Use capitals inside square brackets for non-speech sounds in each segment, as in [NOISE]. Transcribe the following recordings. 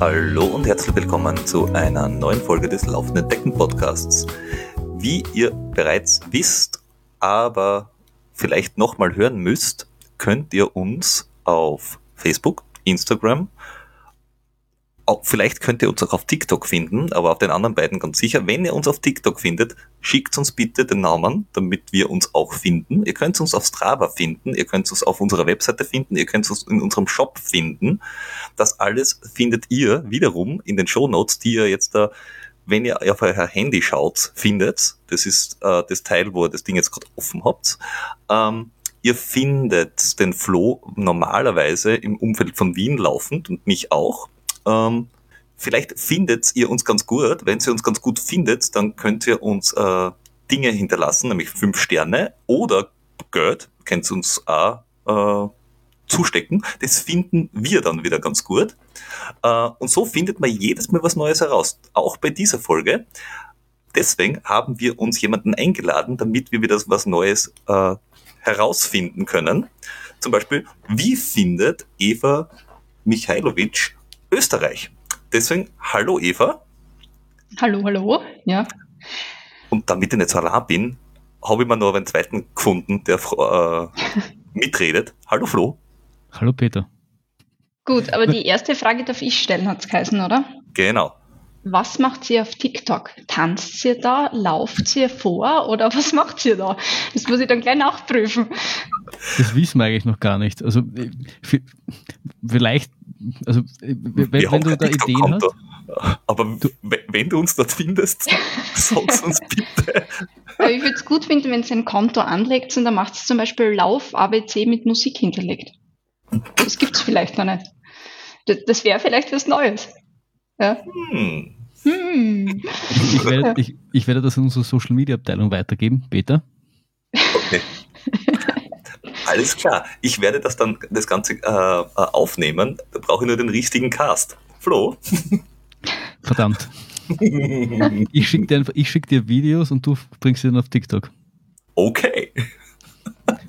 Hallo und herzlich willkommen zu einer neuen Folge des Laufenden Decken Podcasts. Wie ihr bereits wisst, aber vielleicht nochmal hören müsst, könnt ihr uns auf Facebook, Instagram, auch, vielleicht könnt ihr uns auch auf TikTok finden, aber auf den anderen beiden ganz sicher. Wenn ihr uns auf TikTok findet, schickt uns bitte den Namen, damit wir uns auch finden. Ihr könnt uns auf Strava finden, ihr könnt uns auf unserer Webseite finden, ihr könnt uns in unserem Shop finden. Das alles findet ihr wiederum in den Show Notes, die ihr jetzt da, wenn ihr auf euer Handy schaut, findet. Das ist äh, das Teil, wo ihr das Ding jetzt gerade offen habt. Ähm, Ihr findet den Flo normalerweise im Umfeld von Wien laufend und mich auch. Ähm, vielleicht findet ihr uns ganz gut. Wenn ihr uns ganz gut findet, dann könnt ihr uns äh, Dinge hinterlassen, nämlich fünf Sterne oder Geld, könnt ihr uns auch äh, zustecken. Das finden wir dann wieder ganz gut. Äh, und so findet man jedes Mal was Neues heraus, auch bei dieser Folge. Deswegen haben wir uns jemanden eingeladen, damit wir wieder was Neues äh, herausfinden können. Zum Beispiel, wie findet Eva Michailowitsch Österreich. Deswegen, hallo Eva. Hallo, hallo, ja. Und damit ich nicht so allein bin, habe ich mir noch einen zweiten gefunden, der äh, [LAUGHS] mitredet. Hallo Flo. Hallo Peter. Gut, aber die erste Frage darf ich stellen, hat es geheißen, oder? Genau. Was macht sie auf TikTok? Tanzt sie da? Lauft sie vor? Oder [LAUGHS] was macht sie da? Das muss ich dann gleich nachprüfen. Das wissen wir eigentlich noch gar nicht. Also vielleicht also wenn, wenn du da Ideen hast. Aber du, wenn du uns dort findest, [LAUGHS] sag's uns bitte. Aber ich würde es gut finden, wenn es ein Konto anlegt und dann macht es zum Beispiel Lauf ABC mit Musik hinterlegt. Das gibt es vielleicht noch nicht. Das, das wäre vielleicht was Neues. Ja. Hm. Hm. Ich, werde, ich, ich werde das in unsere Social Media Abteilung weitergeben, Peter. Okay. Alles klar. Ich werde das dann das Ganze äh, äh aufnehmen. Da brauche ich nur den richtigen Cast. Flo? Verdammt. Ich schicke dir, schick dir Videos und du bringst sie dann auf TikTok. Okay.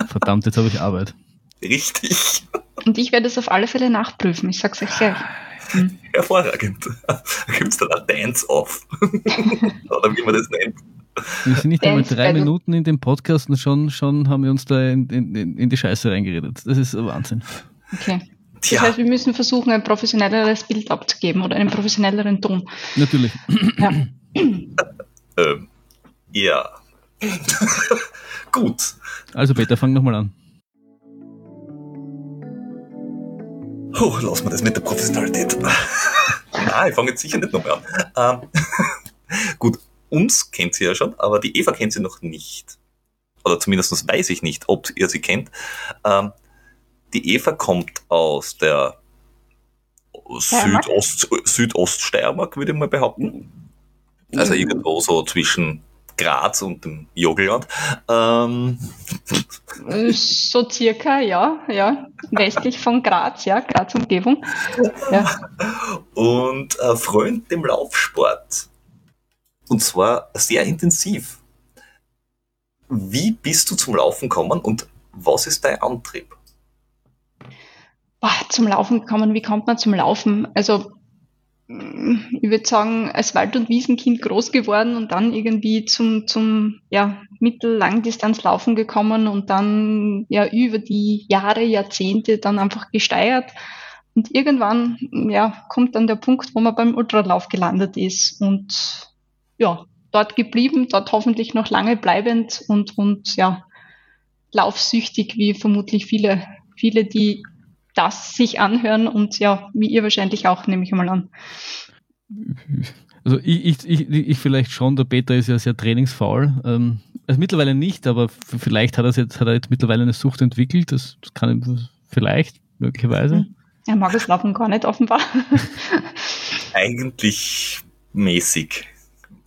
Verdammt, jetzt habe ich Arbeit. Richtig. Und ich werde es auf alle Fälle nachprüfen. Ich sag's euch gleich. Hm. [LAUGHS] Hervorragend. Da gibt es [LAUGHS] dann ein Dance-Off. [LAUGHS] Oder wie man das nennt. Wir sind nicht einmal drei Minuten in dem Podcast und schon, schon haben wir uns da in, in, in die Scheiße reingeredet. Das ist Wahnsinn. Okay. Das Tja. heißt, wir müssen versuchen, ein professionelleres Bild abzugeben oder einen professionelleren Ton. Natürlich. Ja. [CLEARS THROAT] ähm, ja. Gut. Also Peter, fang nochmal an. Oh, lass mal das mit der Professionalität. Nein, [LAUGHS] ich fange jetzt sicher nicht nochmal an. Ähm, [LAUGHS] gut, uns kennt sie ja schon, aber die Eva kennt sie noch nicht. Oder zumindest weiß ich nicht, ob ihr sie kennt. Ähm, die Eva kommt aus der Südost, Südoststeiermark, würde ich mal behaupten. Also mhm. irgendwo so zwischen Graz und dem Jogelland. Ähm. So circa, ja, ja. Westlich von Graz, ja, Graz Umgebung. Ja. Und äh, Freund dem Laufsport. Und zwar sehr intensiv. Wie bist du zum Laufen gekommen und was ist dein Antrieb? Boah, zum Laufen gekommen, wie kommt man zum Laufen? Also ich würde sagen, als Wald- und Wiesenkind groß geworden und dann irgendwie zum, zum ja, Mittel-Langdistanzlaufen gekommen und dann ja über die Jahre, Jahrzehnte dann einfach gesteigert. Und irgendwann ja, kommt dann der Punkt, wo man beim Ultralauf gelandet ist. Und ja, dort geblieben, dort hoffentlich noch lange bleibend und, und ja, laufsüchtig, wie vermutlich viele, viele, die das sich anhören und ja, wie ihr wahrscheinlich auch, nehme ich mal an. Also ich, ich, ich, ich vielleicht schon, der Peter ist ja sehr trainingsfaul. Ähm, also mittlerweile nicht, aber vielleicht hat er jetzt, hat er jetzt mittlerweile eine Sucht entwickelt. Das, das kann ihm vielleicht, möglicherweise. Er mag es Laufen gar nicht, offenbar. [LAUGHS] Eigentlich mäßig.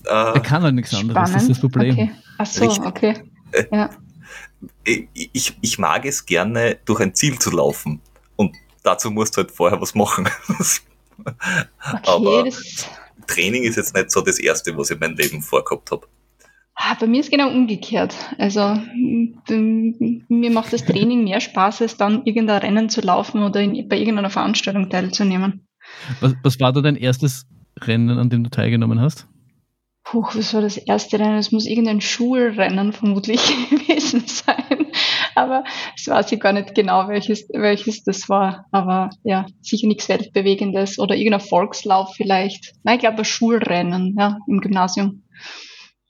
Äh, er kann halt nichts anderes, das ist das Problem. Okay. Ach so, okay. Ja. Ich, ich mag es gerne, durch ein Ziel zu laufen. Dazu musst du halt vorher was machen. okay, Aber Training ist jetzt nicht so das Erste, was ich in meinem Leben vorgehabt habe. Ah, bei mir ist genau umgekehrt. Also mir macht das Training mehr Spaß, als dann irgendein Rennen zu laufen oder in, bei irgendeiner Veranstaltung teilzunehmen. Was, was war da dein erstes Rennen, an dem du teilgenommen hast? Puh, was war das erste Rennen? Es muss irgendein Schulrennen vermutlich [LAUGHS] gewesen sein. Aber es weiß ich gar nicht genau, welches, welches das war. Aber ja, sicher nichts Weltbewegendes oder irgendein Volkslauf vielleicht. Nein, ich glaube ein Schulrennen, ja, im Gymnasium.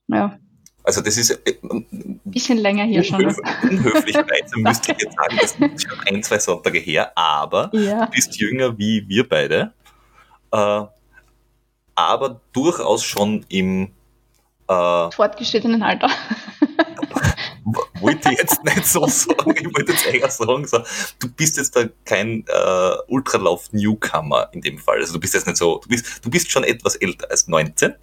Ja. Also das ist äh, bisschen länger hier unhöf schon. Unhöflicherweise [LAUGHS] müsste ich jetzt sagen, das ist schon ein, zwei Sonntage her, aber Ja. du bist jünger wie wir beide. Äh, aber durchaus schon im äh, Fortgeschrittenen Alter. wollte ich jetzt nicht so sagen, ich wollte jetzt eher sagen, so, du bist jetzt da kein äh, Ultralauf-Newcomer in dem Fall. Also du bist jetzt nicht so, du bist, du bist schon etwas älter als 19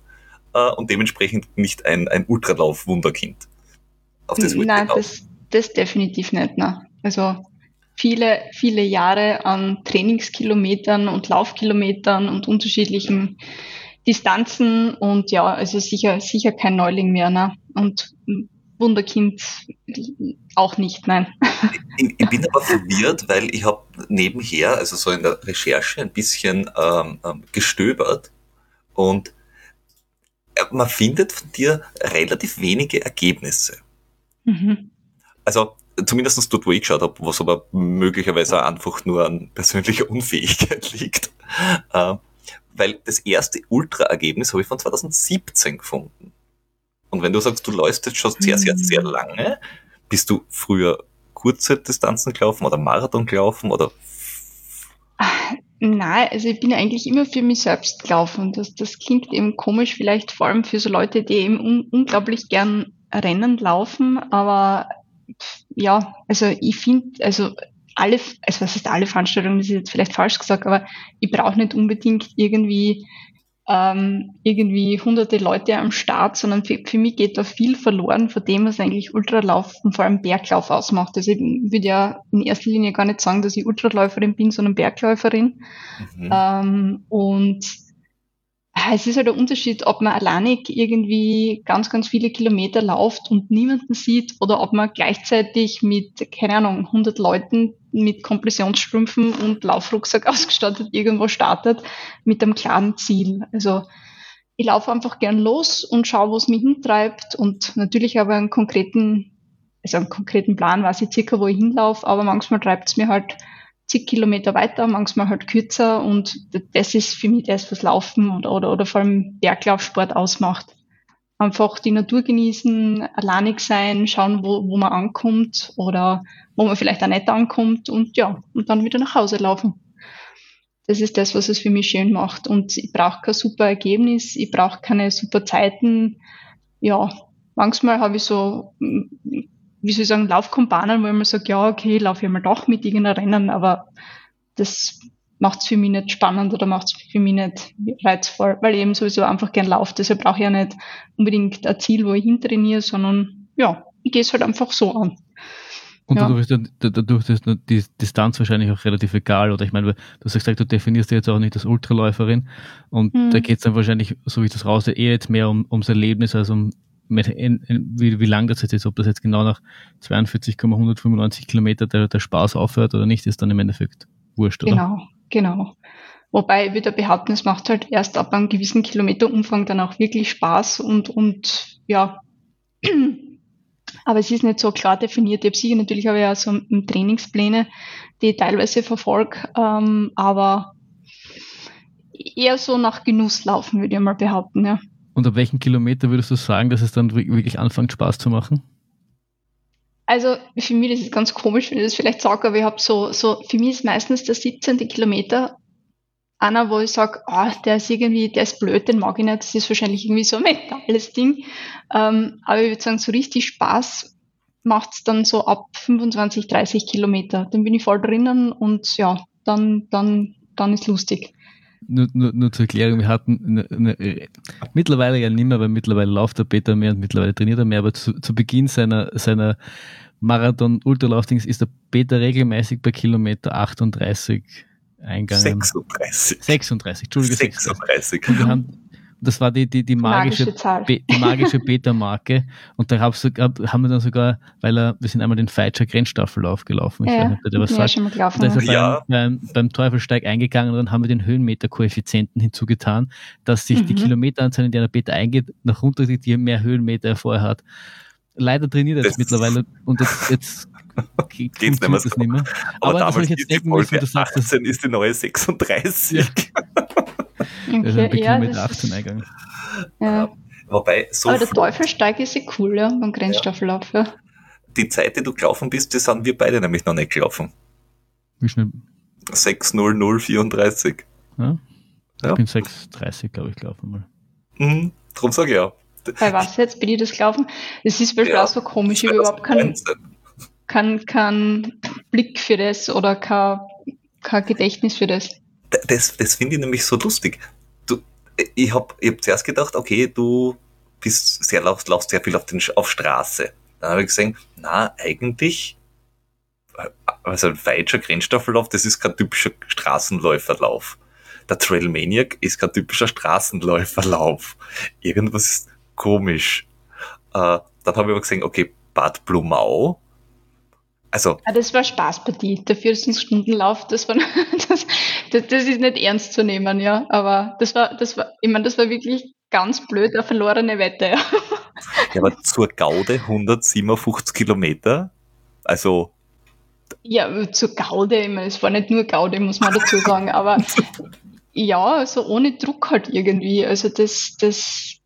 äh, und dementsprechend nicht ein, ein Ultralauf-Wunderkind. Auf das Nein, das, das definitiv nicht. Nein. Also viele, viele Jahre an Trainingskilometern und Laufkilometern und unterschiedlichen Distanzen und ja, also sicher, sicher kein Neuling mehr. Ne? Und Wunderkind auch nicht, nein. [LAUGHS] Ich, ich bin aber verwirrt, weil ich habe nebenher, also so in der Recherche, ein bisschen ähm, ähm, gestöbert und äh, man findet von dir relativ wenige Ergebnisse. Mhm. Also zumindest dort, wo ich geschaut habe, was aber möglicherweise einfach nur an persönlicher Unfähigkeit [LAUGHS] liegt. Äh, weil das erste Ultra-Ergebnis habe ich von 2017 gefunden. Und wenn du sagst, du läufst jetzt schon sehr, sehr, sehr lange, bist du früher kurze Distanzen gelaufen oder Marathon gelaufen oder Nein, also ich bin eigentlich immer für mich selbst gelaufen. Das, das klingt eben komisch, vielleicht vor allem für so Leute, die eben un unglaublich gern Rennen laufen, aber ja, also ich finde, also alle, also was heißt alle Veranstaltungen, das ist jetzt vielleicht falsch gesagt, aber ich brauche nicht unbedingt irgendwie ähm, irgendwie hunderte Leute am Start, sondern für, für mich geht da viel verloren von dem, was eigentlich Ultralauf und vor allem Berglauf ausmacht. Also ich würde ja in erster Linie gar nicht sagen, dass ich Ultraläuferin bin, sondern Bergläuferin. mhm. Ähm, und es ist halt der Unterschied, ob man alleinig irgendwie ganz, ganz viele Kilometer läuft und niemanden sieht oder ob man gleichzeitig mit, keine Ahnung, 100 Leuten mit Kompressionsstrümpfen und Laufrucksack [LAUGHS] ausgestattet irgendwo startet mit einem klaren Ziel. Also ich laufe einfach gern los und schaue, wo es mich hintreibt und natürlich habe ich einen konkreten, also einen konkreten Plan, weiß ich circa, wo ich hinlaufe, aber manchmal treibt es mir halt zig Kilometer weiter, manchmal halt kürzer und das ist für mich das, was Laufen oder, oder, oder vor allem Berglaufsport ausmacht. Einfach die Natur genießen, alleinig sein, schauen, wo, wo man ankommt oder wo man vielleicht auch nicht ankommt und ja, und dann wieder nach Hause laufen. Das ist das, was es für mich schön macht. Und ich brauche kein super Ergebnis, ich brauche keine super Zeiten. Ja, manchmal habe ich so, wie soll ich sagen, Laufkumpanen, wo ich mir sage, ja, okay, ich laufe ich mal doch mit irgendeinem Rennen, aber das macht es für mich nicht spannend oder macht es für mich nicht reizvoll, weil ich eben sowieso einfach gern laufe. Deshalb brauche ich ja nicht unbedingt ein Ziel, wo ich hintrainiere, sondern ja, ich gehe es halt einfach so an. Und Ja. dadurch, dadurch ist die Distanz wahrscheinlich auch relativ egal. Oder ich meine, du hast ja gesagt, du definierst dich jetzt auch nicht als Ultraläuferin. Und Mhm. da geht es dann wahrscheinlich, so wie ich das raus, eher jetzt mehr um, ums Erlebnis als um mit- in- in- wie, wie lang das jetzt ist, ob das jetzt genau nach 42,195 Kilometer der, der Spaß aufhört oder nicht, ist dann im Endeffekt wurscht, oder? Genau, genau. Wobei ich wieder behaupten, es macht halt erst ab einem gewissen Kilometerumfang dann auch wirklich Spaß und, und ja. Aber es ist nicht so klar definiert. Ich habe sicher natürlich ich ja so Trainingspläne, die ich teilweise verfolge, ähm, aber eher so nach Genuss laufen, würde ich mal behaupten, ja. Und ab welchen Kilometer würdest du sagen, dass es dann wi- wirklich anfängt, Spaß zu machen? Also für mich das ist ganz komisch, wenn ich das vielleicht sage, aber ich habe so, so, für mich ist meistens der 17. Kilometer einer, wo ich sage, ah, der ist irgendwie, der ist blöd, den mag ich nicht, das ist wahrscheinlich irgendwie so ein mentales Ding. Ähm, aber ich würde sagen, so richtig Spaß macht's dann so ab 25, 30 Kilometer. Dann bin ich voll drinnen und ja, dann, dann, dann ist lustig. Nur, nur, nur zur Erklärung, wir hatten eine, eine, mittlerweile ja nicht mehr, weil mittlerweile läuft der Peter mehr und mittlerweile trainiert er mehr, aber zu, zu Beginn seiner, seiner Marathon-Ultralaufdings ist der Peter regelmäßig bei Kilometer 38 eingegangen. 36. 36, Entschuldige, 36. 36. Und wir haben, das war die, die, die magische, Magische. Be die magische [LAUGHS] Beta-Marke. Und da sogar, haben wir dann sogar, weil er, wir sind einmal den Feitscher Grenzstaffellauf gelaufen. Ich Ja, weiß nicht, ob der was ja, sagt. schon mal gelaufen. Da ist er beim, Ja. beim, beim Teufelsteig eingegangen und dann haben wir den Höhenmeterkoeffizienten hinzugetan, dass sich die Mhm. Kilometeranzahl, in der der Beta eingeht, nach runter geht, je mehr Höhenmeter er vorher hat. Leider trainiert er Das- jetzt mittlerweile und jetzt, jetzt [LAUGHS] ge- Geht's nicht mehr das so. nicht mehr. Aber, Aber, das damals ich jetzt ist die denken müssen, du sagst, das 18 ist die neue 36. [LAUGHS] Okay, ja, Kilometer das 18 ist, eingegangen. ja. Wobei, so Aber der Teufelsteig ist ja cool, ja, beim Grenzstaffellauf. Ja. die Zeit, die du gelaufen bist, die sind wir beide nämlich noch nicht gelaufen. Wie schnell? 6.0034. Ja? Ja. Ich bin 6,30, glaube ich, gelaufen mal. Mhm, drum sage ich ja. Bei was jetzt? Bin ich das gelaufen? Das ist beispielsweise Ja, auch so komisch. Ich habe überhaupt keinen 2019. kein, kein Blick für das oder kein, kein Gedächtnis für das. Das, das finde ich nämlich so lustig. Du, ich habe ich hab zuerst gedacht, okay, du bist sehr, laufst, laufst sehr viel auf, den, auf Straße. Dann habe ich gesehen, na, eigentlich, äh, also ein falscher Grenzstaffellauf, das ist kein typischer Straßenläuferlauf. Der Trailmaniac ist kein typischer Straßenläuferlauf. Irgendwas ist komisch. Äh, dann habe ich aber gesehen, okay, Bad Blumau. Also, Ah, das war Spaßpartie. Der 14-Stunden-Lauf, das war, [LAUGHS] das, das, das ist nicht ernst zu nehmen, ja. Aber das war, das war, ich meine, das war wirklich ganz blöd, eine verlorene Wette, ja. ja, aber zur Gaude 157 Kilometer. Also, Ja, zur Gaude, ich meine, es war nicht nur Gaude, muss man dazu sagen, aber ja, so ohne Druck halt irgendwie. Also das, das,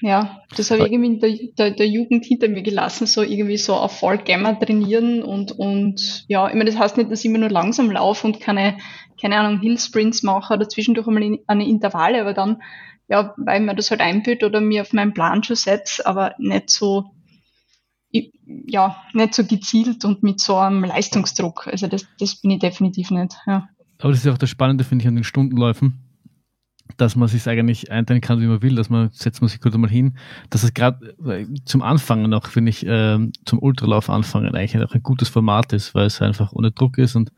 ja, das habe ich irgendwie in der, der, der Jugend hinter mir gelassen, so irgendwie so auf Vollgamma trainieren und, und ja, ich meine, das heißt nicht, dass ich immer nur langsam laufe und keine, keine Ahnung, Hillsprints mache oder zwischendurch einmal in- eine Intervalle, aber dann, ja, weil mir das halt einbildet oder mir auf meinen Plan schon setze, aber nicht so, ja, nicht so gezielt und mit so einem Leistungsdruck. Also das, das bin ich definitiv nicht. Ja. Aber das ist auch das Spannende, finde ich, an den Stundenläufen, dass man sich eigentlich einteilen kann, wie man will, dass man, setzt man sich kurz mal hin, dass es gerade äh, zum Anfangen noch, finde ich, ähm, zum Ultralauf anfangen eigentlich auch ein gutes Format ist, weil es einfach ohne Druck ist und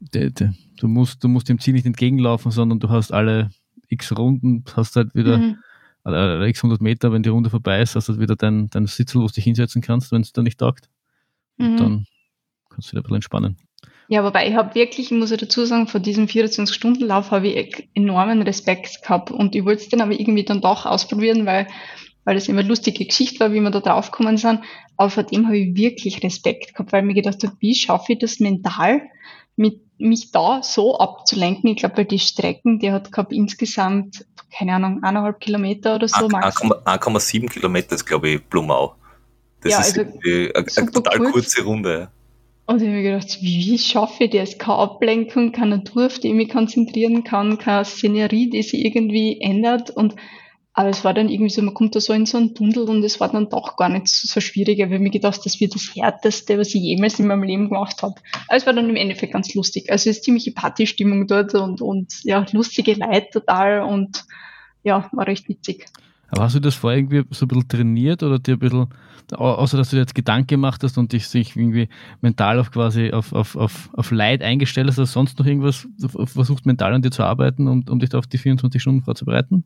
de, de, du musst, du musst dem Ziel nicht entgegenlaufen, sondern du hast alle x Runden, hast halt wieder Mhm. äh, x 100 Meter, wenn die Runde vorbei ist, hast du halt wieder dein, dein Sitzel, wo du dich hinsetzen kannst, wenn es dir nicht taugt. Mhm. Dann kannst du wieder ein bisschen entspannen. Ja, wobei ich habe wirklich, ich muss ich dazu sagen, vor diesem 24-Stunden-Lauf habe ich enormen Respekt gehabt und ich wollte es dann aber irgendwie dann doch ausprobieren, weil, weil das immer eine lustige Geschichte war, wie wir da drauf gekommen sind. Aber vor dem habe ich wirklich Respekt gehabt, weil mir gedacht habe, wie schaffe ich das mental, mit, mich da so abzulenken? Ich glaube, weil die Strecken, die hat gehabt insgesamt, keine Ahnung, eineinhalb Kilometer oder so, max. 1,7 Kilometer ist, glaube ich, Blumau. Das Ja, ist also eine, eine total kurz. kurze Runde. Und ich habe mir gedacht, wie, wie schaffe ich das? Keine Ablenkung, keine Natur, auf die ich mich konzentrieren kann, keine Szenerie, die sich irgendwie ändert. Und aber es war dann irgendwie so, man kommt da so in so einen Tunnel und es war dann doch gar nicht so, schwierig. Ich habe mir gedacht, das wird das Härteste, was ich jemals in meinem Leben gemacht habe. Aber es war dann im Endeffekt ganz lustig. Also es ist ziemliche Partystimmung dort und, und ja, lustige Leute total und ja, war recht witzig. Aber hast du das vorher irgendwie so ein bisschen trainiert oder dir ein bisschen, au- außer dass du dir jetzt Gedanken gemacht hast und dich irgendwie mental auf quasi auf, auf, auf, auf Leid eingestellt hast, du sonst noch irgendwas versucht mental an dir zu arbeiten, um, um dich da auf die 24 Stunden vorzubereiten?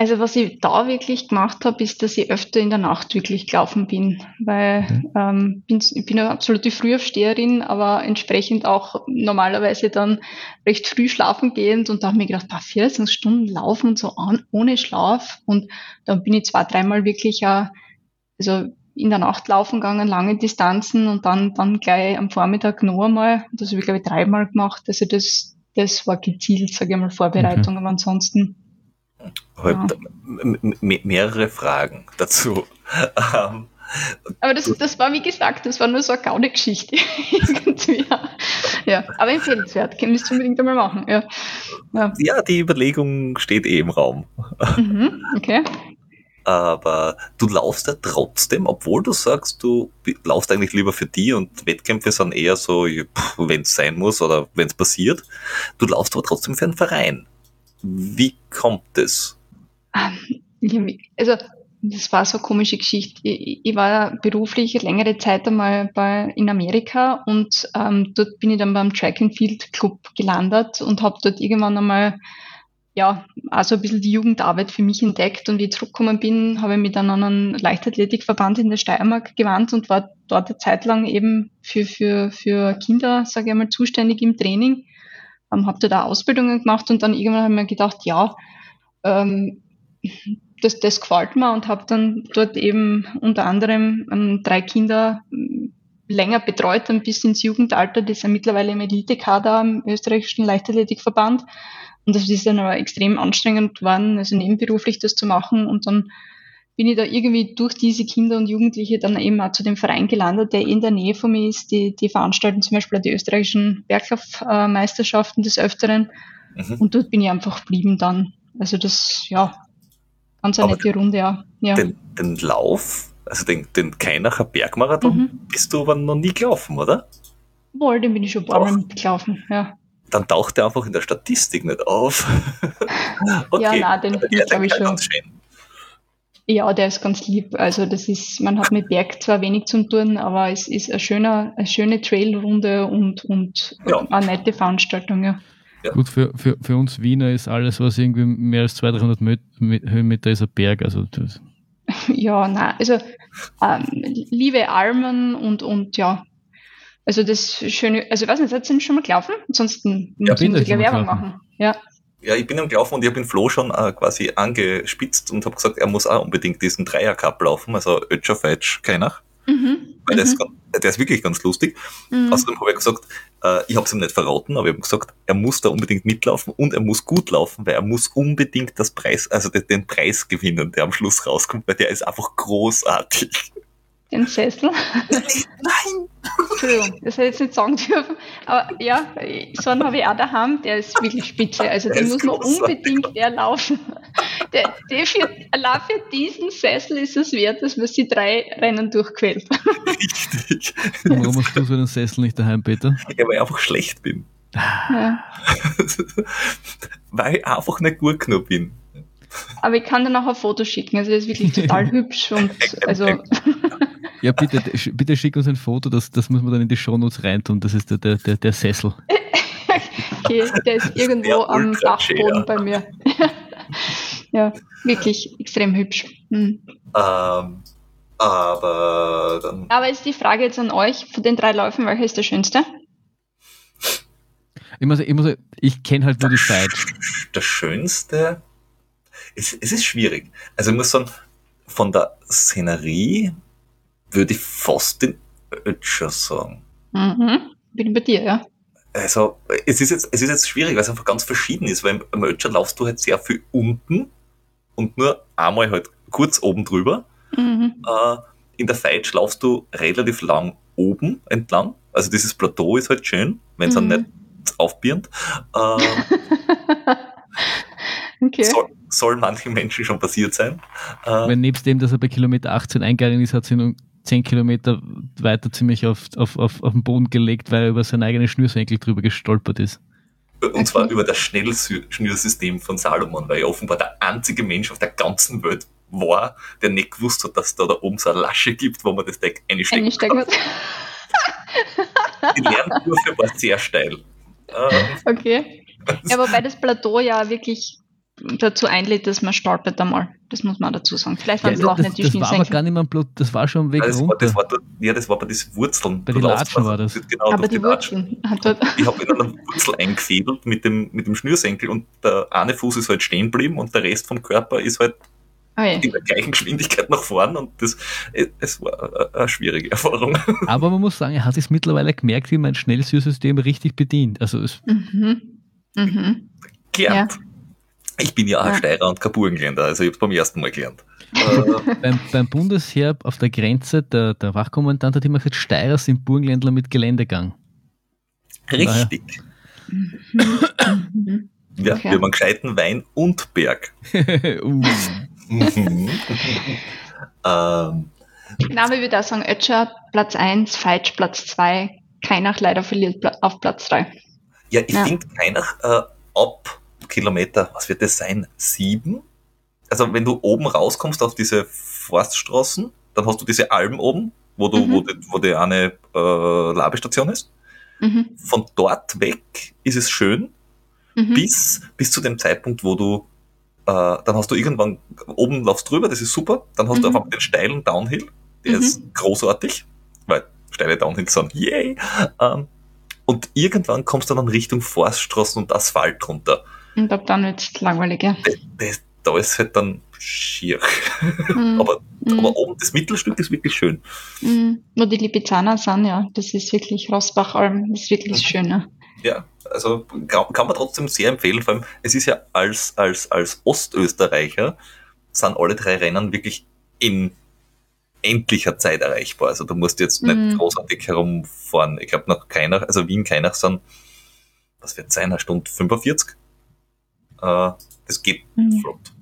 Also was ich da wirklich gemacht habe, ist, dass ich öfter in der Nacht wirklich gelaufen bin, weil Mhm. ähm, bin, ich bin eine absolute Frühaufsteherin, aber entsprechend auch normalerweise dann recht früh schlafen gehend und da habe ich mir gedacht, bah, 14 Stunden laufen und so an, ohne Schlaf. Und dann bin ich zwei, dreimal wirklich äh, also in der Nacht laufen gegangen, lange Distanzen und dann, dann gleich am Vormittag noch einmal, das habe ich glaube ich dreimal gemacht, also das, das war gezielt, sage ich mal, Vorbereitung, aber ansonsten Ja. mehrere Fragen dazu. Ähm, Aber das, das war, wie gesagt, das war nur so eine Gaude-Geschichte. [LAUGHS] Irgendwie, ja. ja. Aber empfehlenswert. Müsst ihr unbedingt einmal machen. Ja. ja. ja, die Überlegung steht eh im Raum. Mhm. Okay. Aber du laufst ja trotzdem, obwohl du sagst, du laufst eigentlich lieber für die und Wettkämpfe sind eher so, wenn es sein muss oder wenn es passiert. Du laufst aber trotzdem für einen Verein. Wie kommt es? Ähm, Also, das war so eine komische Geschichte. Ich, ich war beruflich längere Zeit einmal bei, in Amerika und ähm, dort bin ich dann beim Track and Field Club gelandet und habe dort irgendwann einmal ja, also ein bisschen die Jugendarbeit für mich entdeckt und wie ich zurückgekommen bin, habe ich mich dann an einen Leichtathletikverband in der Steiermark gewandt und war dort eine Zeit lang eben für, für, für Kinder, sage ich mal, zuständig im Training. Ähm, habe da Ausbildungen gemacht und dann irgendwann habe ich mir gedacht, ja, ähm, das, das gefällt mir und habe dann dort eben unter anderem ähm, drei Kinder ähm, länger betreut, dann bis ins Jugendalter. Die sind mittlerweile im Elite-Kader im österreichischen Leichtathletikverband. Und das ist dann aber extrem anstrengend geworden, also nebenberuflich das zu machen. Und dann bin ich da irgendwie durch diese Kinder und Jugendliche dann eben auch zu dem Verein gelandet, der in der Nähe von mir ist. Die, die veranstalten zum Beispiel die österreichischen Berglaufmeisterschaften des Öfteren. Mhm. Und dort bin ich einfach geblieben dann. Also das, ja, ganz eine nette Runde, ja. ja. Den, den Lauf, also den, den Keinacher Bergmarathon, mhm. bist du aber noch nie gelaufen, oder? Wohl, den bin ich schon ein paar Mal mitgelaufen, ja. Dann taucht er einfach in der Statistik nicht auf. [LAUGHS] okay. Ja, nein, den ich, glaube ich, schon. Ja, der ist ganz lieb. Also das ist, man hat mit Berg zwar wenig zu tun, aber es ist eine schöne, eine schöne Trailrunde und, und ja. eine nette Veranstaltung, ja. Ja. Gut, für, für, für uns Wiener ist alles, was irgendwie mehr als 200, 300 Höhenmeter ist, ein Berg. Also das [LAUGHS] ja, nein, also ähm, liebe Almen und, und ja, also das schöne, also ich weiß nicht, sind Sie schon mal gelaufen? Ansonsten ja, müssen wir Werbung machen. Ja. Ja, ich bin am Gelaufen und ich habe den Flo schon äh, quasi angespitzt und habe gesagt, er muss auch unbedingt diesen Dreier-Cup laufen, also Ötscher Fetsch Keinach. Mhm. Weil der, ist, mhm. der ist wirklich ganz lustig. Mhm. Außerdem habe ich gesagt, äh, ich habe es ihm nicht verraten, aber ich habe gesagt, er muss da unbedingt mitlaufen und er muss gut laufen, weil er muss unbedingt das Preis, also den, den Preis gewinnen, der am Schluss rauskommt, weil der ist einfach großartig. Den Sessel? Nein! Entschuldigung, das hätte ich jetzt nicht sagen dürfen. Aber ja, so einen habe ich auch daheim, der ist wirklich spitze. Also den muss man unbedingt erlaufen. Der, der für, allein für diesen Sessel ist es wert, dass man sie drei Rennen durchquält. Richtig. Warum hast du so einen Sessel nicht daheim, Peter? Ja, weil ich einfach schlecht bin. Ja. [LAUGHS] weil ich einfach nicht gut genug bin. Aber ich kann dir noch ein Foto schicken. Also, er ist wirklich total [LAUGHS] hübsch und also. [LAUGHS] Ja, bitte, bitte schick uns ein Foto, das, das muss man dann in die Shownotes reintun. Das ist der, der, der, der Sessel. [LAUGHS] okay, der ist irgendwo der am Dachboden bei mir. [LAUGHS] ja, wirklich extrem hübsch. Hm. Ähm, aber dann. Aber ist die Frage jetzt an euch, von den drei Läufen, welcher ist der schönste? Ich muss, ich, muss, ich kenne halt nur die Zeit. Der schönste? Es, es ist schwierig. Also ich muss sagen, von der Szenerie würde ich fast den Ötscher sagen. Mhm. Bin bei dir, ja. Also, es ist jetzt, es ist jetzt schwierig, weil es einfach ganz verschieden ist, weil im Ötscher laufst du halt sehr viel unten und nur einmal halt kurz oben drüber. Mhm. Äh, in der Feitsch laufst du relativ lang oben entlang. Also dieses Plateau ist halt schön, wenn es mhm. dann nicht aufbirnt. Äh, [LAUGHS] okay. soll, soll manchen Menschen schon passiert sein. Äh, wenn nebst dem, dass er bei Kilometer 18 eingegangen ist, hat sie nun zehn Kilometer weiter ziemlich auf, auf, auf, auf den Boden gelegt, weil er über seinen eigenen Schnürsenkel drüber gestolpert ist. Und zwar über das Schnellschnürsystem von Salomon, weil er offenbar der einzige Mensch auf der ganzen Welt war, der nicht gewusst hat, dass da da oben so eine Lasche gibt, wo man das Deck einstecken, einstecken kann. [LAUGHS] Die Lernkurve war sehr steil. Okay. [LAUGHS] Ja, wobei das Plateau ja wirklich dazu einlädt, dass man stolpert einmal. Das muss man dazu sagen. Vielleicht waren ja, es auch nicht die Das war aber gar nicht mehr Blut, das war schon weg Nein, das, war, das war, ja, das war bei diesen Wurzeln. Bei den Latschen war das. Genau, aber die Wurzeln. Ich habe in einer Wurzel eingefädelt mit dem, mit dem Schnürsenkel und der eine Fuß ist halt stehen geblieben und der Rest vom Körper ist halt Oh ja. in der gleichen Geschwindigkeit nach vorn und das es war eine schwierige [LAUGHS] Erfahrung. Aber man muss sagen, er hat sich mittlerweile gemerkt, wie mein Schnellsüßsystem richtig bedient. Also es mhm. Mhm. Gelernt. Ja. Ich bin ja auch ja. Steirer und kein Burgenländer, also ich habe es beim ersten Mal gelernt. beim, beim, Bundesheer auf der Grenze, der, der Wachkommandant hat immer gesagt, Steirer sind Burgenländler mit Geländegang. Richtig. ja, okay. wir haben einen gescheiten Wein und Berg. [LAUGHS] uh. ähm, Na, aber ich würde auch sagen, Ötscher Platz 1, Feitsch Platz 2, Keinach leider verliert auf Platz 3. Ja, ich ja. finde Keinach äh, ab Kilometer, was wird das sein? Sieben? Also wenn du oben rauskommst auf diese Forststraßen, dann hast du diese Alben oben, wo du, mhm. wo, die, wo die eine äh, Labestation ist. Mhm. Von dort weg ist es schön. mhm. bis, bis zu dem Zeitpunkt, wo du, äh, dann hast du irgendwann, oben laufst drüber, das ist super, dann hast mhm. du einfach den steilen Downhill, der mhm. ist großartig, weil steile Downhills sind, yay! Ähm, und irgendwann kommst du dann Richtung Forststraßen und Asphalt runter. Und ab dann wird es langweilig, ja. Das, das, da ist halt dann schier. [LAUGHS] Mm. aber, mm. aber oben das Mittelstück ist wirklich schön. Mm. Wo die Lipizzaner sind, ja, das ist wirklich Rosbachalm, das ist wirklich mhm. schön. Ja. also kann, man trotzdem sehr empfehlen, vor allem es ist ja als, als, als Ostösterreicher sind alle drei Rennen wirklich in endlicher Zeit erreichbar. Also du musst jetzt nicht mhm. großartig herumfahren. Ich glaube noch keiner, also Wien keiner sind, was wird sein, eine Stunde 45? Äh, das geht mhm. flott.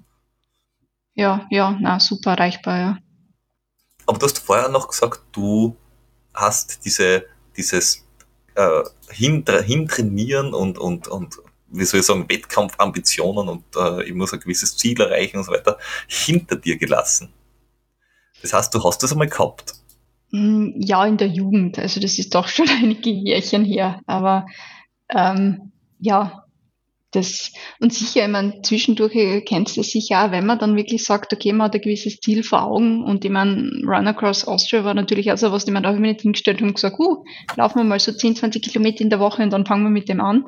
Ja, ja, na, super erreichbar, ja. Aber du hast vorher noch gesagt, du hast diese, dieses äh, Hintrainieren und, und, und wie soll ich sagen, Wettkampfambitionen und äh, ich muss ein gewisses Ziel erreichen und so weiter hinter dir gelassen. Das heißt, du hast das einmal gehabt? Mm, ja, in der Jugend. Also das ist doch schon [LAUGHS] einige Jährchen her. Aber ähm, ja, das, und sicher, ich meine, zwischendurch kennst du es sicher auch, wenn man dann wirklich sagt, okay, man hat ein gewisses Ziel vor Augen und ich meine, Run Across Austria war natürlich auch so was, die man da habe ich mir nicht hingestellt und gesagt, uh, laufen wir mal so 10, 20 Kilometer in der Woche und dann fangen wir mit dem an.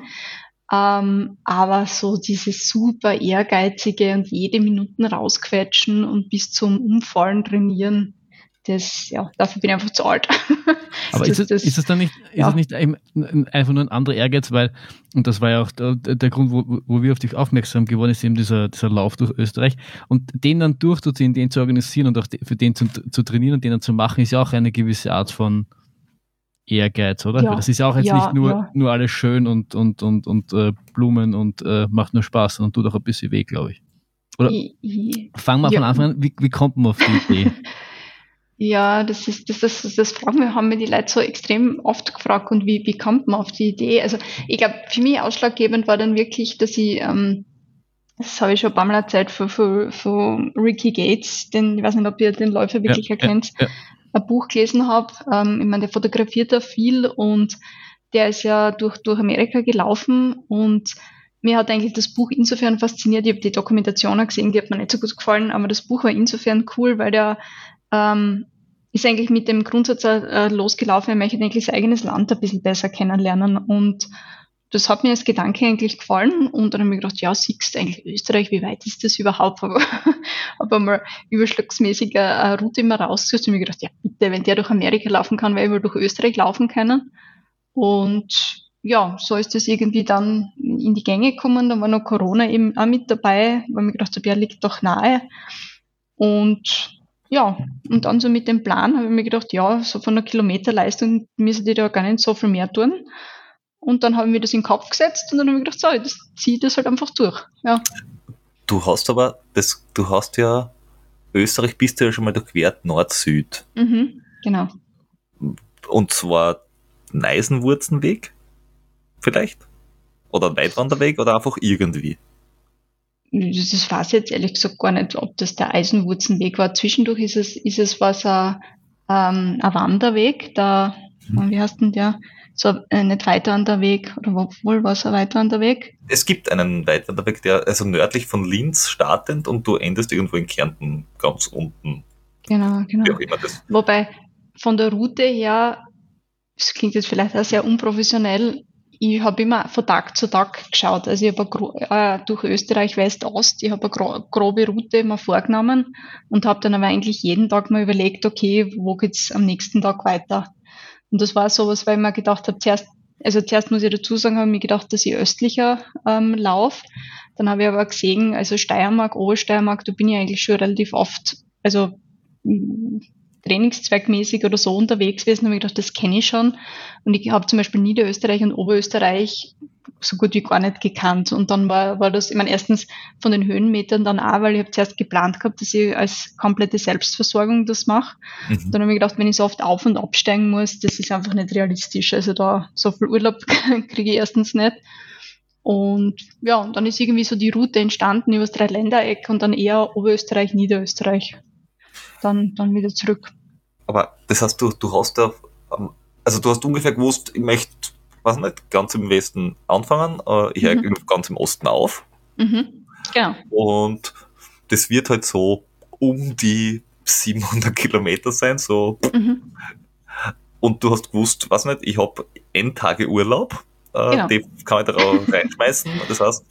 Ähm, aber so dieses super ehrgeizige und jede Minuten rausquetschen und bis zum Umfallen trainieren, das, ja, dafür bin ich einfach zu alt. [LAUGHS] Aber das, ist, es, ist es dann nicht, ja. ist es nicht einfach nur ein anderer Ehrgeiz, weil, und das war ja auch der, der Grund, wo, wo wir auf dich aufmerksam geworden sind, eben dieser, dieser Lauf durch Österreich. Und den dann durchzuziehen, den zu organisieren und auch für den zu, zu trainieren und den dann zu machen, ist ja auch eine gewisse Art von, Ehrgeiz, oder? Ja, das ist ja auch jetzt ja, nicht nur, nur alles schön und, und, und, und äh, Blumen und äh, macht nur Spaß, sondern tut auch ein bisschen weh, glaube ich. Oder fangen wir von Anfang an, wie, wie kommt man auf die Idee? [LAUGHS] Ja, das ist, das, das, das fragen wir, haben mir die Leute so extrem oft gefragt und wie, wie kommt man auf die Idee? Also ich glaube, für mich ausschlaggebend war dann wirklich, dass ich, ähm, das habe ich schon ein paar Mal erzählt, für, für, für Ricky Gates, den, ich weiß nicht, ob ihr den Läufer wirklich ja, erkennt, ja, ja ein Buch gelesen habe. Ähm, ich meine, der fotografiert da viel und der ist ja durch, durch Amerika gelaufen und mir hat eigentlich das Buch insofern fasziniert. Ich habe die Dokumentation gesehen, die hat mir nicht so gut gefallen, aber das Buch war insofern cool, weil der ähm, ist eigentlich mit dem Grundsatz äh, losgelaufen, er möchte eigentlich sein eigenes Land ein bisschen besser kennenlernen und das hat mir als Gedanke eigentlich gefallen und dann habe ich gedacht, ja, siehst du eigentlich Österreich, wie weit ist das überhaupt? [LAUGHS] Aber habe mal überschlagsmäßig eine Route immer rausgesucht und mir gedacht, ja, bitte, wenn der durch Amerika laufen kann, weil wir durch Österreich laufen können. Und ja, so ist das irgendwie dann in die Gänge gekommen. Da war noch Corona eben auch mit dabei, weil mir gedacht habe, ja, liegt doch nahe. Und ja, und dann so mit dem Plan habe ich mir gedacht, ja, so von der Kilometerleistung müssen die da gar nicht so viel mehr tun. Und dann haben wir das in den Kopf gesetzt und dann habe ich gedacht, so, das ziehe das halt einfach durch. Ja. Du hast aber, das, du hast ja, Österreich bist du ja schon mal durchquert, Nord-Süd. Mhm, genau. Und zwar Neisenwurzenweg, vielleicht? Oder Weitwanderweg oder einfach irgendwie? Das weiß ich jetzt ehrlich gesagt gar nicht, ob das der Eisenwurzenweg war. Zwischendurch ist es, ist es was ein, ähm, ein Wanderweg, da, hm. wie heißt denn der? so äh, nicht weiter an der Weg, oder wohl war es ein weiter an der Weg? Es gibt einen weiter an der Weg, der also nördlich von Linz startend und du endest irgendwo in Kärnten ganz unten. Genau, genau. Wie auch immer das. Wobei von der Route her, das klingt jetzt vielleicht auch sehr unprofessionell, ich habe immer von Tag zu Tag geschaut. Also ich habe äh, durch Österreich West-Ost, ich habe eine gro grobe Route mal vorgenommen und habe dann aber eigentlich jeden Tag mal überlegt, okay, wo geht's am nächsten Tag weiter? Und das war sowas, weil ich mir gedacht habe, zuerst, also zuerst muss ich dazu sagen, habe ich mir gedacht, dass ich östlicher ähm, laufe. Dann habe ich aber gesehen, also Steiermark, Obersteiermark, da bin ich eigentlich schon relativ oft, also trainingszweckmäßig oder so unterwegs gewesen, habe ich gedacht, das kenne ich schon. Und ich habe zum Beispiel Niederösterreich und Oberösterreich so gut wie gar nicht gekannt. Und dann war, war das, ich meine, erstens von den Höhenmetern dann auch, weil ich habe zuerst geplant gehabt, dass ich als komplette Selbstversorgung das mache. Mhm. Dann habe ich gedacht, wenn ich so oft auf- und absteigen muss, das ist einfach nicht realistisch. Also da so viel Urlaub [LAUGHS] kriege ich erstens nicht. Und ja, und dann ist irgendwie so die Route entstanden über das Dreiländereck und dann eher Oberösterreich, Niederösterreich. Dann, dann wieder zurück. Aber das heißt, du, du hast da, also du hast ungefähr gewusst, ich möchte was nicht, ganz im Westen anfangen, äh, ich höre Mhm. ganz im Osten auf. Mhm. Genau. Und das wird halt so um die 700 Kilometer sein, so. Mhm. Und du hast gewusst, was nicht, ich habe N Tage Urlaub, äh, Genau. die kann ich da [LAUGHS] reinschmeißen. Das heißt,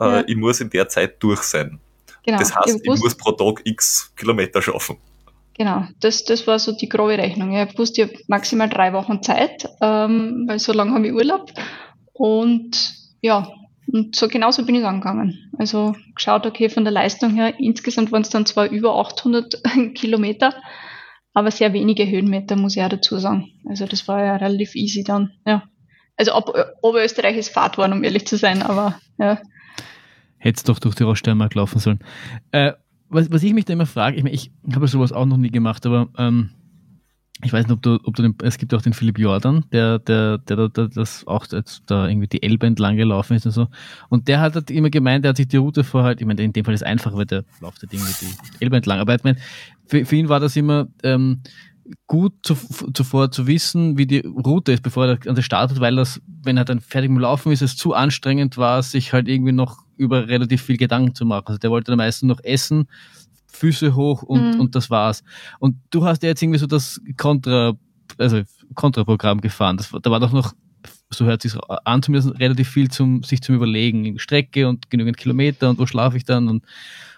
äh, Ja. ich muss in der Zeit durch sein. Genau. Das heißt, Ich ich muss pro Tag x Kilometer schaffen. Genau, das, das war so die grobe Rechnung. Ich wusste, ich habe maximal drei Wochen Zeit, ähm, weil so lange habe ich Urlaub. Und ja, und so genauso bin ich angegangen. Also geschaut, okay, von der Leistung her, insgesamt waren es dann zwar über 800 [LAUGHS] Kilometer, aber sehr wenige Höhenmeter, muss ich auch dazu sagen. Also das war ja relativ easy dann, ja. Also ob, Oberösterreich ist Fahrtwaren, um ehrlich zu sein, aber ja. Hätte doch durch die Roststeiermark laufen sollen. Äh, was, was ich mich da immer frage, ich, mein, ich habe sowas auch noch nie gemacht, aber ähm, ich weiß nicht, ob du, ob du den, es gibt auch den Philipp Jordan, der, der, der, der, das auch da irgendwie die Elbe entlang gelaufen ist und so. Und der hat halt immer gemeint, der hat sich die Route vorher halt, ich meine, in dem Fall ist es einfach, weil der läuft halt irgendwie die Elbe entlang. Aber ich meine, für, für ihn war das immer ähm, gut zu, zuvor zu wissen, wie die Route ist, bevor er an der startet, weil das, wenn er dann fertig dem Laufen ist, es zu anstrengend war, sich halt irgendwie noch über relativ viel Gedanken zu machen. Also der wollte am meisten noch essen, Füße hoch und, Mhm. und das war's. Und du hast ja jetzt irgendwie so das Kontra, also Kontraprogramm gefahren. Das, da war doch noch, so hört sich an, zumindest relativ viel zum, sich zum Überlegen. Strecke und genügend Kilometer und wo schlafe ich dann und,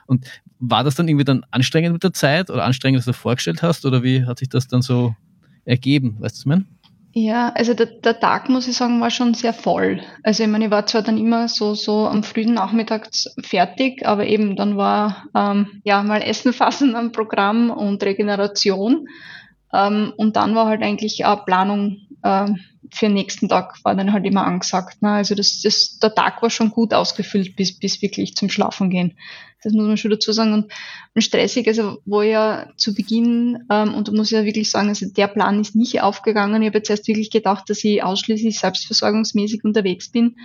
und war das dann irgendwie dann anstrengend mit der Zeit oder anstrengend, als du vorgestellt hast oder wie hat sich das dann so ergeben? Weißt du, was ich meine? Ja, also der, der Tag, muss ich sagen, war schon sehr voll. Also ich meine, ich war zwar dann immer so, so am frühen Nachmittag fertig, aber eben dann war ähm, ja mal Essen [LAUGHS] fassen am Programm und Regeneration. Ähm, und dann war halt eigentlich auch Planung ähm, für den nächsten Tag war dann halt immer angesagt. Ne? Also das, das, der Tag war schon gut ausgefüllt bis, bis wirklich zum Schlafen gehen. Das muss man schon dazu sagen. Und, und stressig, also wo ja zu Beginn, ähm, und da muss ich ja wirklich sagen, also der Plan ist nicht aufgegangen. Ich habe jetzt erst wirklich gedacht, dass ich ausschließlich selbstversorgungsmäßig unterwegs bin.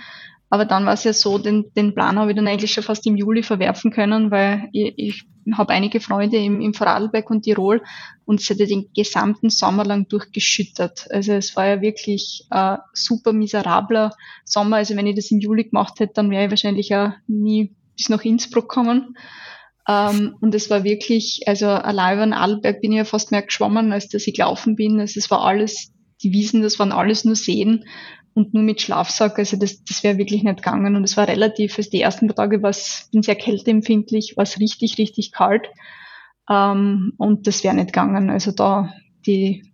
Aber dann war es ja so, den, den Plan habe ich dann eigentlich schon fast im Juli verwerfen können, weil ich, ich habe einige Freunde im, im Vorarlberg und Tirol und es ja den gesamten Sommer lang durchgeschüttet. Also es war ja wirklich äh, super miserabler Sommer. Also wenn ich das im Juli gemacht hätte, dann wäre ich wahrscheinlich auch nie bis nach Innsbruck kommen. Ähm, und es war wirklich, also allein über den Arlberg bin ich ja fast mehr geschwommen, als dass ich gelaufen bin. Also es war alles, die Wiesen, das waren alles nur Seen und nur mit Schlafsack. Also das, das wäre wirklich nicht gegangen. Und es war relativ, also die ersten paar Tage war es, bin sehr kälteempfindlich, war es richtig, richtig kalt. Ähm, und das wäre nicht gegangen. Also da, die,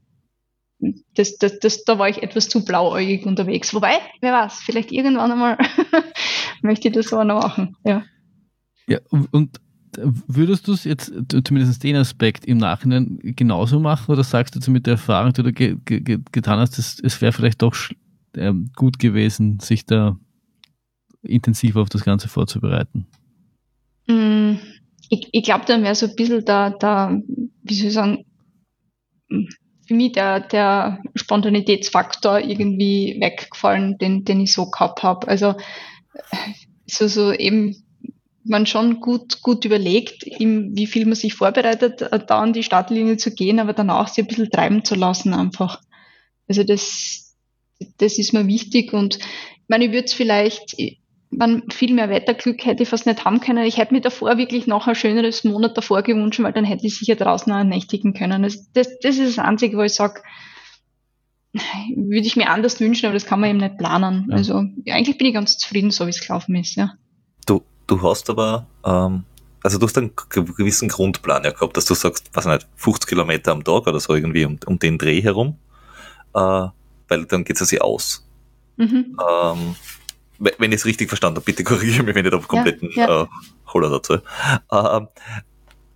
das, das, das, da war ich etwas zu blauäugig unterwegs. Wobei, wer weiß, vielleicht irgendwann einmal [LAUGHS] möchte ich das auch noch machen. Ja. Ja, und würdest du es jetzt, zumindest den Aspekt im Nachhinein genauso machen oder sagst du jetzt mit der Erfahrung, die du ge ge getan hast, es, es wäre vielleicht doch gut gewesen, sich da intensiver auf das Ganze vorzubereiten? Mm, Ich, ich glaube, dann wäre so ein bisschen da, da, wie soll ich sagen, für mich der, der Spontanitätsfaktor irgendwie weggefallen, den, den ich so gehabt habe. Also so, so eben man schon gut, gut überlegt, wie viel man sich vorbereitet, äh, da an die Startlinie zu gehen, aber danach sich ein bisschen treiben zu lassen einfach. Also das, das ist mir wichtig und ich meine, ich würde es vielleicht, man viel mehr Wetterglück hätte ich fast nicht haben können. Ich hätte mir davor wirklich noch ein schöneres Monat davor gewünscht, weil dann hätte ich sicher draußen auch nächtigen können. Also das, das ist das Einzige, wo ich sage, würde ich mir anders wünschen, aber das kann man eben nicht planen. Ja. Also ja, eigentlich bin ich ganz zufrieden, so wie es gelaufen ist, ja. Du, du hast aber, ähm, also du hast einen gewissen Grundplan ja gehabt, dass du sagst, was nicht, 50 Kilometer am Tag oder so irgendwie um, um den Dreh herum, äh, weil dann geht es ja aus. Mhm. Ähm, we- wenn ich es richtig verstanden habe, bitte korrigiere mich, wenn ich da kompletten ja. Äh, Holler dazu. Ähm,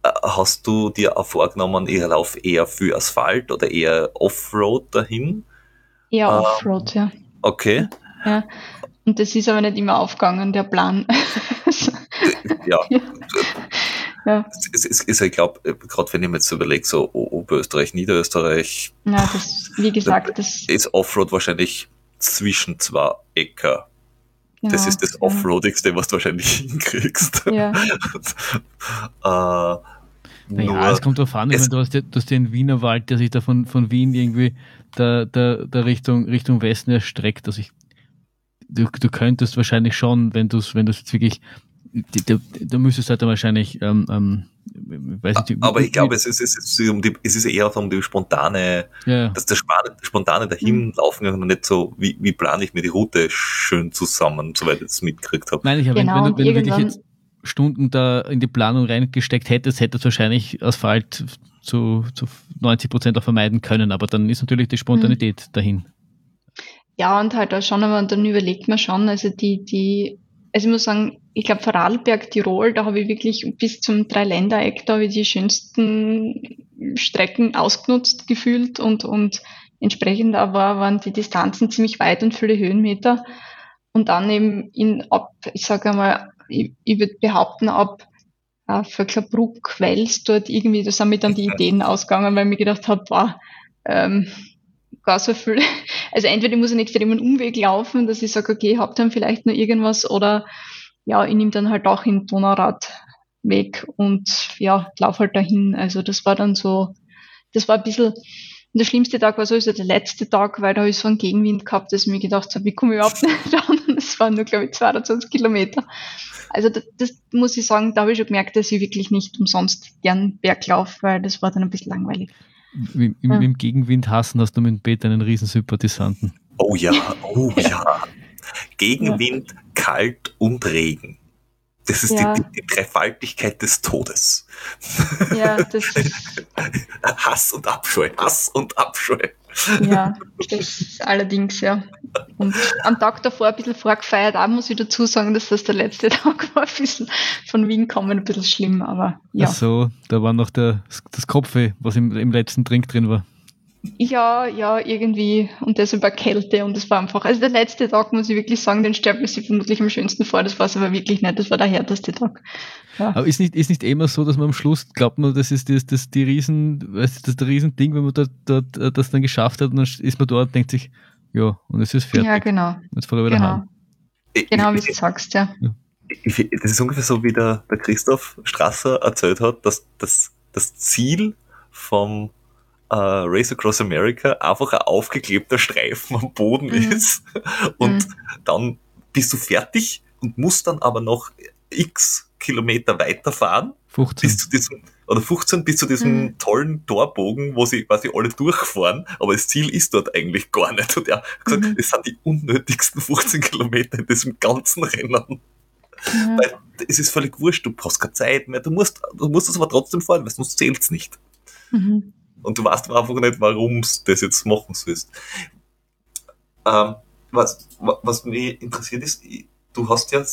äh, hast du dir auch vorgenommen, ich laufe eher für Asphalt oder eher Offroad dahin? Eher Ähm, Offroad, ja. Okay, ja. Und das ist aber nicht immer aufgegangen, der Plan. [LAUGHS] ja. ja. Es, es, es, ich glaube, gerade wenn ich mir jetzt überlege, so Oberösterreich, Niederösterreich, ja, das, wie gesagt, das ist Offroad wahrscheinlich zwischen zwei Äcker. Das genau, ist das ja. Offroadigste, was du wahrscheinlich [LAUGHS] hinkriegst. Ja, [LAUGHS] äh, nur, Ja, es kommt drauf an, ich meine, du hast, ja, du hast ja den Wiener Wald, der sich da von, von Wien irgendwie da, da, da Richtung, Richtung Westen erstreckt. Also ich du, du könntest wahrscheinlich schon, wenn du es wenn jetzt wirklich, du, du müsstest halt dann wahrscheinlich, ähm, ähm, weiß nicht, aber ich glaube, es ist, es, ist um die, es ist eher um die spontane, ja. dass der spontane dahinlaufen mhm. und nicht so, wie, wie plane ich mir die Route schön zusammen, soweit ich es mitgekriegt habe. Nein, ich habe, genau, wenn, wenn, wenn du dich jetzt Stunden da in die Planung reingesteckt hättest, hättest du wahrscheinlich Asphalt zu, zu 90 Prozent auch vermeiden können, aber dann ist natürlich die Spontanität mhm. dahin. Ja, und halt auch schon, aber dann überlegt man schon, also die, die, also ich muss sagen, ich glaube Vorarlberg, Tirol, da habe ich wirklich bis zum Dreiländereck, da habe ich die schönsten Strecken ausgenutzt gefühlt und, und entsprechend aber waren die Distanzen ziemlich weit und viele Höhenmeter. Und dann eben in ab, ich sage einmal, ich, ich würde behaupten, ab äh, Vöcklerbruck, Wels dort irgendwie, da sind mir dann die [LAUGHS] Ideen ausgegangen, weil ich mir gedacht habe, wow, ähm, gar so viel. [LAUGHS] Also entweder muss ich einen extremen Umweg laufen, dass ich sage, okay, habt dann vielleicht nur irgendwas oder ja, ich nehme dann halt auch den Donauradweg und ja, lauf halt dahin. Also das war dann so, das war ein bisschen, der schlimmste Tag war sowieso der letzte Tag, weil da habe ich so einen Gegenwind gehabt, dass ich mir gedacht habe, wie komme ich überhaupt [LAUGHS] nicht an? Das waren nur, glaube ich, 22 Kilometer. Also das, das muss ich sagen, da habe ich schon gemerkt, dass ich wirklich nicht umsonst gern Berglauf, weil das war dann ein bisschen langweilig. Im, im, ja. im Gegenwind hassen hast du mit Peter einen Riesensympathisanten. Oh ja, oh ja. Gegenwind, ja. kalt und Regen. Das ist ja. die, die, Dreifaltigkeit des Todes. Ja, das [LAUGHS] ist. Hass und Abscheu, Hass und Abscheu. Ja, [LAUGHS] das ist allerdings, ja. Und am Tag davor ein bisschen vorgefeiert, auch muss ich dazu sagen, dass das der letzte [LAUGHS] Tag war, ein bisschen von Wien kommen, ein bisschen schlimm, aber ja. Ach so, da war noch der, das Kopfweh, was im, im letzten Drink drin war. Ja, ja, irgendwie und deshalb war Kälte und es war einfach, also der letzte Tag muss ich wirklich sagen, den stellt man sich vermutlich am schönsten vor, das war es aber wirklich nicht, das war der härteste Tag. Ja. Aber ist nicht, ist nicht immer so, dass man am Schluss glaubt man, das ist das, das die Riesen, weißt du, das der Riesending, wenn man dort, dort äh, das dann geschafft hat und dann ist man dort und denkt sich, ja, und es ist fertig. Ja, genau. Jetzt fahre ich wieder genau. Heim. Genau, wie du sagst, ja. ja. Ich, das ist ungefähr so, wie der, der Christoph Strasser erzählt hat, dass das, das Ziel vom äh, Race Across America einfach ein aufgeklebter Streifen am Boden mhm. ist und mhm. dann bist du fertig und musst dann aber noch x Kilometer weiterfahren 15. bis zu diesem oder 15 bis zu diesem mhm. tollen Torbogen, wo sie quasi alle durchfahren, aber das Ziel ist dort eigentlich gar nicht. Und er hat gesagt, mhm. es sind die unnötigsten 15 Kilometer in diesem ganzen Rennen. Ja. Weil es ist völlig wurscht, du hast keine Zeit mehr, du musst, du musst es aber trotzdem fahren, weil sonst zählt es nicht. Mhm. Und du weißt einfach nicht, warum du das jetzt machen sollst. Ähm, was, was mich interessiert ist, du hast ja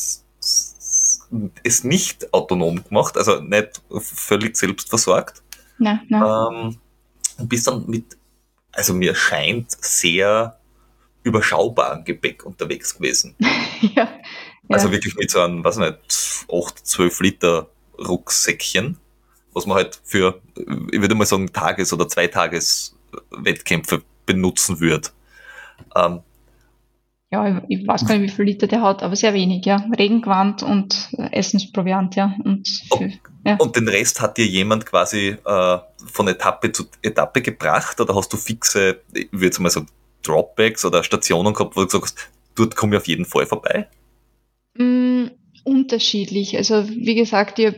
es nicht autonom gemacht, also nicht völlig selbst versorgt. Nein, nein. Ähm, und bist dann mit, also mir scheint, sehr überschaubaren Gepäck unterwegs gewesen. [LAUGHS] ja, Also ja. wirklich mit so einem, was nicht, 8, 12 Liter Rucksäckchen was man halt für, ich würde mal sagen, Tages- oder Zweitages-Wettkämpfe benutzen würde. Ähm, ja, ich weiß gar nicht, wie viel Liter der hat, aber sehr wenig, ja. Regengewand und Essensproviant, ja. Und, für, ja. und den Rest hat dir jemand quasi äh, von Etappe zu Etappe gebracht oder hast du fixe, ich würde jetzt mal sagen, Dropbacks oder Stationen gehabt, wo du gesagt hast, dort komme ich auf jeden Fall vorbei? Mm, unterschiedlich. Also wie gesagt, ich hab,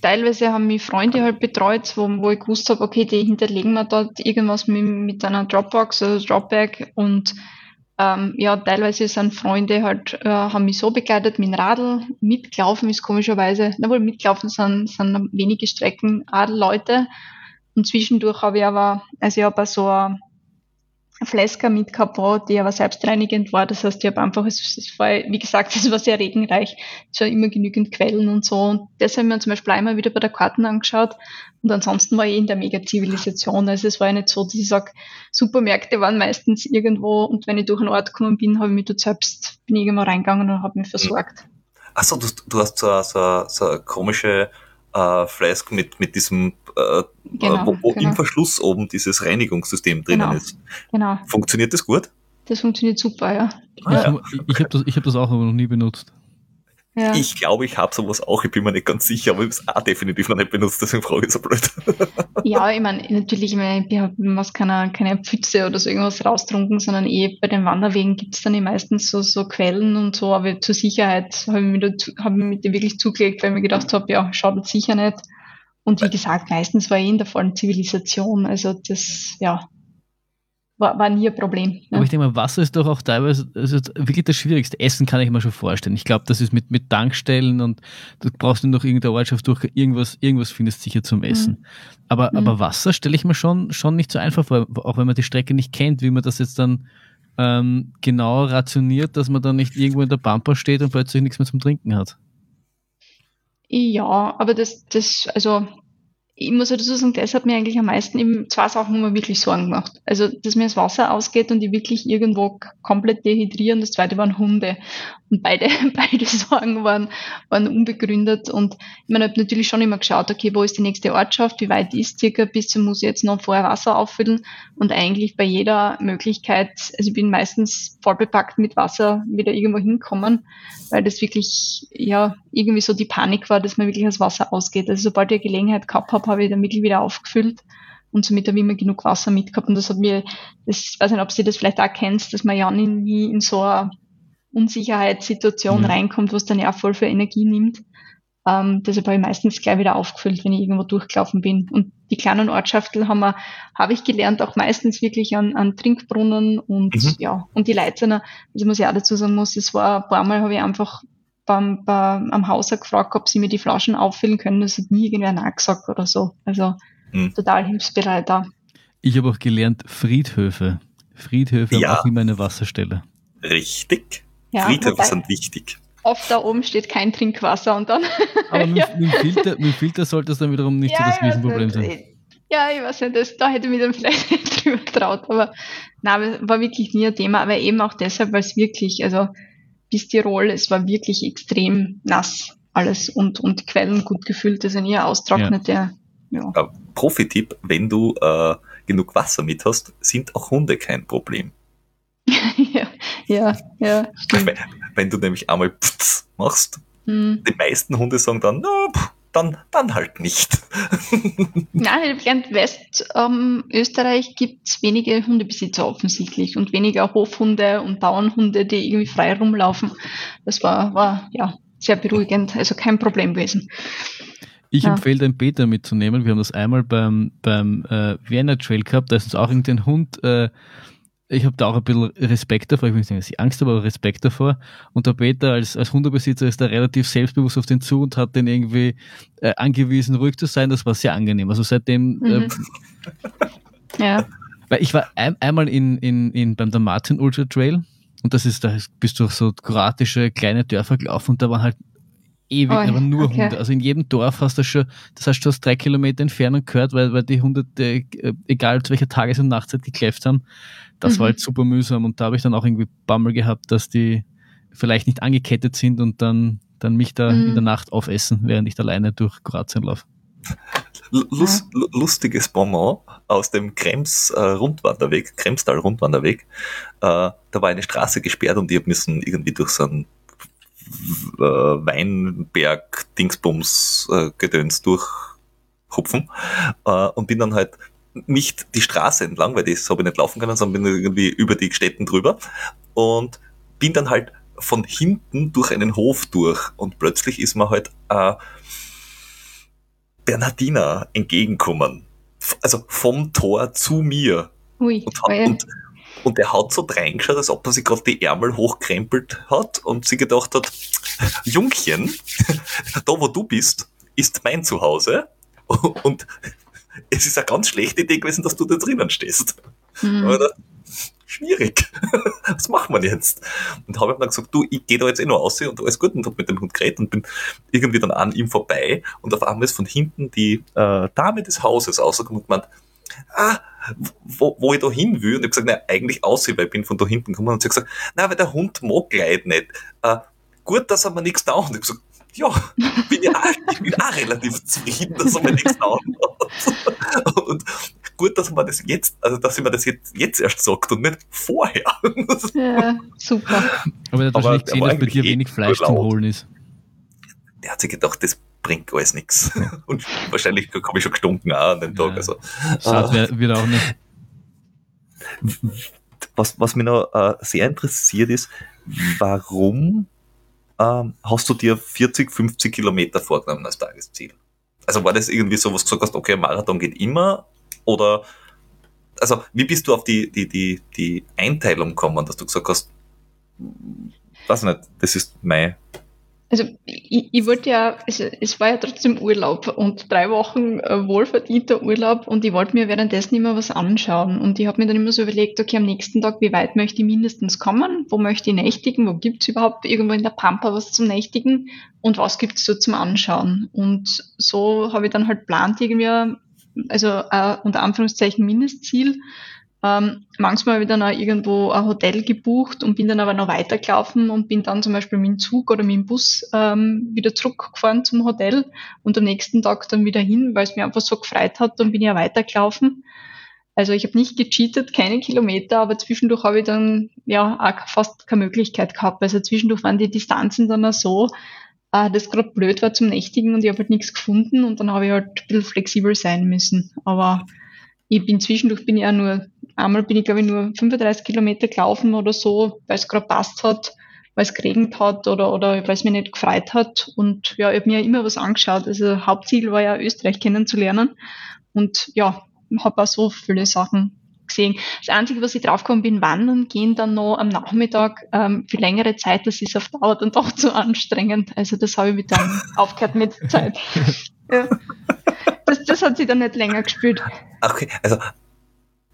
teilweise haben mich Freunde halt betreut, wo, wo ich gewusst habe, okay, die hinterlegen mir dort irgendwas mit, mit einer Dropbox oder Dropbag und ähm, ja, teilweise sind Freunde halt, äh, haben mich so begleitet mit dem Radl, mitgelaufen ist komischerweise, na wohl mitgelaufen sind, sind wenige Strecken Leute und zwischendurch habe ich aber, also ich habe so eine Fläsker mit gehabt, die aber selbstreinigend war. Das heißt, ich habe einfach, es, war, wie gesagt, [LAUGHS] es war sehr regenreich. Es war immer genügend Quellen und so. Und das haben wir zum Beispiel einmal wieder bei der Karten angeschaut. Und ansonsten war ich in der Mega-Zivilisation. Also es war ja nicht so, dass ich sage, Supermärkte waren meistens irgendwo und wenn ich durch einen Ort gekommen bin, habe ich mich dort selbst, bin ich irgendwo reingegangen und habe mich versorgt. Achso, du, du hast so, so, so komische äh, Flask mit, mit diesem, äh, genau, wo, wo genau. im Verschluss oben dieses Reinigungssystem drinnen genau, ist. Genau. Funktioniert das gut? Das funktioniert super, ja. Ah, ja. Ich, ich habe das, hab das auch aber noch nie benutzt. Ja. Ich glaube, ich habe sowas auch, ich bin mir nicht ganz sicher, aber ich habe es auch definitiv noch nicht benutzt, deswegen frage ich so blöd. [LAUGHS] ja, ich meine, natürlich, ich meine, ich habe keine, keine Pfütze oder so irgendwas raustrunken, sondern eh bei den Wanderwegen gibt es dann eh meistens so, so Quellen und so, aber zur Sicherheit habe ich, mich hab ich mit dem wirklich zugelegt, weil ich mir gedacht habe, ja, schaut sicher nicht. Und wie gesagt, meistens war ich in der vollen Zivilisation, also das, ja, war, war nie ein Problem. Aber ich denke mal, Wasser ist doch auch teilweise also wirklich das Schwierigste. Essen kann ich mir schon vorstellen. Ich glaube, das ist mit, mit Tankstellen und du brauchst nur noch irgendeine Ortschaft durch, irgendwas, irgendwas findest sicher zum mhm. Essen. Mhm. Aber, mhm. aber Wasser stelle ich mir schon, schon nicht so einfach vor, auch wenn man die Strecke nicht kennt, wie man das jetzt dann ähm, genau rationiert, dass man dann nicht irgendwo in der Pampa steht und plötzlich nichts mehr zum Trinken hat. Ja, aber das, das, also ich muss ja dazu sagen, das hat mir eigentlich am meisten eben zwei Sachen immer wirklich Sorgen gemacht. Also, dass mir das Wasser ausgeht und die wirklich irgendwo komplett dehydrieren. Das zweite waren Hunde. Und beide, [LAUGHS] beide Sorgen waren, waren unbegründet. Und ich meine, ich habe natürlich schon immer geschaut, okay, wo ist die nächste Ortschaft? Wie weit ist circa? Bis zum muss ich jetzt noch vorher Wasser auffüllen. Und eigentlich bei jeder Möglichkeit, also ich bin meistens vollbepackt mit Wasser wieder irgendwo hinkommen, weil das wirklich, ja, irgendwie so die Panik war, dass mir wirklich das Wasser ausgeht. Also, sobald ich Gelegenheit gehabt habe, habe, ich den Mittel wieder aufgefüllt und somit habe ich immer genug Wasser mitgehabt. Und das hat mir, das, weiß nicht, ob Sie das vielleicht auch kennst, dass man ja nie in so eine Unsicherheitssituation mhm. reinkommt, was dann ja auch voll für Energie nimmt. Ähm, deshalb habe ich meistens gleich wieder aufgefüllt, wenn ich irgendwo durchgelaufen bin. Und die kleinen Ortschaften haben wir, habe ich gelernt, auch meistens wirklich an, an Trinkbrunnen und mhm. ja, und die Leitzener, also muss ich auch dazu sagen muss, es war ein paar Mal habe ich einfach beim, beim, am Hauser gefragt, ob sie mir die Flaschen auffüllen können. Das hat nie irgendwer nachgesagt oder so. Also hm. total hilfsbereit da. Ich habe auch gelernt, Friedhöfe. Friedhöfe ja. haben auch immer eine Wasserstelle. Richtig. Ja, Friedhöfe sind wichtig. Oft da oben steht kein Trinkwasser und dann. [LAUGHS] Aber mit, [LAUGHS] ja. mit, dem Filter, mit dem Filter sollte es dann wiederum nicht ja, so das Riesenproblem sein. Ja, ich weiß nicht, das, da hätte ich mich dann [LAUGHS] vielleicht nicht drüber getraut. Aber nein, war wirklich nie ein Thema. Aber eben auch deshalb, weil es wirklich, also Tirol, es war wirklich extrem nass alles und, und Quellen gut gefüllt, also nie austrocknete. Ja. Ja. Äh, Profi-Tipp, wenn du äh, genug Wasser mit hast, sind auch Hunde kein Problem. [LAUGHS] ja, ja, ja. Wenn, wenn, du nämlich einmal [LAUGHS] machst, hm. die meisten Hunde sagen dann, no, pff, dann, dann halt nicht. [LAUGHS] Nein, während Westösterreich ähm, gibt es wenige Hundebesitzer offensichtlich und weniger Hofhunde und Bauernhunde, die irgendwie frei rumlaufen. Das war, war ja sehr beruhigend, also kein Problem gewesen. Ich ja. empfehle den Peter mitzunehmen. Wir haben das einmal beim, beim äh, Vienna Trail gehabt, da ist uns auch irgendein Hund äh, ich habe da auch ein bisschen Respekt davor, ich will nicht sagen, dass ich Angst habe, aber Respekt davor. Und der Peter als, als Hundebesitzer ist da relativ selbstbewusst auf den zu und hat den irgendwie äh, angewiesen, ruhig zu sein. Das war sehr angenehm. Also seitdem. Mhm. Äh, [LAUGHS] ja. Weil ich war ein, einmal in, in, in, beim der Martin Ultra Trail und das ist, da bist du so kroatische kleine Dörfer gelaufen und da waren halt ewig, oh, aber nur okay. Hunde. Also in jedem Dorf hast du schon, das heißt, du hast drei Kilometer Entfernung gehört, weil, weil die Hunde, äh, egal zu welcher Tages- und Nachtzeit gekläfft haben. Das mhm. war halt super mühsam und da habe ich dann auch irgendwie Bammel gehabt, dass die vielleicht nicht angekettet sind und dann, dann mich da mhm. in der Nacht aufessen, während ich alleine durch Kroatien laufe. Lust, lustiges Bonbon aus dem Krems äh, Rundwanderweg, Kremstal Rundwanderweg. Äh, da war eine Straße gesperrt und ich müssen irgendwie durch so einen äh, Weinberg-Dingsbums-Gedöns äh, durchhupfen äh, und bin dann halt nicht die Straße entlang, weil das habe ich nicht laufen können, sondern bin irgendwie über die Städten drüber und bin dann halt von hinten durch einen Hof durch und plötzlich ist mir halt äh, Bernhardiner entgegenkommen. Also vom Tor zu mir. Ui, und, und, und der hat so reingeschaut, als ob er sich gerade die Ärmel hochkrempelt hat und sie gedacht hat, Jungchen, [LAUGHS] da wo du bist, ist mein Zuhause. [LAUGHS] Und es ist eine ganz schlechte Idee gewesen, dass du da drinnen stehst. Mhm. Oder? Schwierig. [LAUGHS] Was machen wir jetzt? Und habe ihm dann gesagt, du, ich gehe da jetzt eh noch aus und alles gut und habe mit dem Hund geredet und bin irgendwie dann an ihm vorbei und auf einmal ist von hinten die äh, Dame des Hauses rausgekommen und gemeint, ah, wo, wo ich da hin will. Und ich habe gesagt, nein, eigentlich aussehen, weil ich bin von da hinten gekommen und sie hat gesagt, nein, weil der Hund mag Leid nicht. Äh, gut, dass er mir nichts da und ich habe gesagt, ja, bin ja auch, ich bin auch relativ zufrieden, dass er mir nichts da hat. Und gut, dass man das jetzt, also dass man das jetzt, jetzt erst sagt und nicht vorher. Ja, super. Aber er hat wahrscheinlich gesehen, dass bei dir eh wenig Fleisch zum Holen ist. der hat sich gedacht, das bringt alles nichts. Und wahrscheinlich komme ich schon gestunken auch an den Tag. Ja, also, Saat äh, wird auch nicht. Was, was mich noch äh, sehr interessiert ist, warum ähm, hast du dir 40, 50 Kilometer vorgenommen als Tagesziel? Also war das irgendwie so, was du gesagt hast, okay, Marathon geht immer? Oder also wie bist du auf die, die, die, die Einteilung gekommen, dass du gesagt hast, weiß nicht, das ist mein also ich, ich wollte ja, es, es war ja trotzdem Urlaub und drei Wochen äh, wohlverdienter Urlaub und ich wollte mir währenddessen immer was anschauen. Und ich habe mir dann immer so überlegt, okay, am nächsten Tag, wie weit möchte ich mindestens kommen? Wo möchte ich nächtigen? Wo gibt's überhaupt irgendwo in der Pampa was zum Nächtigen? Und was gibt's so zum Anschauen? Und so habe ich dann halt plant irgendwie, also äh, unter Anführungszeichen Mindestziel, ähm, manchmal habe ich dann auch irgendwo ein Hotel gebucht und bin dann aber noch weitergelaufen und bin dann zum Beispiel mit dem Zug oder mit dem Bus ähm, wieder zurückgefahren zum Hotel und am nächsten Tag dann wieder hin, weil es mir einfach so gefreut hat, dann bin ich ja weitergelaufen. Also ich habe nicht gecheatet, keine Kilometer, aber zwischendurch habe ich dann ja auch fast keine Möglichkeit gehabt. Also zwischendurch waren die Distanzen dann auch so, äh, dass gerade blöd war zum Nächtigen und ich habe halt nichts gefunden und dann habe ich halt ein bisschen flexibel sein müssen. Aber ich bin zwischendurch bin ich ja nur Einmal bin ich, glaube ich, nur 35 Kilometer gelaufen oder so, weil es gerade passt hat, weil es geregnet hat oder, oder weil es mich nicht gefreut hat. Und ja, ich habe mir immer was angeschaut. Also Hauptziel war ja Österreich kennenzulernen. Und ja, habe auch so viele Sachen gesehen. Das Einzige, was ich draufgekommen bin, wandern gehen dann noch am Nachmittag ähm, für längere Zeit, das ist auf Dauer dann doch zu anstrengend. Also das habe ich mit dann [LAUGHS] aufgehört mit Zeit. Ja. Das, das hat sich dann nicht länger gespielt. Okay, also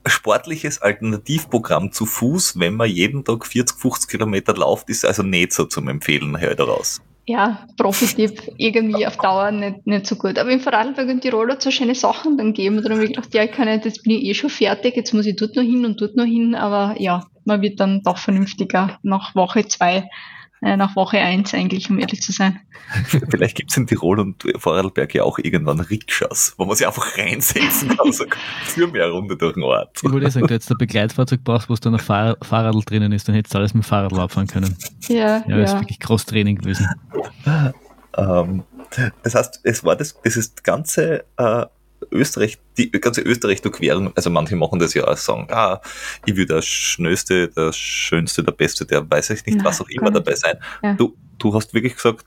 sportliches Alternativprogramm zu Fuß, wenn man jeden Tag 40, 50 Kilometer läuft, ist also nicht so zum Empfehlen, höre daraus. Ja, Profi-Tipp, irgendwie auf Dauer nicht, nicht so gut. Aber in Vorarlberg und Tirol hat es so schöne Sachen dann gegeben. Und dann habe ich gedacht, ja, ich kann nicht, jetzt bin ich eh schon fertig, jetzt muss ich dort noch hin und dort noch hin. Aber ja, man wird dann doch vernünftiger nach Woche zwei nach Woche eins eigentlich, um ehrlich zu sein. [LAUGHS] Vielleicht gibt es in Tirol und Vorarlberg ja auch irgendwann Rikschas, wo man sich einfach reinsetzen kann, so für mehr Runde durch den Ort. Ich wollte sagen, du jetzt ein Begleitfahrzeug brauchst, wo es dann ein Fahr Fahrrad drinnen ist, dann hättest du alles mit dem Fahrrad abfahren können. Ja, ja. Das ist wirklich Cross-Training gewesen. Ähm, das heißt, es war das, das ist ganze äh, Österreich, die ganze Österreich-Durchquerung, also manche machen das ja auch, sagen, ah, ich will der Schnellste, der Schönste, der Beste, der weiß ich nicht, Nein, was auch immer dabei sein. Ja. Du, du hast wirklich gesagt,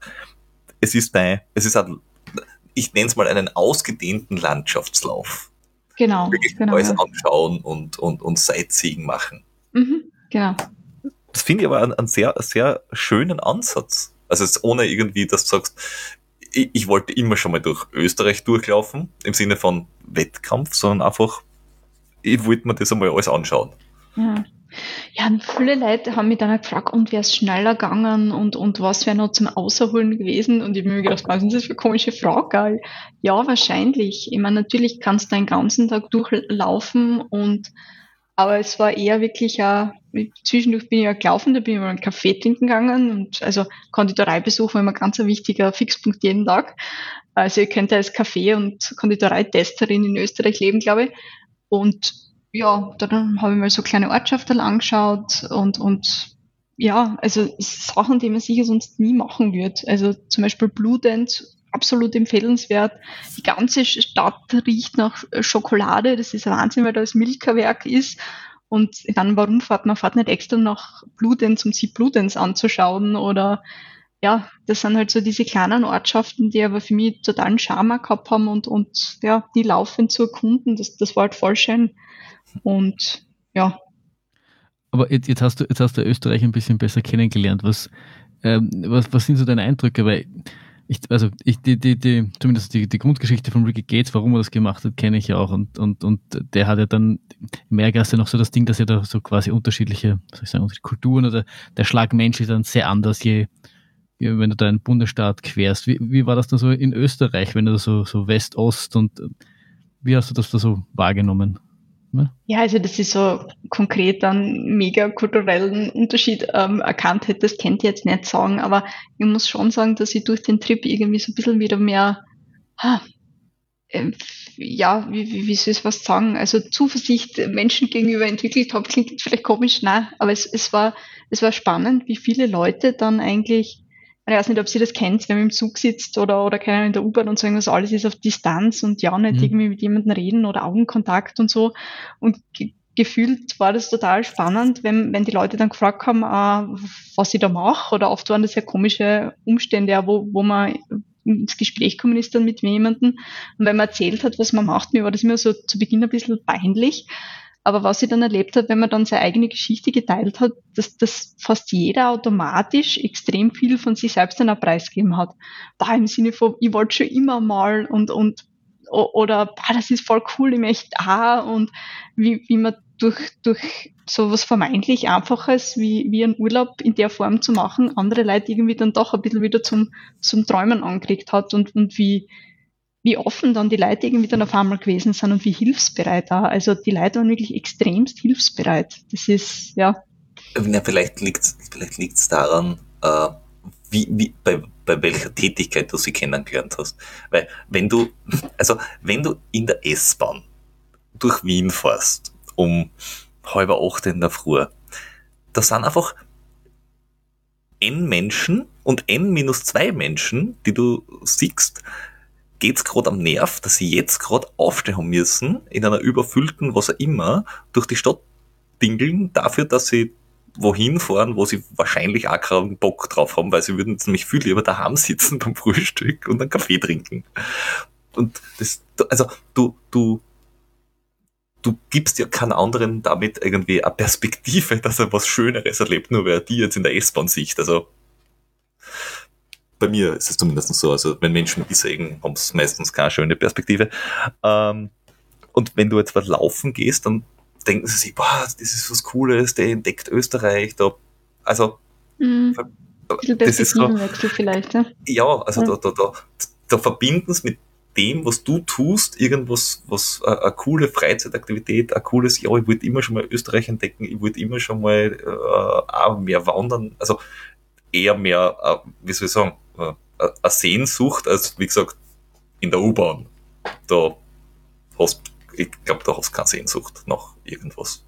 es ist dein, es ist ein, ich nenne es mal einen ausgedehnten Landschaftslauf. Genau. Wirklich genau, alles ja. anschauen und, und, und Sightseeing machen. Mhm, genau. Das finde ich aber einen, einen sehr, sehr schönen Ansatz. Also ohne irgendwie, dass du sagst, ich, ich wollte immer schon mal durch Österreich durchlaufen, im Sinne von Wettkampf, sondern einfach, ich wollte mir das einmal alles anschauen. Ja. Ja, viele Leute haben mich dann gefragt, und wäre es schneller gegangen und, und was wäre noch zum Außerholen gewesen? Und ich habe mir gedacht, was ist das für eine komische Frage? Ja, wahrscheinlich. Ich meine, natürlich kannst du einen ganzen Tag durchlaufen und aber es war eher wirklich ja, zwischendurch bin ich ja gelaufen, da bin ich mal einen Kaffee trinken gegangen und also Konditoreibesuch war immer ganz ein wichtiger Fixpunkt jeden Tag. Also ihr könnt als Kaffee- und Konditoreitesterin in Österreich leben, glaube ich. Und ja, dann habe ich mal so kleine Ortschaften angeschaut und, und ja, also Sachen, die man sicher sonst nie machen wird. Also zum Beispiel Dance absolut empfehlenswert. Die ganze Stadt riecht nach Schokolade. Das ist Wahnsinn, weil da das Milka-Werk ist. Und dann, warum fährt man fährt nicht extra nach Bludenz, um sich Bludenz anzuschauen? Oder ja, das sind halt so diese kleinen Ortschaften, die aber für mich totalen Charme gehabt haben und, und ja, die laufen zu erkunden. Das, das war halt voll schön. Und ja. Aber jetzt, jetzt, hast du, jetzt hast du Österreich ein bisschen besser kennengelernt. Was, ähm, was, was sind so deine Eindrücke? Weil ich, also ich, die, die, die, zumindest die, die Grundgeschichte von Ricky Gates, warum er das gemacht hat, kenne ich ja auch. Und, und, und der hat ja dann im Mehrgasse noch so das Ding, dass er da so quasi unterschiedliche, soll ich sagen, Kulturen oder der Schlag Mensch ist dann sehr anders, je, je wenn du da einen Bundesstaat querst. Wie, wie war das dann so in Österreich, wenn du da so, so West-Ost und wie hast du das da so wahrgenommen? Ne? Ja, also dass ich so konkret dann mega kulturellen Unterschied ähm, erkannt hätte, das kennt ihr jetzt nicht sagen, aber ich muss schon sagen, dass ich durch den Trip irgendwie so ein bisschen wieder mehr, ha, äh, ja, wie, wie, wie soll ich was sagen, also Zuversicht Menschen gegenüber entwickelt habe, klingt vielleicht komisch, nein, aber es, es war, es war spannend, wie viele Leute dann eigentlich ich weiß nicht, ob sie das kennt, wenn man im Zug sitzt oder, oder keiner in der U-Bahn und so irgendwas, alles ist auf Distanz und ja, nicht mhm. irgendwie mit jemandem reden oder Augenkontakt und so. Und ge gefühlt war das total spannend, wenn, wenn die Leute dann gefragt haben, äh, was ich da mache. Oder oft waren das ja komische Umstände, wo, wo man ins Gespräch kommen ist dann mit jemandem. Und wenn man erzählt hat, was man macht, mir war das immer so zu Beginn ein bisschen peinlich. Aber was ich dann erlebt habe, wenn man dann seine eigene Geschichte geteilt hat, dass, dass fast jeder automatisch extrem viel von sich selbst dann auch preisgeben hat. Da im Sinne von, ich wollte schon immer mal und, und oder bah, das ist voll cool, ich möchte auch und wie, wie man durch, durch so was vermeintlich Einfaches wie, wie einen Urlaub in der Form zu machen, andere Leute irgendwie dann doch ein bisschen wieder zum, zum Träumen angeregt hat und, und wie, wie offen dann die Leute irgendwie dann auf einmal gewesen sind und wie hilfsbereit da. Also die Leute waren wirklich extremst hilfsbereit. Das ist, ja. ja vielleicht liegt es vielleicht liegt's daran, äh, wie, wie, bei, bei welcher Tätigkeit du sie kennengelernt hast. Weil wenn du, also wenn du in der S-Bahn durch Wien fährst, um halb acht in der Früh, da sind einfach n Menschen und n minus zwei Menschen, die du siehst, geht's gerade am Nerv, dass sie jetzt gerade aufstehen müssen, in einer überfüllten, was auch immer, durch die Stadt dingeln, dafür, dass sie wohin fahren, wo sie wahrscheinlich auch keinen Bock drauf haben, weil sie würden jetzt nämlich viel lieber daheim sitzen beim Frühstück und einen Kaffee trinken. Und das, also du, du, du gibst ja keinen anderen damit irgendwie eine Perspektive, dass er was Schöneres erlebt, nur weil er die jetzt in der S-Bahn sieht. Also bei mir ist es zumindest so. Also wenn Menschen sägen, haben sie meistens keine schöne Perspektive. Ähm, und wenn du jetzt was laufen gehst, dann denken sie sich, boah, das ist was Cooles, der entdeckt Österreich. Da, also mhm. das ist so, vielleicht. Ja, ja also ja. Da, da, da, da verbinden sie mit dem, was du tust, irgendwas, was äh, eine coole Freizeitaktivität, ein cooles, ja, ich wollte immer schon mal Österreich entdecken, ich wollte immer schon mal äh, auch mehr wandern, also eher mehr, äh, wie soll ich sagen, äh, eine Sehnsucht als, wie gesagt, in der U-Bahn. Da hast, ich glaube, da hast du keine Sehnsucht nach irgendwas.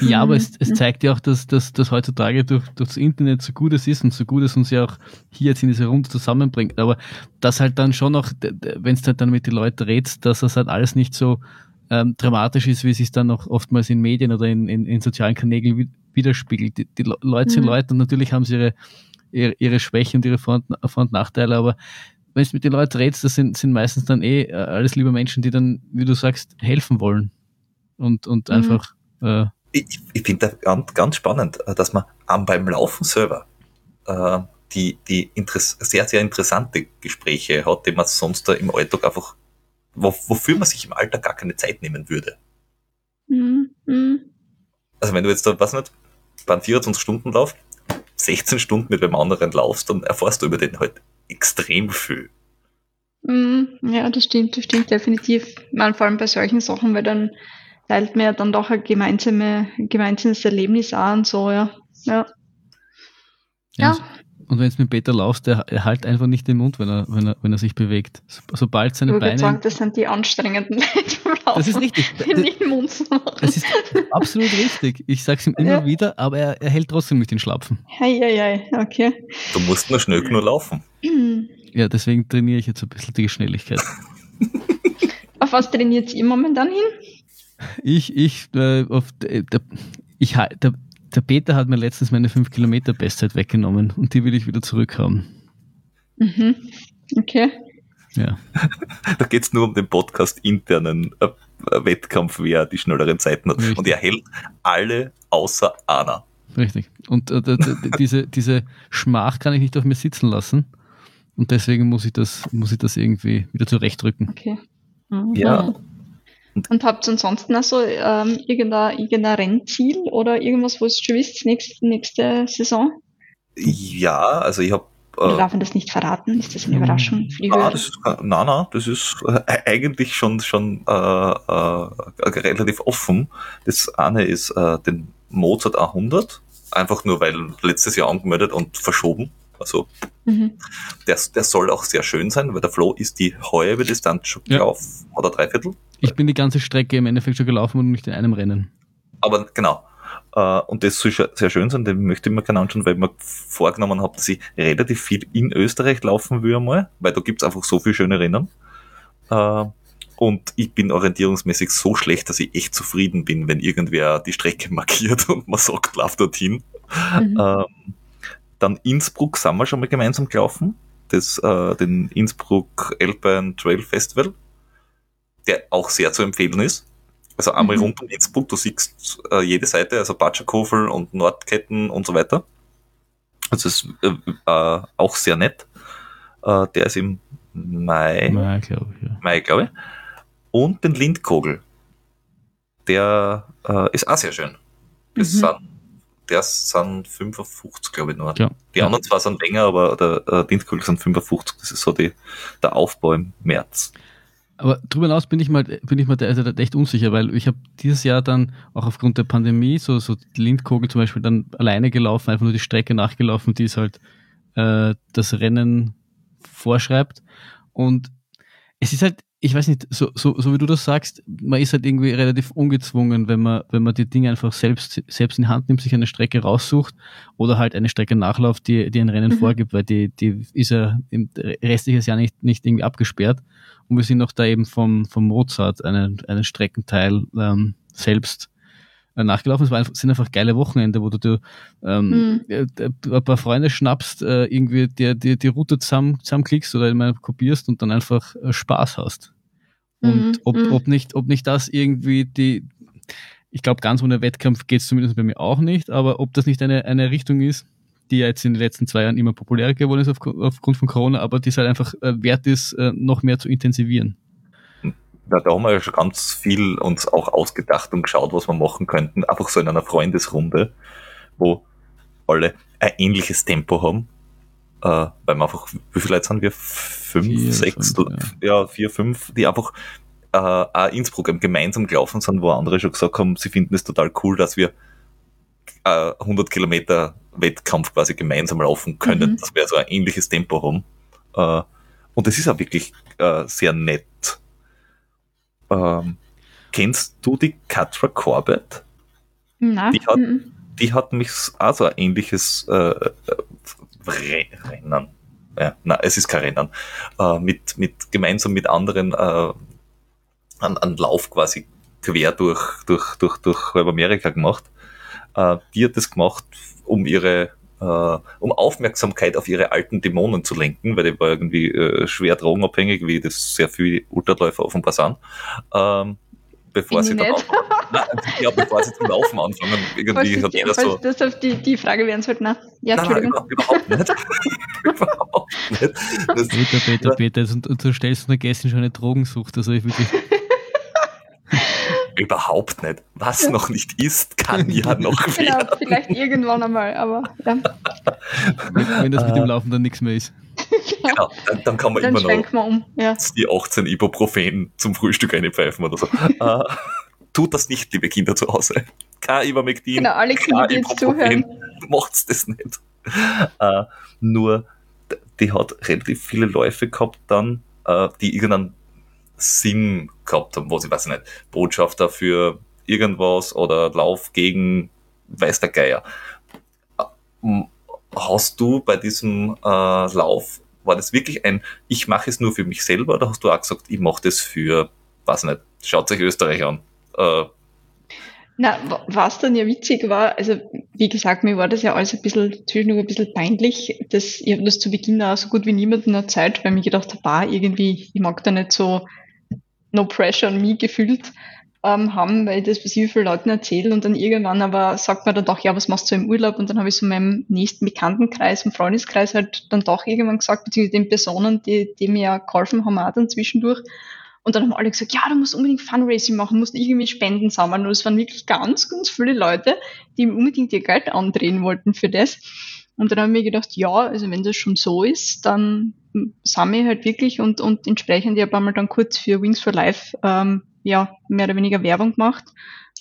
Ja, aber es, es, zeigt ja auch, dass, dass, dass heutzutage durch, durch das Internet so gut es ist und so gut es uns ja auch hier jetzt in dieser Runde zusammenbringt. Aber das halt dann schon noch, wenn es halt dann mit den Leuten redest, dass das halt alles nicht so ähm, dramatisch ist, wie es sich dann auch oftmals in Medien oder in, in, in sozialen Kanälen widerspiegelt. Die, die Leute sind mhm. Leute und natürlich haben sie ihre ihre, ihre Schwächen und ihre Vor- und, Vor und Nachteile, aber wenn du mit den Leuten redest, das sind, sind meistens dann eh äh, alles liebe Menschen, die dann, wie du sagst, helfen wollen. Und, und mhm. einfach. Äh, ich ich finde das ganz, ganz spannend, äh, dass man am, beim Laufen selber äh, die, die sehr, sehr interessante Gespräche hat, die man sonst da im Alltag einfach, wo, wofür man sich im Alltag gar keine Zeit nehmen würde. Mhm. Mhm. Also wenn du jetzt da, was nicht, beim 24-Stunden-Lauf 16 Stunden mit einem anderen laufst, dann erfährst du über den halt extrem viel. Mm, ja, das stimmt, das stimmt definitiv. Man, vor allem bei solchen Sachen, weil dann teilt man ja dann doch ein gemeinsame, gemeinsames Erlebnis an und so, ja. Ja. ja. ja. Und wenn es mit Peter laufst, der, er halt einfach nicht den Mund, wenn er, wenn er, wenn er sich bewegt. sobald seine ich Beine. Sagen, das sind die anstrengenden [LAUGHS] Leute beim Laufen. Das ist richtig. nicht den Mund zu machen. Das ist absolut richtig. Ich sage es ihm immer ja. wieder, aber er, er hält trotzdem nicht den Schlapfen. Hei, hei, hei. okay. Du musst nur schnell nur laufen. [CLEARS THROAT] Ja, deswegen trainiere ich jetzt ein bisschen die Schnelligkeit. [LAUGHS] auf was trainiert ihr momentan hin? Ich, ich, äh, auf, der, ich, der, der Peter hat mir letztens meine 5 Kilometer Bestzeit weggenommen und die will ich wieder zurückhaben. Mhm. Okay. Ja. [LAUGHS] Da geht es nur um den Podcast internen äh, Wettkampf, wer die schnelleren Zeiten hat. Richtig. Und er hält alle außer Anna. Richtig. Und äh, diese, diese Schmach kann ich nicht auf mir sitzen lassen. Und deswegen muss ich das, muss ich das irgendwie wieder zurechtrücken. Okay. Mhm. Ja. Und habt ihr ansonsten also ähm, irgendein, irgendein Rennziel oder irgendwas, wo es schon wisst, nächste, nächste Saison? Ja, also ich habe oder darf man das nicht verraten? Ist das eine Überraschung für die na, das, na, na, das ist äh, eigentlich schon, schon äh, äh, relativ offen. Das eine ist äh, den Mozart 100, einfach nur weil letztes Jahr angemeldet und verschoben. Also mhm. der, der soll auch sehr schön sein, weil der Flo ist die halbe Distanz schon ja. gelaufen oder dreiviertel. Ich bin die ganze Strecke im Endeffekt schon gelaufen und nicht in einem Rennen. Aber genau. Uh, und das soll sehr schön sein, den möchte ich mir gerne anschauen, weil ich mir vorgenommen habe, dass ich relativ viel in Österreich laufen will einmal, weil da gibt's einfach so viele schöne Rennen. Uh, und ich bin orientierungsmäßig so schlecht, dass ich echt zufrieden bin, wenn irgendwer die Strecke [LAUGHS] markiert und man sagt, lauf dorthin. Mhm. Uh, dann Innsbruck sind wir schon mal gemeinsam gelaufen, das, äh, den Innsbruck Alpine Trail Festival, der auch sehr zu empfehlen ist. Also einmal mhm. rund um Innsbruck, du siehst äh, jede Seite, also Batschakofel und Nordketten und so weiter. Also ist äh, äh, auch sehr nett. Äh, der ist im Mai, Mai glaube ich. Ja. Mai, glaube ich. Und den Lindkogel. Der äh, ist auch sehr schön. Das mhm. sind, der sind 55, glaube ich, nur. Ja. Die anderen zwar sind länger, aber der äh, Lindkogel sind 55. Das ist so die, der Aufbau im März. Aber darüber hinaus bin ich mal, bin ich mal also echt unsicher, weil ich habe dieses Jahr dann auch aufgrund der Pandemie so, so Lindkogel zum Beispiel dann alleine gelaufen, einfach nur die Strecke nachgelaufen, die es halt äh, das Rennen vorschreibt. Und es ist halt, ich weiß nicht, so, so, so wie du das sagst, man ist halt irgendwie relativ ungezwungen, wenn man, wenn man die Dinge einfach selbst, selbst in Hand nimmt, sich eine Strecke raussucht oder halt eine Strecke nachläuft, die, die ein Rennen mhm. vorgibt, weil die, die ist ja im restliches Jahr nicht, nicht irgendwie abgesperrt. Und wir sind noch da eben vom, vom Mozart einen, einen Streckenteil ähm, selbst nachgelaufen. Es sind einfach geile Wochenende, wo du dir ähm, mhm. ein paar Freunde schnappst, äh, irgendwie dir, dir die Route zusammen, zusammenklickst oder immer kopierst und dann einfach äh, Spaß hast. Und mhm. ob, mhm. ob, nicht, ob nicht das irgendwie die, ich glaube, ganz ohne Wettkampf geht es zumindest bei mir auch nicht, aber ob das nicht eine, eine Richtung ist, die ja jetzt in den letzten zwei Jahren immer populärer geworden ist auf, aufgrund von Corona, aber die es halt einfach äh, wert ist, äh, noch mehr zu intensivieren. Ja, da haben wir ja schon ganz viel uns auch ausgedacht und geschaut, was wir machen könnten. Einfach so in einer Freundesrunde, wo alle ein ähnliches Tempo haben. Äh, weil wir einfach, wie viele Leute sind wir? Fünf, vier, sechs, fünf, ja. ja. vier, fünf, die einfach äh, auch Innsbruck gemeinsam gelaufen sind, wo andere schon gesagt haben, sie finden es total cool, dass wir äh, 100 Kilometer Wettkampf quasi gemeinsam laufen können, mhm. dass wir so ein ähnliches Tempo haben. Äh, und es ist auch wirklich äh, sehr nett. Ähm, kennst du die Katra Corbett? Nein. Die hat, mhm. die hat mich auch so ein ähnliches äh, äh Rennen. Ja, nein, es ist kein Rennen. Äh, mit, mit, gemeinsam mit anderen äh, einen, einen Lauf quasi quer durch, durch, durch, durch Amerika gemacht. Äh, die hat das gemacht, um ihre Uh, um Aufmerksamkeit auf ihre alten Dämonen zu lenken, weil die war irgendwie uh, schwer drogenabhängig, wie das sehr viele Ultraläufer offenbar sind. Ähm, bevor sie dann nein, ja, bevor sie zum Laufen anfangen, irgendwie hat jeder so. Das auf die, die Frage wären sollte, na, ja, nein. Nein, überhaupt nicht. überhaupt nicht. [LAUGHS] Das, Peter, Peter, Peter, und, und du stellst einer Gästin schon eine Drogensucht, also ich wirklich. Überhaupt nicht. Was ja. noch nicht ist, kann ja [LAUGHS] noch genau, werden. Genau, vielleicht irgendwann einmal, aber ja. Wenn das mit dem Laufen dann nichts mehr ist. [LAUGHS] genau, dann, dann, kann man dann immer noch um. ja. die 18 Ibuprofen zum Frühstück einpfeifen oder so. uh, [LAUGHS] tut das nicht, liebe Kinder zu Hause. Kein Ivermectin, genau, alle Kinder, die jetzt zuhören. Macht's das nicht. Uh, nur, die hat relativ viele Läufe gehabt dann, uh, die irgendeinen Sinn gehabt haben, wo sie, weiß ich nicht, Botschafter für irgendwas oder Lauf gegen weiß der Geier. Hast du bei diesem äh, Lauf, war das wirklich ein, ich mache es nur für mich selber oder hast du auch gesagt, ich mache das für, weiß nicht, schaut euch Österreich an? Äh, na, was dann ja witzig war, also wie gesagt, mir war das ja alles ein bisschen zwischendurch ein bisschen peinlich. dass ich das zu Beginn auch so gut wie niemanden erzählt, weil mir gedacht habe, irgendwie, ich mag da nicht so no pressure on me gefühlt ähm, haben, weil ich das bei vielen Leuten erzähle und dann irgendwann aber sagt man dann doch, ja, was machst du im Urlaub? Und dann habe ich so meinem nächsten Bekanntenkreis, im Freundeskreis halt dann doch irgendwann gesagt, beziehungsweise den Personen, die, die mir ja geholfen haben, auch dann zwischendurch. Und dann haben alle gesagt, ja, du musst unbedingt Fundraising machen, musst irgendwie Spenden sammeln. Und es waren wirklich ganz, ganz viele Leute, die unbedingt ihr Geld andrehen wollten für das. Und dann habe ich mir gedacht, ja, also wenn das schon so ist, dann ich halt wirklich und, und entsprechend, ich habe einmal dann kurz für Wings for Life ähm, ja, mehr oder weniger Werbung gemacht.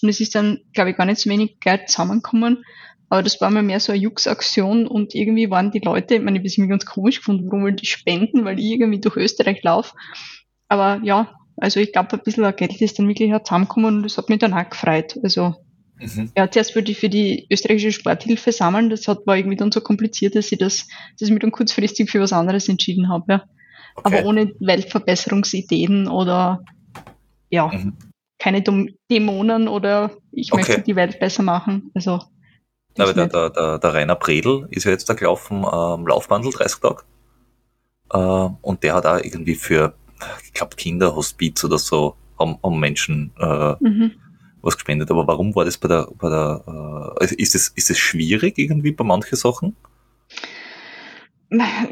Und es ist dann, glaube ich, gar nicht so wenig Geld zusammengekommen. Aber das war mal mehr so eine Jux-Aktion und irgendwie waren die Leute, ich meine, ich habe mir ganz komisch gefunden, warum wollen die spenden, weil ich irgendwie durch Österreich laufe. Aber ja, also ich glaube, ein bisschen Geld ist dann wirklich zusammengekommen und das hat mich dann auch gefreut. Also mhm. ja, zuerst wollte ich für die österreichische Sporthilfe sammeln. Das hat, war irgendwie dann so kompliziert, dass ich das, dass ich mich dann kurzfristig für was anderes entschieden habe. Ja. Okay. Aber ohne Weltverbesserungsideen oder ja, mhm. keine Dämonen oder ich okay. möchte die Welt besser machen. Also aber der, der, der, der Rainer Bredel ist ja jetzt da gelaufen am ähm, Laufbandel 30 Tage. Äh, und der hat auch irgendwie für, ich glaube, Kinderhospiz oder so, haben, haben Menschen äh, mhm. Was gespendet. Aber warum war das bei der, bei der äh, ist es ist es schwierig irgendwie bei manchen Sachen?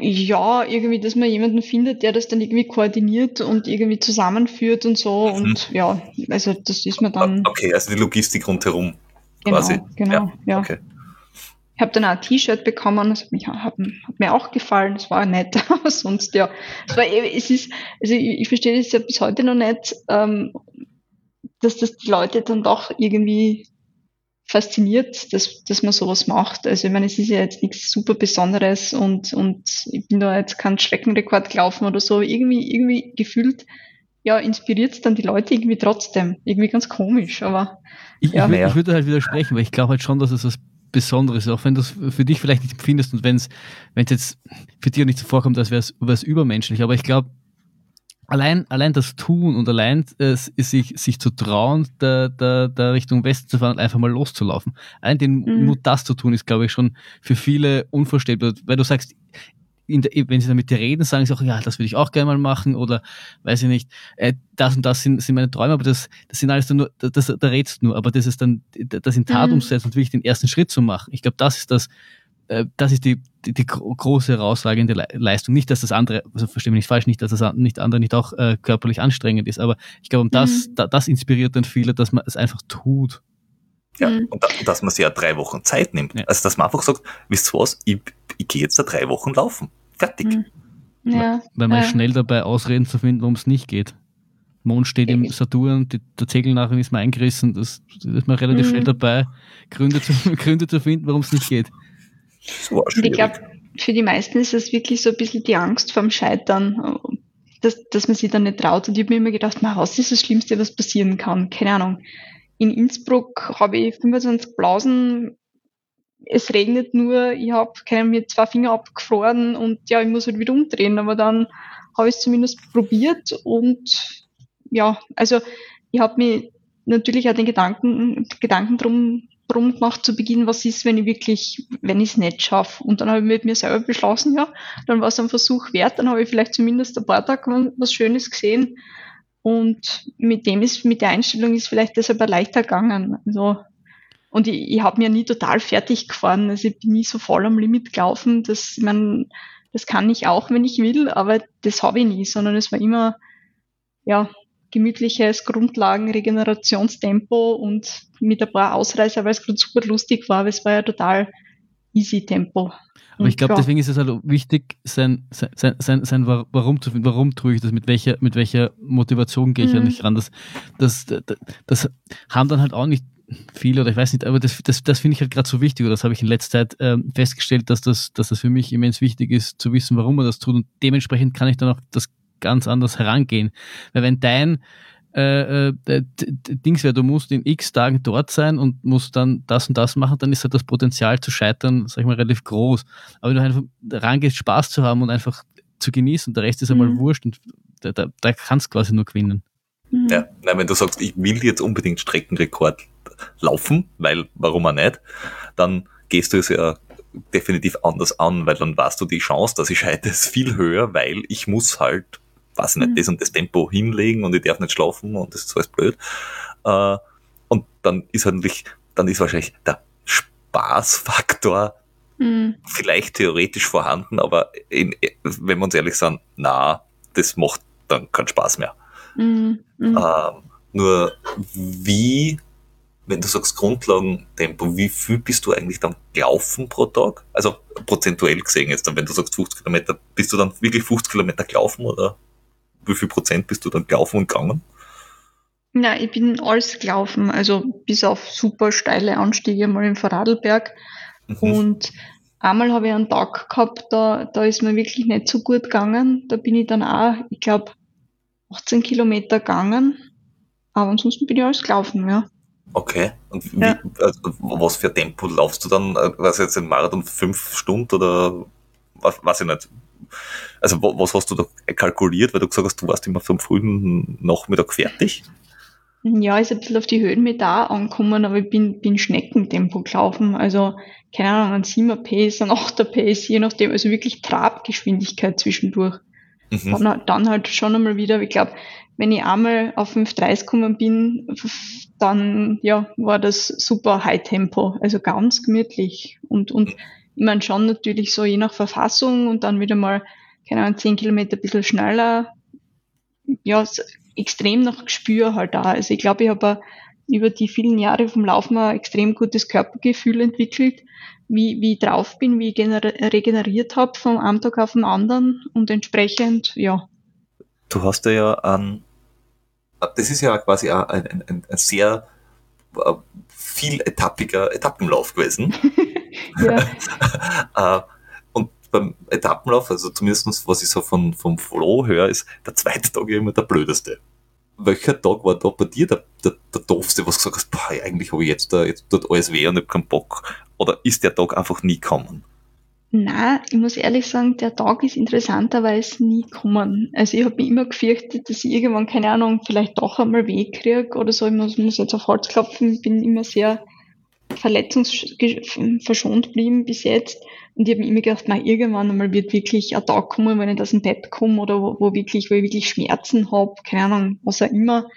Ja, irgendwie, dass man jemanden findet, der das dann irgendwie koordiniert und irgendwie zusammenführt und so. Mhm. Und ja, also das ist mir dann. Okay, also die Logistik rundherum. Genau, quasi. genau, ja. ja. Okay. Ich habe dann auch ein T-Shirt bekommen, das hat, mich, hat, hat, mir auch gefallen, das war nett, [LAUGHS] aber sonst ja. Es, war, es ist, also ich, ich verstehe das ja bis heute noch nicht, ähm, dass das die Leute dann doch irgendwie fasziniert, dass, dass man sowas macht. Also ich meine, es ist ja jetzt nichts super Besonderes und, und ich bin da jetzt kein Streckenrekord gelaufen oder so. Irgendwie, irgendwie gefühlt, ja, inspiriert es dann die Leute irgendwie trotzdem. Irgendwie ganz komisch, aber. Ich, ja. ich, ich würde halt widersprechen, weil ich glaube halt schon, dass es was Besonderes, auch wenn du es für dich vielleicht nicht empfindest und wenn es jetzt für dich nicht so vorkommt, als wäre es übermenschlich. Aber ich glaube, allein, allein das Tun und allein äh, sich, sich zu trauen, da, da, da Richtung Westen zu fahren und einfach mal loszulaufen. Allein den mhm. Mut, das zu tun, ist, glaube ich, schon für viele unvorstellbar. Weil du sagst, der, wenn sie dann mit dir reden, sagen sie auch, ja, das würde ich auch gerne mal machen oder weiß ich nicht, äh, das und das sind, sind meine Träume, aber das, das sind alles dann nur, das, da redst du nur, aber das ist dann, das in Tat mhm. umsetzen und wirklich den ersten Schritt zu machen. Ich glaube, das ist das, äh, das ist die, die, die große herausragende Leistung. Nicht, dass das andere, also verstehe mich nicht falsch, nicht, dass das nicht andere nicht auch äh, körperlich anstrengend ist, aber ich glaube, um das, mhm. da, das inspiriert dann viele, dass man es einfach tut. Ja, mhm. und da, dass man sich ja drei Wochen Zeit nimmt. Ja. Also, dass man einfach sagt, wisst ihr was, ich, ich gehe jetzt da drei Wochen laufen. Fertig. Mhm. Ja. Weil man ja. schnell dabei Ausreden zu finden, warum es nicht geht. Mond steht im Saturn, die, der Zegel nachher ist mal eingerissen, das, das ist man relativ mhm. schnell dabei, Gründe zu, [LAUGHS] Gründe zu finden, warum es nicht geht. So ich glaube, für die meisten ist es wirklich so ein bisschen die Angst vorm Scheitern, dass, dass man sich dann nicht traut. Und ich habe mir immer gedacht, was ist das Schlimmste, was passieren kann? Keine Ahnung. In Innsbruck habe ich 25 Blausen es regnet nur, ich habe mir zwei Finger abgefroren und ja, ich muss halt wieder umdrehen, aber dann habe ich es zumindest probiert und ja, also ich habe mir natürlich auch den Gedanken, Gedanken drum, drum gemacht zu Beginn, was ist, wenn ich wirklich, wenn ich es nicht schaffe. Und dann habe ich mit mir selber beschlossen, ja, dann war es ein Versuch wert, dann habe ich vielleicht zumindest ein paar Tage was Schönes gesehen. Und mit dem ist, mit der Einstellung ist vielleicht deshalb leichter gegangen. Also und ich, ich habe mir nie total fertig gefahren. Also ich bin nie so voll am Limit gelaufen. Das, ich mein, das kann ich auch, wenn ich will, aber das habe ich nie, sondern es war immer ja, gemütliches Grundlagen-Regenerationstempo und mit ein paar Ausreißer, weil es gerade super lustig war, aber es war ja total easy Tempo. Aber ich glaube, ja. deswegen ist es halt wichtig, sein, sein, sein, sein Warum zu finden. Warum tue ich das? Mit welcher, mit welcher Motivation gehe ich mhm. ja nicht ran? Das, das, das, das haben dann halt auch nicht viel oder ich weiß nicht, aber das, das, das finde ich halt gerade so wichtig oder das habe ich in letzter Zeit ähm, festgestellt, dass das, dass das für mich immens wichtig ist, zu wissen, warum man das tut und dementsprechend kann ich dann auch das ganz anders herangehen. Weil wenn dein äh, äh, Dings wäre, du musst in x Tagen dort sein und musst dann das und das machen, dann ist halt das Potenzial zu scheitern, sag ich mal, relativ groß. Aber wenn du einfach rangehst, Spaß zu haben und einfach zu genießen, der Rest ist einmal mhm. wurscht und da, da, da kannst du quasi nur gewinnen. Mhm. Ja, nein, wenn du sagst, ich will jetzt unbedingt Streckenrekord laufen, weil warum auch nicht, dann gehst du es ja definitiv anders an, weil dann weißt du die Chance, dass ich scheite, ist viel höher, weil ich muss halt, weiß nicht, mhm. das und das Tempo hinlegen und ich darf nicht schlafen und das ist alles blöd. Äh, und dann ist eigentlich, dann ist wahrscheinlich der Spaßfaktor mhm. vielleicht theoretisch vorhanden, aber in, wenn wir uns ehrlich sind, na, das macht dann keinen Spaß mehr. Mhm. Mhm. Ähm, nur wie wenn du sagst Grundlagentempo, wie viel bist du eigentlich dann gelaufen pro Tag? Also prozentuell gesehen jetzt, dann, wenn du sagst 50 Kilometer, bist du dann wirklich 50 Kilometer gelaufen oder wie viel Prozent bist du dann gelaufen und gegangen? Na, ich bin alles gelaufen, also bis auf super steile Anstiege mal im Vorarlberg. Mhm. Und einmal habe ich einen Tag gehabt, da, da ist mir wirklich nicht so gut gegangen. Da bin ich dann auch, ich glaube, 18 Kilometer gegangen. Aber ansonsten bin ich alles gelaufen, ja. Okay. Und wie, ja. also, was für Tempo laufst du dann? Was jetzt ein Marathon fünf Stunden oder was, weiß ich nicht? Also was hast du da kalkuliert, weil du gesagt hast, du warst immer vom frühen Nachmittag fertig? Ja, ist ein bisschen auf die Höhenmeter angekommen, aber ich bin, bin Schneckentempo gelaufen. Also, keine Ahnung, ein 7er Pace, ein 8er Pace, je nachdem, also wirklich Trabgeschwindigkeit zwischendurch. Mhm. Dann, dann halt schon einmal wieder, ich glaube, wenn ich einmal auf 5,30 gekommen bin, dann ja, war das super High Tempo, also ganz gemütlich. Und, und ich meine schon natürlich so je nach Verfassung und dann wieder mal, keine Ahnung, 10 Kilometer ein bisschen schneller. Ja, extrem nach Gespür halt da. Also ich glaube, ich habe über die vielen Jahre vom Laufen ein extrem gutes Körpergefühl entwickelt, wie, wie ich drauf bin, wie ich regeneriert habe von einem Tag auf den anderen und entsprechend, ja. Du hast ja ein, das ist ja quasi ein, ein, ein, ein sehr äh, viel etappiger Etappenlauf gewesen. [LAUGHS] [LAUGHS] Äh, und beim Etappenlauf, also zumindest was ich so von, vom Flo höre, ist der zweite Tag immer der blödeste welcher Tag war da bei dir der, der, der doofste, was du gesagt hast, boah, eigentlich habe ich jetzt, da, jetzt tut alles weh und ich habe keinen Bock? Oder ist der Tag einfach nie gekommen? Na, ich muss ehrlich sagen, der Tag ist interessanterweise nie gekommen. Also ich habe mich immer gefürchtet, dass ich irgendwann, keine Ahnung, vielleicht doch einmal weh kriege oder so. Ich muss, muss jetzt auf Holz klopfen, ich bin immer sehr verletzungsverschont geblieben bis jetzt. Und ich habe mir immer gedacht, na, irgendwann einmal wird wirklich ein Tag kommen, wenn ich aus dem Bett komme oder wo, wo wirklich, wo ich wirklich Schmerzen habe, keine Ahnung, was auch immer.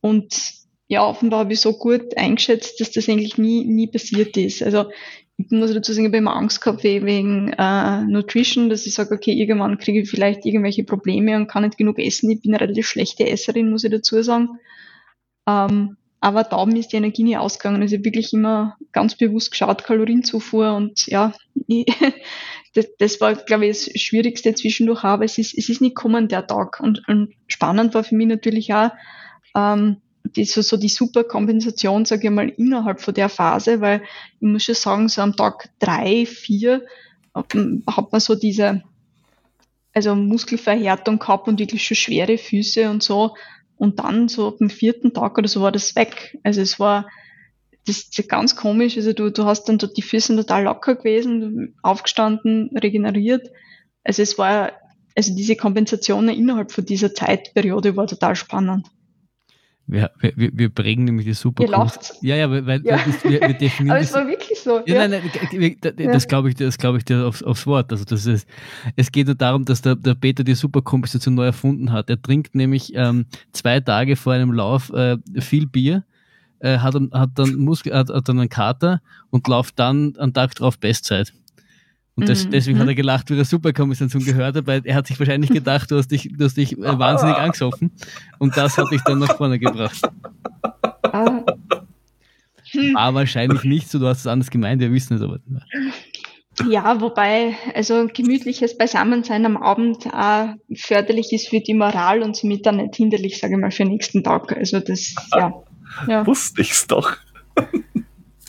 Und ja, offenbar habe ich so gut eingeschätzt, dass das eigentlich nie, nie passiert ist. Also ich muss dazu sagen, ich habe immer Angst gehabt wegen äh, Nutrition, dass ich sage, okay, irgendwann kriege ich vielleicht irgendwelche Probleme und kann nicht genug essen. Ich bin eine relativ schlechte Esserin, muss ich dazu sagen. Ähm, aber da ist die Energie nie ausgegangen. Also wirklich immer ganz bewusst geschaut, Kalorienzufuhr und ja, [LAUGHS] das, das war, glaube ich, das Schwierigste zwischendurch, aber es ist, es ist nicht kommen der Tag. Und, und spannend war für mich natürlich auch, ähm, die, so, so die super Kompensation, sage ich mal, innerhalb von der Phase, weil ich muss schon sagen, so am Tag drei, vier ähm, hat man so diese, also Muskelverhärtung gehabt und wirklich schon schwere Füße und so. Und dann so ab dem vierten Tag oder so war das weg. Also es war das ist ganz komisch. Also du, du hast dann dort die Füße total locker gewesen, aufgestanden, regeneriert. Also es war, also diese Kompensationen innerhalb von dieser Zeitperiode war total spannend. Wir, wir, wir prägen nämlich die super. Ihr lacht. Ja, ja, weil, ja. Das, wir, wir definieren. [LAUGHS] Aber es war wirklich so. Ja, ja. Nein, nein, das, das glaube ich, das glaube ich dir aufs, aufs Wort. Also das ist, es geht nur darum, dass der, der Peter die Superkompensation neu erfunden hat. Er trinkt nämlich ähm, zwei Tage vor einem Lauf äh, viel Bier, äh, hat, hat dann Muskel, hat, hat dann einen Kater und läuft dann einen Tag drauf Bestzeit. Und das, mhm. deswegen hat er gelacht, wie er Superkompensation gehört hat, weil er hat sich wahrscheinlich gedacht, du hast dich, du hast dich äh, wahnsinnig angesoffen. Und das hat dich dann nach vorne gebracht. Ah. War wahrscheinlich nicht so, du hast es anders gemeint, wir wissen es aber. Ja, wobei, also gemütliches Beisammensein am Abend auch förderlich ist für die Moral und somit dann nicht hinderlich, sage ich mal, für den nächsten Tag. Also das, ja. ja. Wusste ich's doch.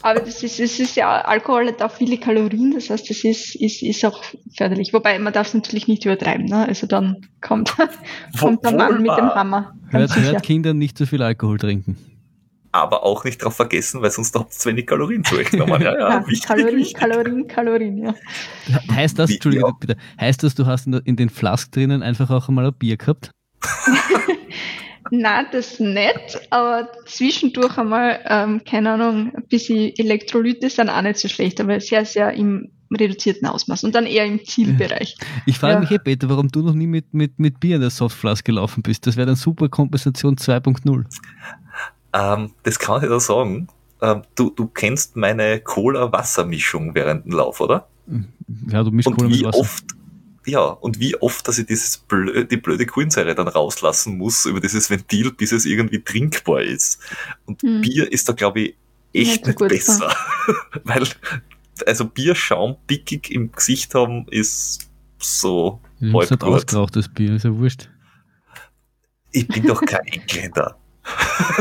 Aber das ist, es ist ja, Alkohol hat auch viele Kalorien, das heißt, das ist, ist, ist auch förderlich. Wobei, man darf es natürlich nicht übertreiben, ne? Also dann kommt, [LAUGHS] kommt der Mann mit dem Hammer. Hört, hört Kindern nicht zu viel Alkohol trinken. Aber auch nicht darauf vergessen, weil sonst habt ihr zu wenig Kalorien zu euch genommen. Ja, ja, ja Kalorien, Kalorien, Kalorien, ja. Heißt das, Entschuldigung, bitte, heißt das, du hast in den Flask drinnen einfach auch einmal ein Bier gehabt? [LAUGHS] Nein, das nicht, aber zwischendurch einmal, ähm, keine Ahnung, ein bisschen Elektrolyte sind auch nicht so schlecht, aber sehr, sehr im reduzierten Ausmaß und dann eher im Zielbereich. Ich frage ja. mich, hey Peter, warum du noch nie mit, mit, mit Bier in der Softflask gelaufen bist. Das wäre dann super Kompensation 2.0. Ähm, das kann ich da sagen. Ähm, du, du kennst meine Cola-Wasser-Mischung während dem Lauf, oder? Ja, du mischst Cola mit Wasser. Oft ja, und wie oft, dass ich dieses blöde, die blöde Kohlensäure dann rauslassen muss über dieses Ventil, bis es irgendwie trinkbar ist. Und hm. Bier ist da, glaube ich, echt nicht, nicht besser. [LAUGHS] Weil, also Bierschaum pickig im Gesicht haben, ist so halb gut. ausgerauchtes Bier, ist ja wurscht. Ich bin doch kein Engländer.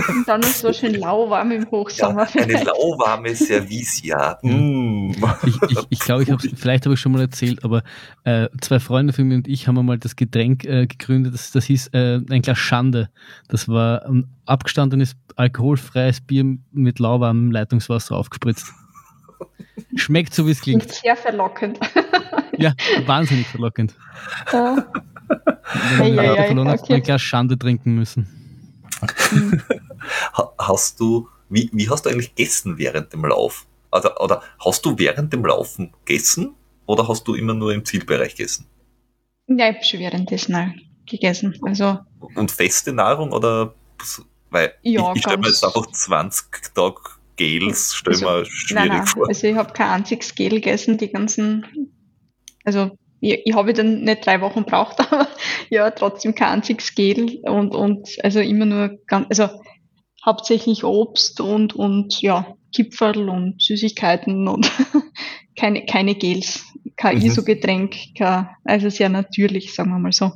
Und [LAUGHS] dann noch so schön lauwarm im Hochsommer. Ja, eine lauwarme Service, ja. Mm. Ich, ich, ich glaube, ich habe vielleicht habe ich schon mal erzählt, aber äh, zwei Freunde von mir und ich haben einmal das Getränk äh, gegründet, das, das hieß äh, ein Glas Schande. Das war ein abgestandenes alkoholfreies Bier mit lauwarmem Leitungswasser aufgespritzt. Schmeckt so, wie es klingt. Sehr verlockend. Ja, wahnsinnig verlockend. Ja. Wenn Ja, ja, verloren hat, okay. ein Glas Schande trinken müssen. Ha- Hast du, wie, wie hast du eigentlich gegessen während dem Lauf? Also, oder hast du während dem Laufen gegessen oder hast du immer nur im Zielbereich gegessen? Ja, ich habe schon währenddessen gegessen. Also, Und feste Nahrung oder, weil Ja, ich, ich stelle mir jetzt einfach 20 Tage Gels, stelle Also, mir nein, schwierig nein. vor. Also, ich habe kein einziges Gel gegessen, die ganzen. Also, ich, ich habe dann nicht drei Wochen braucht, [LAUGHS] aber ja, trotzdem kein einziges Gel und, und also immer nur ganz, also hauptsächlich Obst und, und ja, Kipferl und Süßigkeiten und [LAUGHS] keine, keine Gels, kein Mhm. ISO-Getränk, also sehr natürlich, sagen wir mal so.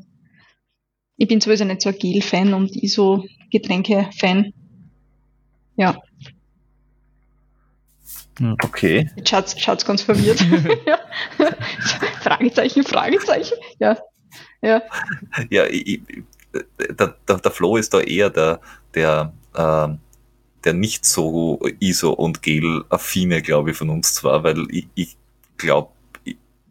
Ich bin sowieso nicht so ein Gel-Fan und ISO-Getränke-Fan. Ja, Okay. jetzt schaut's, schaut's ganz verwirrt. ja. [LAUGHS] [LAUGHS] Fragezeichen, Fragezeichen. Ja, ja. Ja, ich, ich, der, der, der Flo ist da eher der, der, ähm, der nicht so ISO und Gel-affine, glaube ich, von uns zwar, weil ich, ich glaube,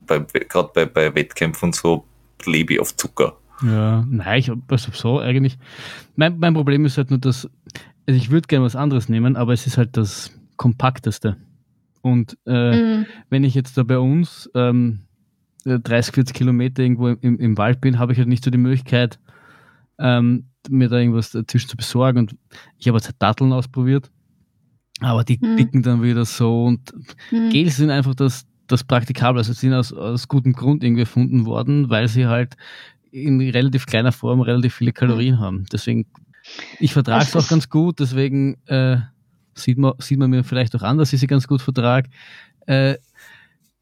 gerade bei, bei Wettkämpfen und so lebe ich auf Zucker. Ja, nein, ich also so eigentlich. Mein, mein Problem ist halt nur, dass also ich würde gerne was anderes nehmen, aber es ist halt das kompakteste. Und äh, Mhm. wenn ich jetzt da bei uns ähm, äh, 30, 40 Kilometer irgendwo im, im Wald bin, habe ich halt nicht so die Möglichkeit, ähm, mir da irgendwas dazwischen zu besorgen. Und ich habe jetzt halt Datteln ausprobiert, aber die Mhm. dicken dann wieder so und Mhm. Gels sind einfach das, das Praktikable. Also sie sind aus, aus gutem Grund irgendwie erfunden worden, weil sie halt in relativ kleiner Form relativ viele Kalorien haben. Deswegen, ich vertrage es auch ganz gut, deswegen äh, sieht, man, sieht man mir vielleicht auch an, dass ich sie ganz gut vertrage. Äh,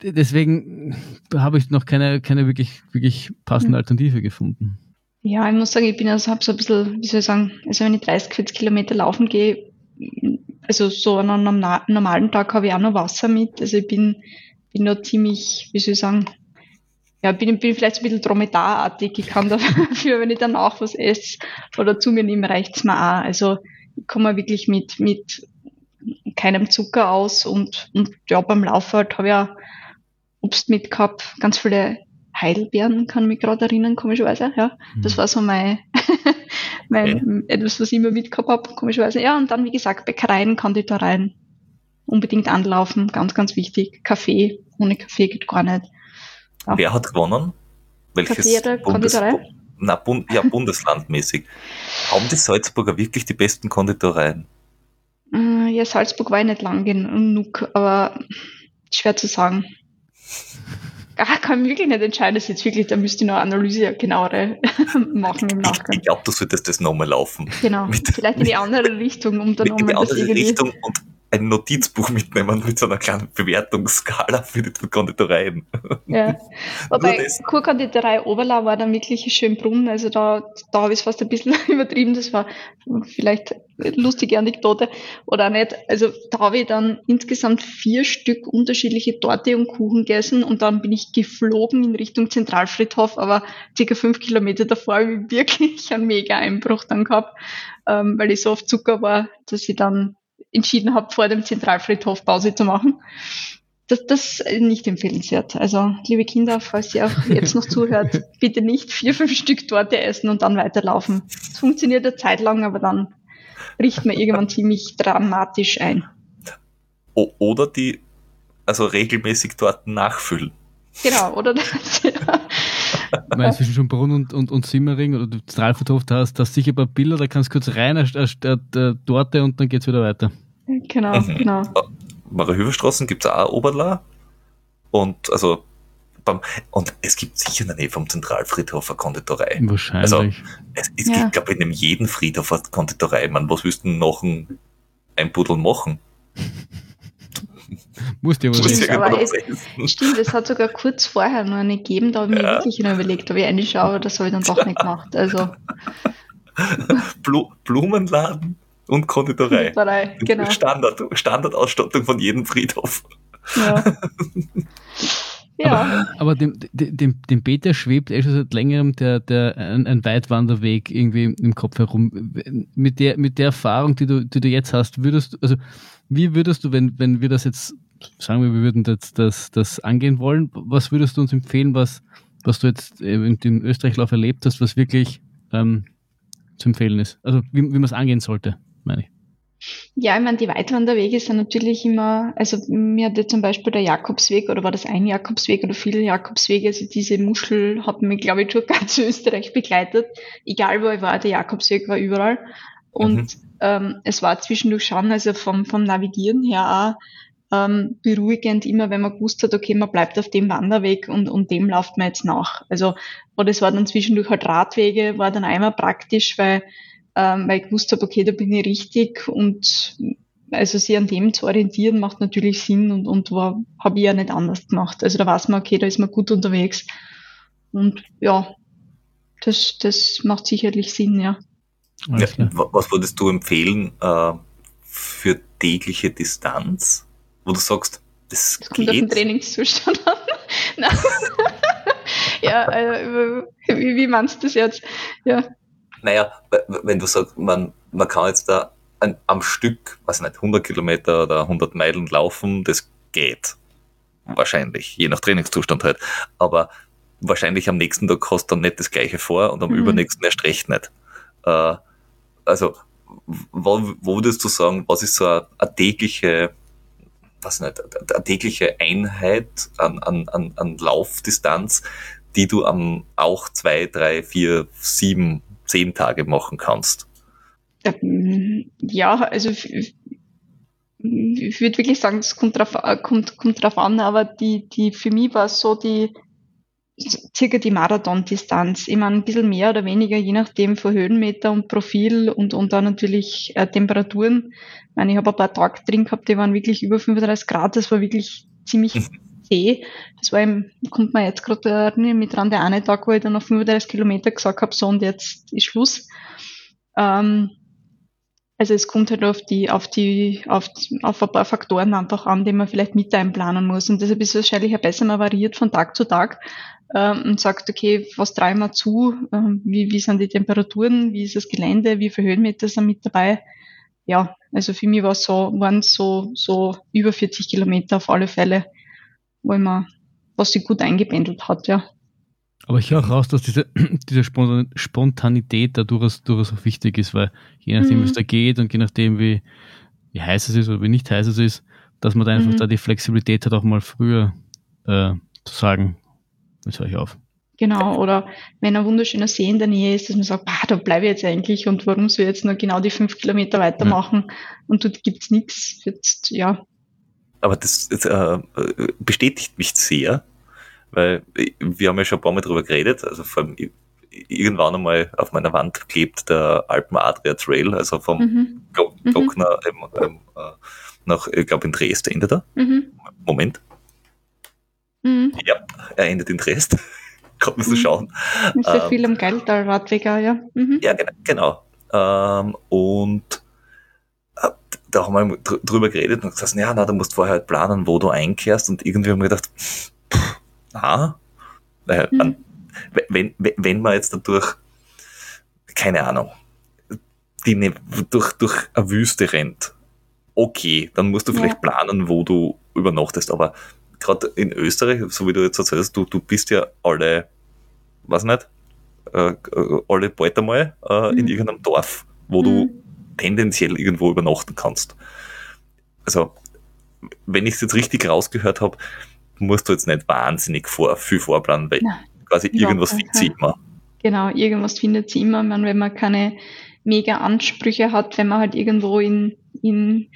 deswegen habe ich noch keine, keine wirklich, wirklich passende. Alternative gefunden. Ja, ich muss sagen, ich bin also hab so ein bisschen, wie soll ich sagen, also wenn ich 30, 40 Kilometer laufen gehe, also so an einem norma- normalen Tag habe ich auch noch Wasser mit. Also ich bin, bin da ziemlich, wie soll ich sagen, ja, bin, bin vielleicht so ein bisschen dromedarartig. Ich kann [LAUGHS] dafür, wenn ich danach was esse oder zu mir nehme, reicht's mir auch. Also ich komme wirklich mit, mit keinem Zucker aus und, und ja, beim Laufen halt habe ich auch Obst mit gehabt, ganz viele Heidelbeeren, kann ich mich gerade erinnern, komischerweise, ja. Das war so mein, [LAUGHS] mein etwas, was ich immer mitgehabt habe, komischerweise. Ja, und dann, wie gesagt, Bäckereien, Konditoreien. Unbedingt anlaufen, ganz, ganz wichtig. Kaffee, ohne Kaffee geht gar nicht. Ja. Wer hat gewonnen? Welches Kaffee oder Bundes Konditorei? Na, Bund ja, bundeslandmäßig. [LAUGHS] Haben die Salzburger wirklich die besten Konditoreien? Äh, Ja, Salzburg war ich nicht lang genug, aber schwer zu sagen. [LAUGHS] Ah, kann wirklich nicht entscheiden, das ist jetzt wirklich, da müsste ich noch eine Analyse genauere [LAUGHS] machen im Nachgang. ich glaube, du solltest das nochmal laufen. Genau, mit- vielleicht in die andere Richtung, um dann Mit in die nochmal andere. Richtung und ein Notizbuch mitnehmen mit so einer kleinen Bewertungsskala für die Konditoreien. Ja. [LAUGHS] Wobei. Kurkonditorei Oberlau war dann wirklich schön Brunnen, also da, da habe ich es fast ein bisschen [LAUGHS] übertrieben, das war vielleicht eine lustige Anekdote oder auch nicht. Also da habe ich dann insgesamt vier Stück unterschiedliche Torte und Kuchen gegessen und dann bin ich geflogen in Richtung Zentralfriedhof, aber circa fünf Kilometer davor habe ich wirklich einen mega Einbruch dann gehabt, ähm, weil ich so auf Zucker war, dass ich dann entschieden habe, vor dem Zentralfriedhof Pause zu machen. Das, das ist nicht empfehlenswert. Also, liebe Kinder, falls ihr auch jetzt noch zuhört, [LAUGHS] bitte nicht vier, fünf Stück Torte essen und dann weiterlaufen. Es funktioniert eine Zeit lang, aber dann riecht man irgendwann [LAUGHS] ziemlich dramatisch ein. Oder die, also regelmäßig dort nachfüllen. Genau, oder? [LAUGHS] Das, ja. Ich meine, zwischen schon Brunn und, und, und Simmering oder Stralverhof, da hast du sicher ein paar Bilder, da kannst du kurz rein, eine, eine, eine Torte und dann geht's wieder weiter. Genau, Mhm. genau. Mariahöferstraßen gibt es auch Oberla. Und also beim, und es gibt sicher in der Nähe vom Zentralfriedhof eine Konditorei. Wahrscheinlich. Also- Es, es Ja. gibt, glaube ich, in einem jeden Friedhof eine Konditorei. Man, was willst du denn noch ein, ein Pudel machen? Musst Du musst Stimmt, nicht. aber irgendwo es- was. Stimmt, es hat sogar kurz vorher noch eine gegeben, da habe ich mir Ja. wirklich noch überlegt, ob ich reinschaue, aber das habe ich dann doch nicht gemacht. Also, [LAUGHS] Blu Blumenladen Und Konditorei. Konditorei, genau. Standard, Standardausstattung von jedem Friedhof. Ja. [LAUGHS] ja. Aber, aber dem, dem, dem Peter schwebt eh schon seit längerem der, der, ein, ein Weitwanderweg irgendwie im Kopf herum. Mit der, mit der Erfahrung, die du, die du jetzt hast, würdest du, also wie würdest du, wenn, wenn wir das jetzt, sagen wir, wir würden das, das, das angehen wollen, was würdest du uns empfehlen, was, was du jetzt im Österreichlauf erlebt hast, was wirklich ähm, zu empfehlen ist? Also wie, wie man es angehen sollte, meine ich. Ja, ich meine, die Weitwanderwege sind natürlich immer, also mir hat ja zum Beispiel der Jakobsweg oder war das ein Jakobsweg oder viele Jakobswege, also diese Muschel hat mich, glaube ich, durch [LAUGHS] ganz Österreich begleitet. Egal wo ich war, der Jakobsweg war überall. Und mhm. ähm, es war zwischendurch schon, also vom, vom Navigieren her auch ähm, beruhigend, immer wenn man gewusst hat, okay, man bleibt auf dem Wanderweg und, und dem läuft man jetzt nach. Also, oder es war dann zwischendurch halt Radwege, war dann einmal praktisch, weil ähm, weil ich gewusst habe, okay, da bin ich richtig und also sich an dem zu orientieren macht natürlich Sinn und, und war, habe ich ja nicht anders gemacht. Also da weiß man, okay, da ist man gut unterwegs. Und ja, das, das macht sicherlich Sinn, ja. ja was würdest du empfehlen äh, für tägliche Distanz, wo du sagst, das, das kommt auf den Trainingszustand an. [LAUGHS] [LAUGHS] ja, äh, wie, wie meinst du das jetzt? Ja. Naja, wenn du sagst, man, man kann jetzt da ein, am Stück, weiß nicht, 100 Kilometer oder 100 Meilen laufen, das geht. Wahrscheinlich, je nach Trainingszustand halt. Aber wahrscheinlich am nächsten Tag hast du dann nicht das gleiche vor und am mhm. übernächsten erst recht nicht. Äh, also, wo, wo würdest du sagen, was ist so eine, eine tägliche, was nicht, eine tägliche Einheit an, an, an, an Laufdistanz, die du am auch zwei, drei, vier, sieben zehn Tage machen kannst? Ja, also ich würde wirklich sagen, es kommt drauf, kommt, kommt drauf an, aber die, die, für mich war es so die, circa die Marathon-Distanz. Ich meine, ein bisschen mehr oder weniger, je nachdem von Höhenmeter und Profil und, und dann natürlich äh, Temperaturen. Ich meine, ich habe ein paar Tage drin gehabt, die waren wirklich über 35 Grad, das war wirklich ziemlich [LAUGHS] zäh. Das war im, kommt man jetzt gerade mit dran, der eine Tag, wo ich dann noch 35 Kilometer gesagt habe, so und jetzt ist Schluss. Ähm, also es kommt halt auf die, auf die, auf, auf ein paar Faktoren einfach an, die man vielleicht mit einplanen muss. Und deshalb ist es wahrscheinlich ein besser, man variiert von Tag zu Tag ähm, und sagt, okay, was treiben wir zu? Ähm, wie, wie sind die Temperaturen? Wie ist das Gelände? Wie viele Höhenmeter sind mit dabei? Ja, also für mich war so, waren es so, so über 40 Kilometer auf alle Fälle wo man, was sich gut eingependelt hat, ja. Aber ich höre auch raus, dass diese, [CLEARS THROAT] diese Spontanität da durchaus, durchaus auch wichtig ist, weil je nachdem, mhm. wie es da geht und je nachdem, wie, wie heiß es ist oder wie nicht heiß es ist, dass man da einfach mhm. da die Flexibilität hat, auch mal früher äh, zu sagen, jetzt höre ich auf. Genau, oder wenn ein wunderschöner See in der Nähe ist, dass man sagt, bah, da bleibe ich jetzt eigentlich und warum soll ich jetzt nur genau die fünf Kilometer weitermachen ja. und dort gibt's nichts. Jetzt, ja, aber das, das äh, bestätigt mich sehr, weil wir haben ja schon ein paar Mal drüber geredet, also vor allem irgendwann einmal auf meiner Wand klebt der Alpen Adria Trail, also vom mhm. Glockner mhm. ähm, äh, nach, ich glaube, in Dresden endet er. Mhm. Moment. Mhm. Ja, er endet in Dresden. [LAUGHS] Kann man so mhm. schauen. Ist ja ähm, viel am Geiltal Radweger, ja. Mhm. Ja, genau. genau. Ähm, und da haben wir drüber geredet und gesagt, ja, na, du musst vorher halt planen, wo du einkehrst und irgendwie haben wir gedacht, pff, na, weil, mhm. wenn, wenn, wenn man jetzt dadurch, keine Ahnung, die ne, durch, durch eine Wüste rennt, okay, dann musst du vielleicht ja. planen, wo du übernachtest, aber gerade in Österreich, so wie du jetzt erzählst, du, du bist ja alle, was nicht, äh, alle bald einmal äh, mhm. in irgendeinem Dorf, wo mhm. du tendenziell irgendwo übernachten kannst. Also, wenn ich es jetzt richtig rausgehört habe, musst du jetzt nicht wahnsinnig vor, viel vorplanen, weil Nein, quasi irgendwas findet sie immer. Genau, irgendwas findet sie immer. Man, wenn man keine mega Ansprüche hat, wenn man halt irgendwo in, in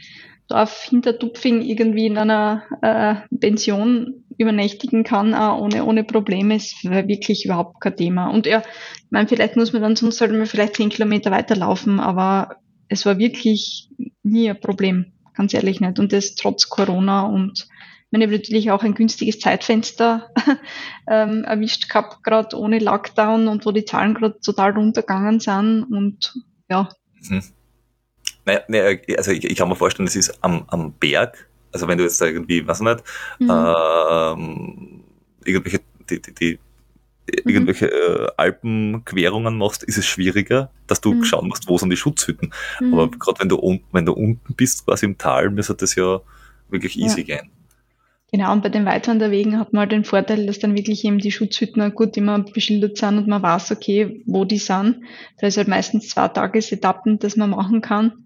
Dorf hinter Tupfing irgendwie in einer äh, Pension übernächtigen kann, auch ohne, ohne Probleme, ist wirklich überhaupt kein Thema. Und ja, ich meine, vielleicht muss man dann sonst halt mal vielleicht zehn Kilometer weiterlaufen, aber es war wirklich nie ein Problem, ganz ehrlich nicht. Und das trotz Corona und ich habe natürlich auch ein günstiges Zeitfenster [LAUGHS] ähm, erwischt gehabt, gerade ohne Lockdown und wo die Zahlen gerade total runtergegangen sind und ja. Mhm. Naja, naja also ich, ich, kann mir vorstellen, es ist am, am Berg, also wenn du jetzt irgendwie, was nicht, mhm. ähm, irgendwelche, die, die, die. Irgendwelche äh, Alpenquerungen machst, ist es schwieriger, dass du mhm. schauen musst, wo sind die Schutzhütten. Mhm. Aber gerade wenn du wenn du unten bist, quasi im Tal, müsste das ja wirklich easy ja. gehen. Genau, und bei den Weitwanderwegen hat man halt den Vorteil, dass dann wirklich eben die Schutzhütten gut immer beschildert sind und man weiß, okay, wo die sind. Da ist halt meistens zwei Tagesetappen, dass man machen kann.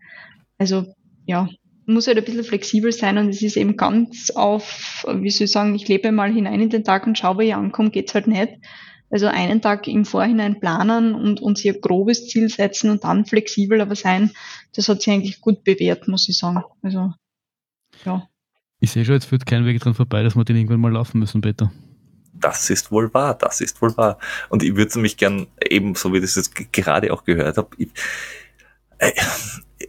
Also ja, muss halt ein bisschen flexibel sein und es ist eben ganz auf, wie soll ich sagen, ich lebe mal hinein in den Tag und schaue, wo ich ankomme, geht's halt nicht. Also einen Tag im Vorhinein planen und, sich ein grobes Ziel setzen und dann flexibel aber sein, das hat sich eigentlich gut bewährt, muss ich sagen. Also, ja. Ich sehe schon, jetzt führt kein Weg dran vorbei, dass wir den irgendwann mal laufen müssen, Peter. Das ist wohl wahr, das ist wohl wahr. Und ich würde mich gern eben, so wie ich das jetzt gerade auch gehört habe, ich, äh,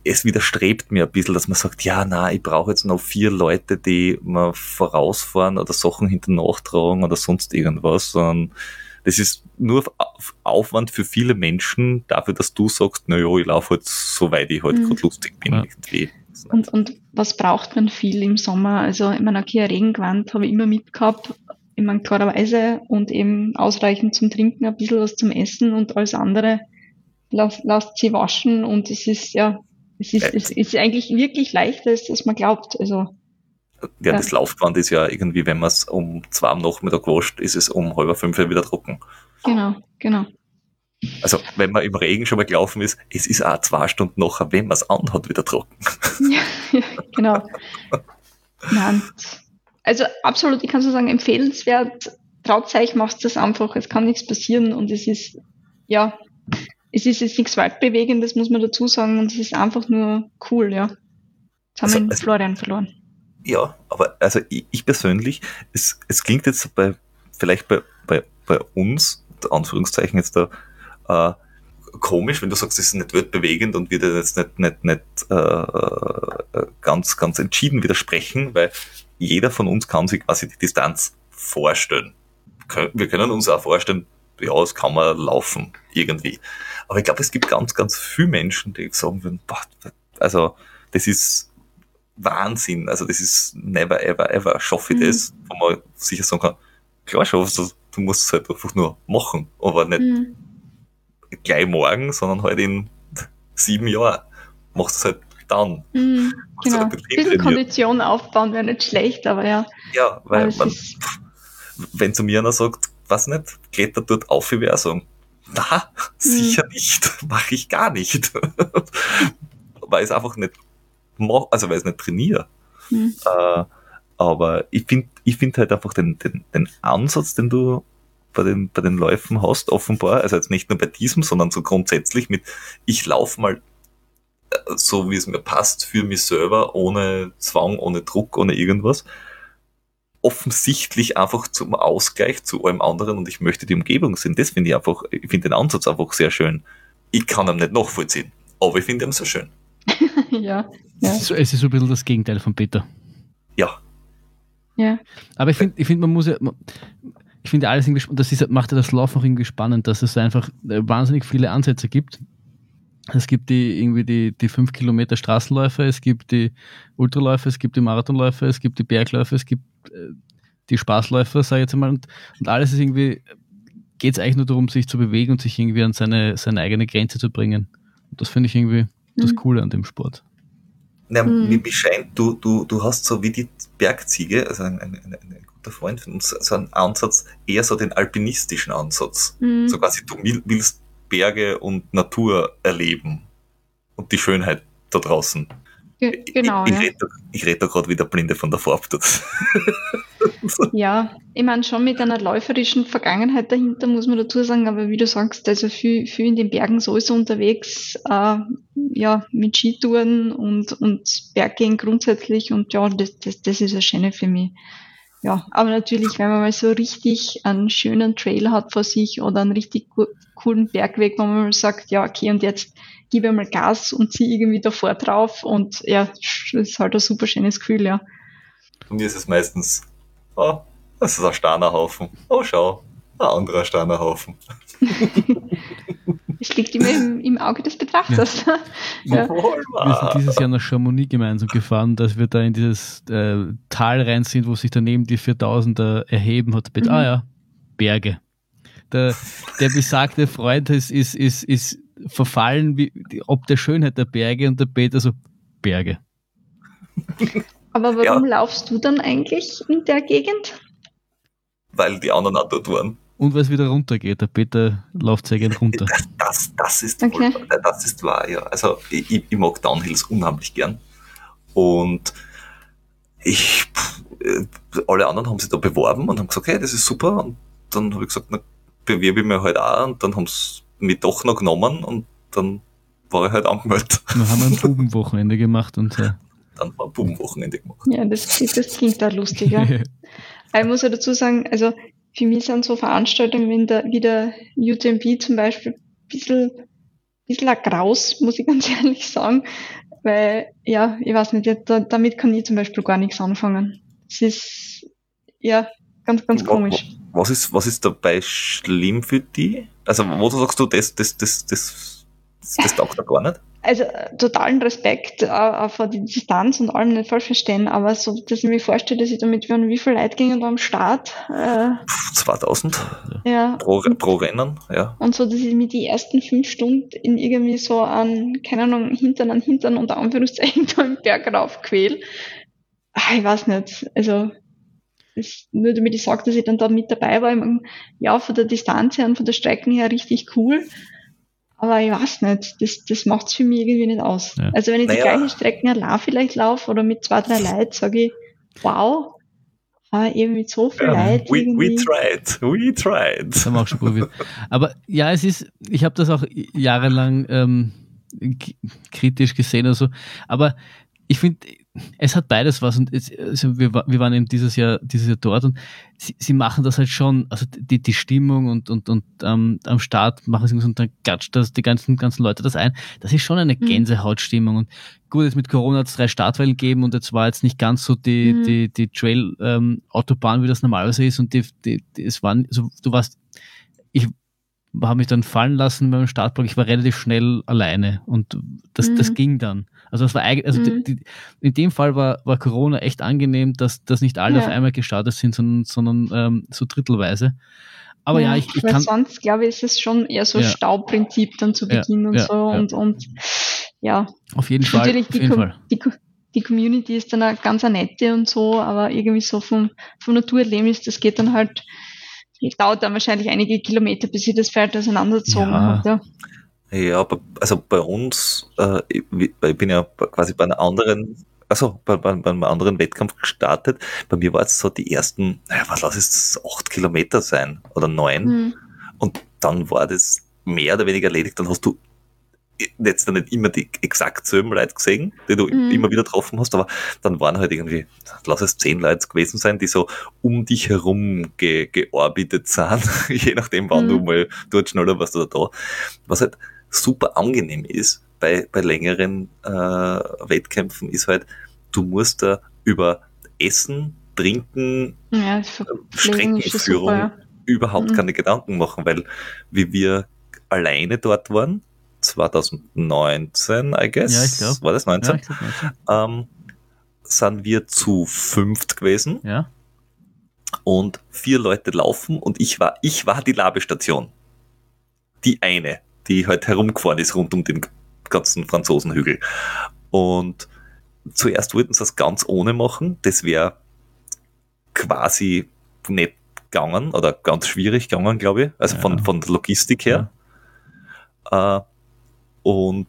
es widerstrebt mir ein bisschen, dass man sagt, ja, na, ich brauche jetzt noch vier Leute, die mal vorausfahren oder Sachen hinter nachtragen oder sonst irgendwas, sondern das ist nur Aufwand für viele Menschen dafür, dass du sagst, na ja, ich laufe halt so weit ich halt mhm. gerade lustig bin. Ja. Irgendwie. Und, und was braucht man viel im Sommer? Also, ich meine, okay, ein Regengewand habe ich immer mitgehabt, ich meine, klarerweise und eben ausreichend zum Trinken, ein bisschen was zum Essen und alles andere lasst, lasst sie waschen und es ist, ja, es ist, es ist eigentlich wirklich leichter, als man glaubt. Also, ja, ja, das Laufband ist ja irgendwie, wenn man es um zwei am Nachmittag wascht, ist es um halb fünf wieder trocken. Genau, genau. Also, wenn man im Regen schon mal gelaufen ist, es ist auch zwei Stunden nachher, wenn man es anhat, wieder trocken. Ja, ja [LAUGHS] genau. Nein. Also, absolut, ich kann so sagen, empfehlenswert. Traut euch, macht das einfach, es kann nichts passieren und es ist, ja, es ist jetzt nichts Waldbewegendes, muss man dazu sagen, und es ist einfach nur cool, ja. Jetzt haben also, wir Florian verloren. Ja, aber also ich, ich persönlich, es, es klingt jetzt bei, vielleicht bei, bei, bei uns, Anführungszeichen jetzt da, äh, komisch, wenn du sagst, es ist nicht weltbewegend und wir dir jetzt nicht, nicht, nicht äh, ganz, ganz entschieden widersprechen, weil jeder von uns kann sich quasi die Distanz vorstellen. Wir können uns auch vorstellen, ja, es kann man laufen, irgendwie. Aber ich glaube, es gibt ganz, ganz viele Menschen, die sagen würden, boah, also das ist Wahnsinn, also das ist never, ever, ever schaffe ich mhm. das, wo man sicher sagen kann, klar schaffst du, du musst es halt einfach nur machen, aber nicht mhm gleich morgen, sondern halt in sieben Jahren. Machst du es halt dann. Mhm, genau. Halt ein bisschen Kondition aufbauen wäre nicht schlecht, aber ja. Ja, weil man, wenn zu mir einer sagt, was nicht, klettert dort auf, ich wäre sagen, na, [LAUGHS] sicher mhm. nicht, [LAUGHS] mache ich gar nicht. [LAUGHS] weil es einfach nicht mach, also weil ich es nicht trainiere. Mhm. Äh, aber ich finde ich find halt einfach den, den, den Ansatz, den du bei den, bei den Läufen hast, offenbar, also jetzt nicht nur bei diesem, sondern so grundsätzlich mit, ich laufe mal äh, so, wie es mir passt, für mich selber, ohne Zwang, ohne Druck, ohne irgendwas. Offensichtlich einfach zum Ausgleich zu allem anderen und ich möchte die Umgebung sehen. Das finde ich einfach, ich finde den Ansatz einfach sehr schön. Ich kann ihn nicht nachvollziehen, aber ich finde ihn so schön. [LAUGHS] ja. ja. Es, ist, es ist so ein bisschen das Gegenteil von Peter. Ja. Ja. Aber ich finde, ich finde, man muss ja, ich finde alles irgendwie, das ist, macht ja das Lauf auch irgendwie spannend, dass es einfach äh, wahnsinnig viele Ansätze gibt. Es gibt die irgendwie die, die 5 Kilometer Straßenläufe, es gibt die Ultraläufe, es gibt die Marathonläufe, es gibt die Bergläufe, es gibt äh, die Spaßläufe, sage ich jetzt mal. Und, und alles ist irgendwie, geht es eigentlich nur darum, sich zu bewegen und sich irgendwie an seine, seine eigene Grenze zu bringen. Und das finde ich irgendwie. Das Coole an dem Sport. Na, mhm. Mir scheint, du, du, du hast so wie die Bergziege, also ein, ein, ein, ein guter Freund von uns, so einen Ansatz, eher so den alpinistischen Ansatz. Mhm. So quasi, du willst Berge und Natur erleben und die Schönheit da draußen. genau. Ich, ich, ja. rede, ich rede da gerade wieder Blinde von der Farbe. [LAUGHS] [LAUGHS] ja, ich meine schon mit einer läuferischen Vergangenheit dahinter, muss man dazu sagen, aber wie du sagst, also viel, viel in den Bergen sowieso unterwegs, äh, ja, mit Skitouren und, und Berggehen grundsätzlich und ja, das, das, das ist eine Schöne für mich ja, aber natürlich, wenn man mal so richtig einen schönen Trail hat vor sich oder einen richtig coolen Bergweg, wo man mal sagt, ja, okay, und jetzt gebe ich mal Gas und ziehe irgendwie davor drauf und ja, das ist halt ein super schönes Gefühl, ja. Und mir ist es meistens, oh, das ist ein Sternerhaufen. Oh, schau, ein anderer Sternerhaufen. Es liegt immer im, im Auge des Betrachters. Ja. [LAUGHS] Wir sind dieses Jahr nach Chamonix gemeinsam gefahren, dass wir da in dieses äh, Tal rein sind, wo sich daneben die 4000er erheben hat. Mhm. Ah ja, Berge. Der, der besagte Freund ist, ist, ist, ist verfallen, wie, ob der Schönheit der Berge und der Peter so, Berge. Aber warum ja. laufst du dann eigentlich in der Gegend? Weil die anderen auch dort waren. Und weil es wieder runtergeht. Der Peter läuft sehr gerne runter. Das, das, das ist okay. wohl, das ist wahr, ja. Also ich, ich mag Downhills unheimlich gern. Und ich, alle anderen haben sich da beworben und haben gesagt, hey, das ist super. Und dann habe ich gesagt, na, bewerbe ich mich halt auch. Und dann haben sie mich doch noch genommen und dann war ich halt angemeldet. Wir haben ein [LAUGHS] Bubenwochenende gemacht und äh, dann ein Bubenwochenende gemacht. Ja, das, das klingt da lustiger. ich [LAUGHS] muss ja dazu sagen, also für mich sind so Veranstaltungen wie der, wie der UTMB zum Beispiel ein bisschen, bisschen ein Graus, muss ich ganz [LAUGHS] ehrlich sagen. Weil, ja, ich weiß nicht, da, damit kann ich zum Beispiel gar nichts anfangen. Es ist, ja, ganz, ganz komisch. Was ist, was ist dabei schlimm für die? Also, wo du sagst du, das, das, das, das, das, das taugt da gar nicht? also totalen Respekt äh, vor die Distanz und allem nicht falsch verstehen, aber so, dass ich mir vorstelle, dass ich damit wären, wie viele Leute gingen da am Start? Äh, 2000 ja. pro, pro Rennen, ja. Und so, dass ich mir die ersten fünf Stunden in irgendwie so an, keine Ahnung, Hintern an Hintern unter Anführungszeichen [LAUGHS] da im Berg rauf quäl. Ach, ich weiß nicht, also das, nur damit ich sage, dass ich dann da mit dabei war, ja, von der Distanz her und von der Strecken her richtig cool. Aber ich weiß nicht, das, das macht es für mich irgendwie nicht aus. Ja. Also wenn ich naja. die gleiche Strecken allein vielleicht laufe oder mit zwei, drei [LAUGHS] Leuten, sage ich, wow, aber eben mit so viel ja, Leid. We, we tried, we tried. Das haben wir auch schon probiert. Aber ja, es ist, ich habe das auch jahrelang ähm, kritisch gesehen oder so. Aber ich finde, es hat beides was und es, also wir, wir waren eben dieses Jahr, dieses Jahr dort und sie, sie machen das halt schon, also die, die Stimmung und, und, und ähm, am Start machen sie und dann klatscht das die ganzen, ganzen Leute das ein. Das ist schon eine mhm. Gänsehautstimmung und gut, jetzt mit Corona hat es drei Startwellen gegeben und jetzt war jetzt nicht ganz so die, mhm. die, die Trail-Autobahn, ähm, wie das normalerweise ist und die, die, die, es waren, also du warst, ich habe mich dann fallen lassen beim Startblock, ich war relativ schnell alleine und das, mhm. das ging dann. Also das war eigentlich, also mhm. die, die, in dem Fall war, war Corona echt angenehm, dass, dass nicht alle ja. auf einmal gestartet sind, sondern, sondern ähm, so drittelweise. Aber ja, ja ich, ich kann. Sonst glaube ich, ist es schon eher so ja. Staubprinzip dann zu Beginn und so und, und ja. Auf jeden Fall. Natürlich auf jeden Fall. Die, die Community ist dann eine ganz eine nette und so, aber irgendwie so vom, vom Naturerlebnis, das geht dann halt, dauert dann wahrscheinlich einige Kilometer, bis ich das Feld auseinandergezogen ja. habe. Ja. Ja, aber also bei uns, äh, ich, ich bin ja quasi bei einer anderen, also bei, bei, bei einem anderen Wettkampf gestartet. Bei mir war es so die ersten, naja, was lass es acht Kilometer sein oder neun. Mhm. Und dann war das mehr oder weniger erledigt. Dann hast du jetzt nicht immer die exakt selben Leute gesehen, die du mhm. immer wieder getroffen hast, aber dann waren halt irgendwie, lass es zehn Leute gewesen sein, die so um dich herum ge georbitet sind, [LAUGHS] je nachdem, wann mhm. du mal dort schneller warst oder da. Was halt super angenehm ist bei, bei längeren äh, Wettkämpfen, ist halt, du musst da über Essen, Trinken, ja, Streckenführung super, ja. überhaupt mhm. keine Gedanken machen, weil wie wir alleine dort waren, 2019, I guess, ja, ich glaub. war das 19, ja, glaub, 19. Ähm, sind wir zu fünft gewesen. Ja. Und vier Leute laufen und ich war, ich war die Labestation. Die eine die halt herumgefahren ist rund um den ganzen Franzosenhügel. Und zuerst wollten sie das ganz ohne machen. Das wäre quasi nicht gegangen oder ganz schwierig gegangen, glaube ich. Also ja. von, von der Logistik her. Ja. Äh, und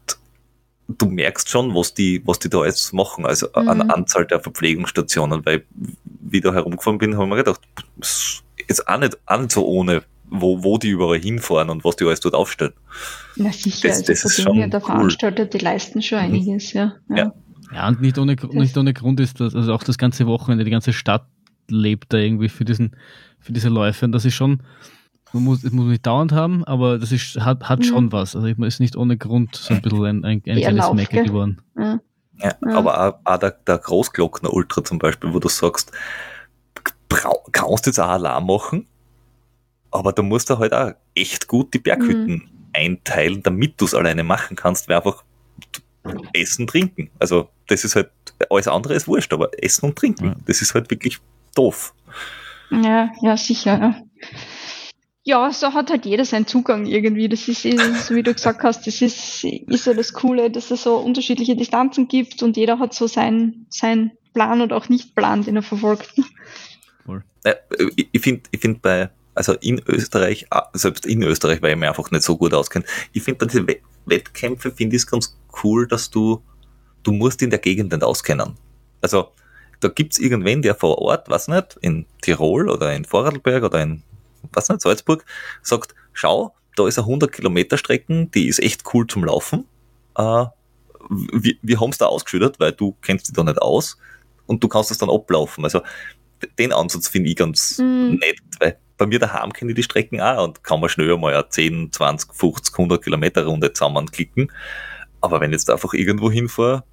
du merkst schon, was die, was die da jetzt machen, also mhm. an Anzahl der Verpflegungsstationen, weil wie ich da herumgefahren bin, habe ich mir gedacht, ist auch nicht, auch nicht so ohne wo, wo die überall hinfahren und was die alles dort aufstellen. Na sicher, das, also das ist schon der cool. Veranstalter, die leisten schon mhm. einiges, ja. ja. Ja, ja und nicht ohne, nicht ohne Grund ist das, also auch das ganze Wochenende, die ganze Stadt lebt da irgendwie für diesen, für diese Läufe und das ist schon, man muss, das muss man nicht dauernd haben, aber das ist, hat, hat mhm. schon was. Also man ist nicht ohne Grund so ein bisschen ein, ein, ein kleines Mecker geworden. Ja. Ja, ja. aber auch, auch der, der Großglockner Ultra zum Beispiel, wo du sagst, kannst du jetzt auch Alarm machen, aber da musst du halt auch echt gut die Berghütten mhm. einteilen, damit du es alleine machen kannst, wäre einfach Essen, Trinken. Also das ist halt, alles andere ist wurscht, aber Essen und Trinken, ja. das ist halt wirklich doof. Ja, ja, sicher. Ja. ja, so hat halt jeder seinen Zugang irgendwie. Das ist, so wie du gesagt hast, das ist, ist ja das Coole, dass es so unterschiedliche Distanzen gibt und jeder hat so seinen, seinen Plan oder auch Nicht-Plan, den er verfolgt. Cool. Äh, ich finde ich find bei, also in Österreich, ah, selbst in Österreich, weil ich mir einfach nicht so gut auskenne, ich finde diese Wettkämpfe, finde ich es ganz cool, dass du, du musst in der Gegend nicht auskennen. Also, da gibt's irgendwen, der vor Ort, was nicht, in Tirol oder in Vorarlberg oder in, was nicht, Salzburg, sagt, schau, da ist eine 100 Kilometer Strecken, die ist echt cool zum Laufen. Äh, wir, wir haben es da ausgeschüttet, weil du kennst dich da nicht aus und du kannst es dann ablaufen. Also den Ansatz finde ich ganz mhm. nett, weil bei mir daheim kenne ich die Strecken auch und kann man schnell mal eine 10, 20, 50, 100 Kilometer Runde zusammenklicken. Aber wenn ich jetzt einfach irgendwo hinfahre,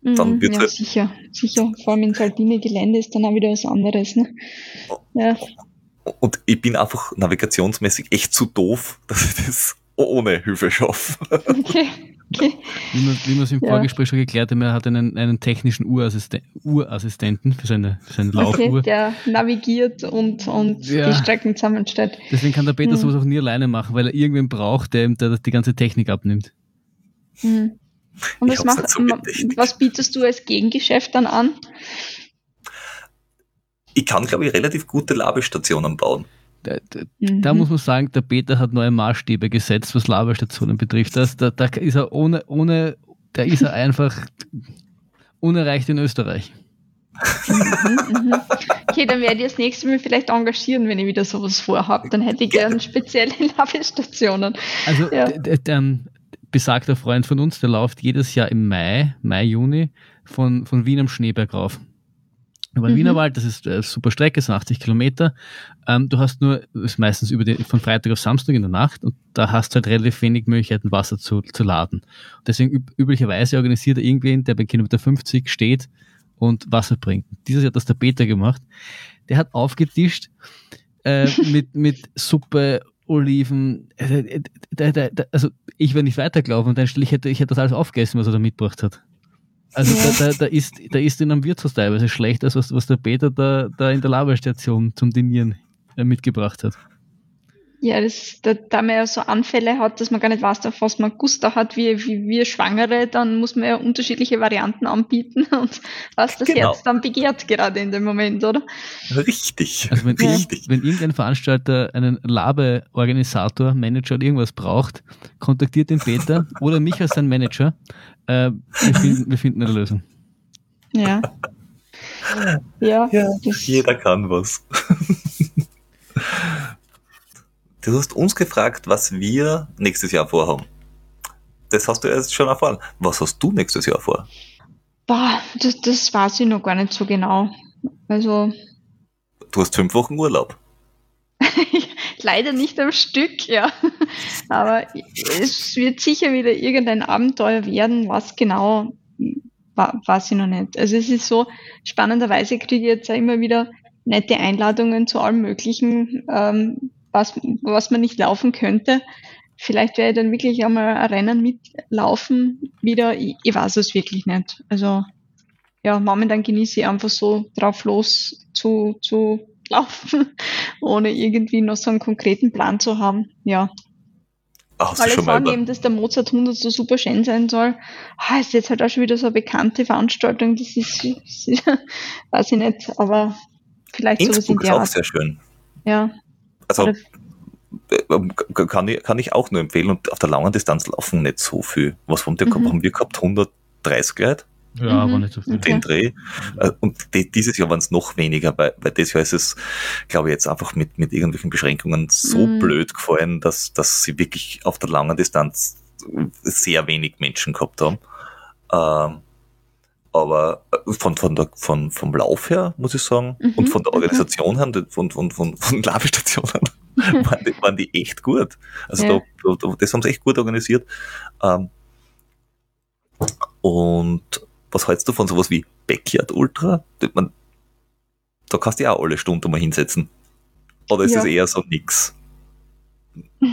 dann mhm, wird ja, halt sicher, sicher. Vor allem in Sardinien Gelände ist dann auch wieder was anderes. Ne? Ja. Und ich bin einfach navigationsmäßig echt zu doof, [LAUGHS] dass ich das ohne Hilfe schaffe. Okay. Okay. Wie wir, wie wir es im ja. Vorgespräch schon geklärt haben, er hat einen, einen technischen Urassisten, Urassistenten für seine, für seine Laufuhr. Okay, der navigiert und, und ja. die Strecken zusammenstellt. Deswegen kann der Peter hm. sowas auch nie alleine machen, weil er irgendwen braucht, der, der die ganze Technik abnimmt. Hm. Und was, macht, so was bietest du als Gegengeschäft dann an? Ich kann, glaube ich, relativ gute Labestationen bauen. Da, da, mhm. da, muss man sagen, der Peter hat neue Maßstäbe gesetzt, was Labestationen betrifft. Das, da, da ist er ohne, ohne, da ist er [LAUGHS] einfach unerreicht in Österreich. Mhm, mhm. Okay, dann werde ich das nächste Mal vielleicht engagieren, wenn ich wieder sowas vorhabe. Dann hätte ich gerne spezielle [LAUGHS] Labestationen. Also ja. der, besagter Freund von uns, der läuft jedes Jahr im Mai, Mai, Juni von, von Wien am Schneeberg rauf über den mhm. Wienerwald, das ist eine super Strecke, sind 80 Kilometer. Ähm, du hast nur, das ist meistens über die, von Freitag auf Samstag in der Nacht und da hast du halt relativ wenig Möglichkeiten, Wasser zu, zu laden. Und deswegen üb üblicherweise organisiert er irgendwen, der bei Kilometer 50 steht und Wasser bringt. Dieses Jahr hat das der Peter gemacht. Der hat aufgetischt äh, [LAUGHS] mit, mit Suppe, Oliven. Äh, also ich wäre nicht weitergelaufen und dann ich hätte, ich hätte das alles aufgegessen, was er da mitgebracht hat. Also ja. da, da, da, ist, da ist in einem Wirtshaus teilweise schlechter, als was, was der Peter da, da in der Laberstation zum Dinieren äh, mitgebracht hat. Ja, das, da, da man ja so Anfälle hat, dass man gar nicht weiß, auf was man Guster hat, wie, wie wir Schwangere, dann muss man ja unterschiedliche Varianten anbieten [LAUGHS] und was das genau. Herz dann begehrt gerade in dem Moment, oder? Richtig. Also wenn, Richtig. wenn irgendein Veranstalter einen Labe-Organisator, Manager oder irgendwas braucht, kontaktiert den Peter [LAUGHS] oder mich als sein Manager. Äh, wir, finden, wir finden eine Lösung. Ja. Ja, ja jeder kann was. [LAUGHS] Du hast uns gefragt, was wir nächstes Jahr vorhaben. Das hast du erst schon erfahren. Was hast du nächstes Jahr vor? Boah, das, das weiß ich noch gar nicht so genau. Also. Du hast fünf Wochen Urlaub. [LAUGHS] Leider nicht am Stück, ja. Aber es wird sicher wieder irgendein Abenteuer werden, was genau, weiß ich noch nicht. Also es ist so, spannenderweise kriege ich jetzt immer wieder nette Einladungen zu allem Möglichen. Ähm, was, was man nicht laufen könnte. Vielleicht werde ich dann wirklich einmal ein Rennen mitlaufen wieder. Ich, ich weiß es wirklich nicht. Also ja, momentan genieße ich einfach so drauf los zu, zu laufen, [LAUGHS] ohne irgendwie noch so einen konkreten Plan zu haben. Ja. Ach, Alle sagen eben, dass der Mozart 100 so super schön sein soll. Ah, ist jetzt halt auch schon wieder so eine bekannte Veranstaltung. Das ist, ist [LAUGHS] weiß ich nicht, aber vielleicht Innsbruck sowas in der ist auch Art. sehr schön. Ja, also äh, kann ich, kann ich auch nur empfehlen und auf der langen Distanz laufen nicht so viel. Was haben, die, mhm. haben wir gehabt? 130 Leute? Ja, mhm. aber nicht so viel. Den Dreh. Äh, und die, dieses Jahr waren es noch weniger, weil, weil das Jahr ist es, glaube ich, jetzt einfach mit, mit irgendwelchen Beschränkungen so mhm. blöd gefallen, dass, dass sie wirklich auf der langen Distanz sehr wenig Menschen gehabt haben. Ähm, aber äh, von, von der, von, vom Lauf her, muss ich sagen, mhm, und von der Organisation her, von, von, von, von Labestationen, [LAUGHS] waren, die, waren die echt gut. Also ja. da, da, das haben sie echt gut organisiert. Ähm, und was hältst du von sowas wie Backyard Ultra? Man, da kannst du ja auch alle Stunden mal hinsetzen. Oder ist ja. das eher so nix? [LAUGHS]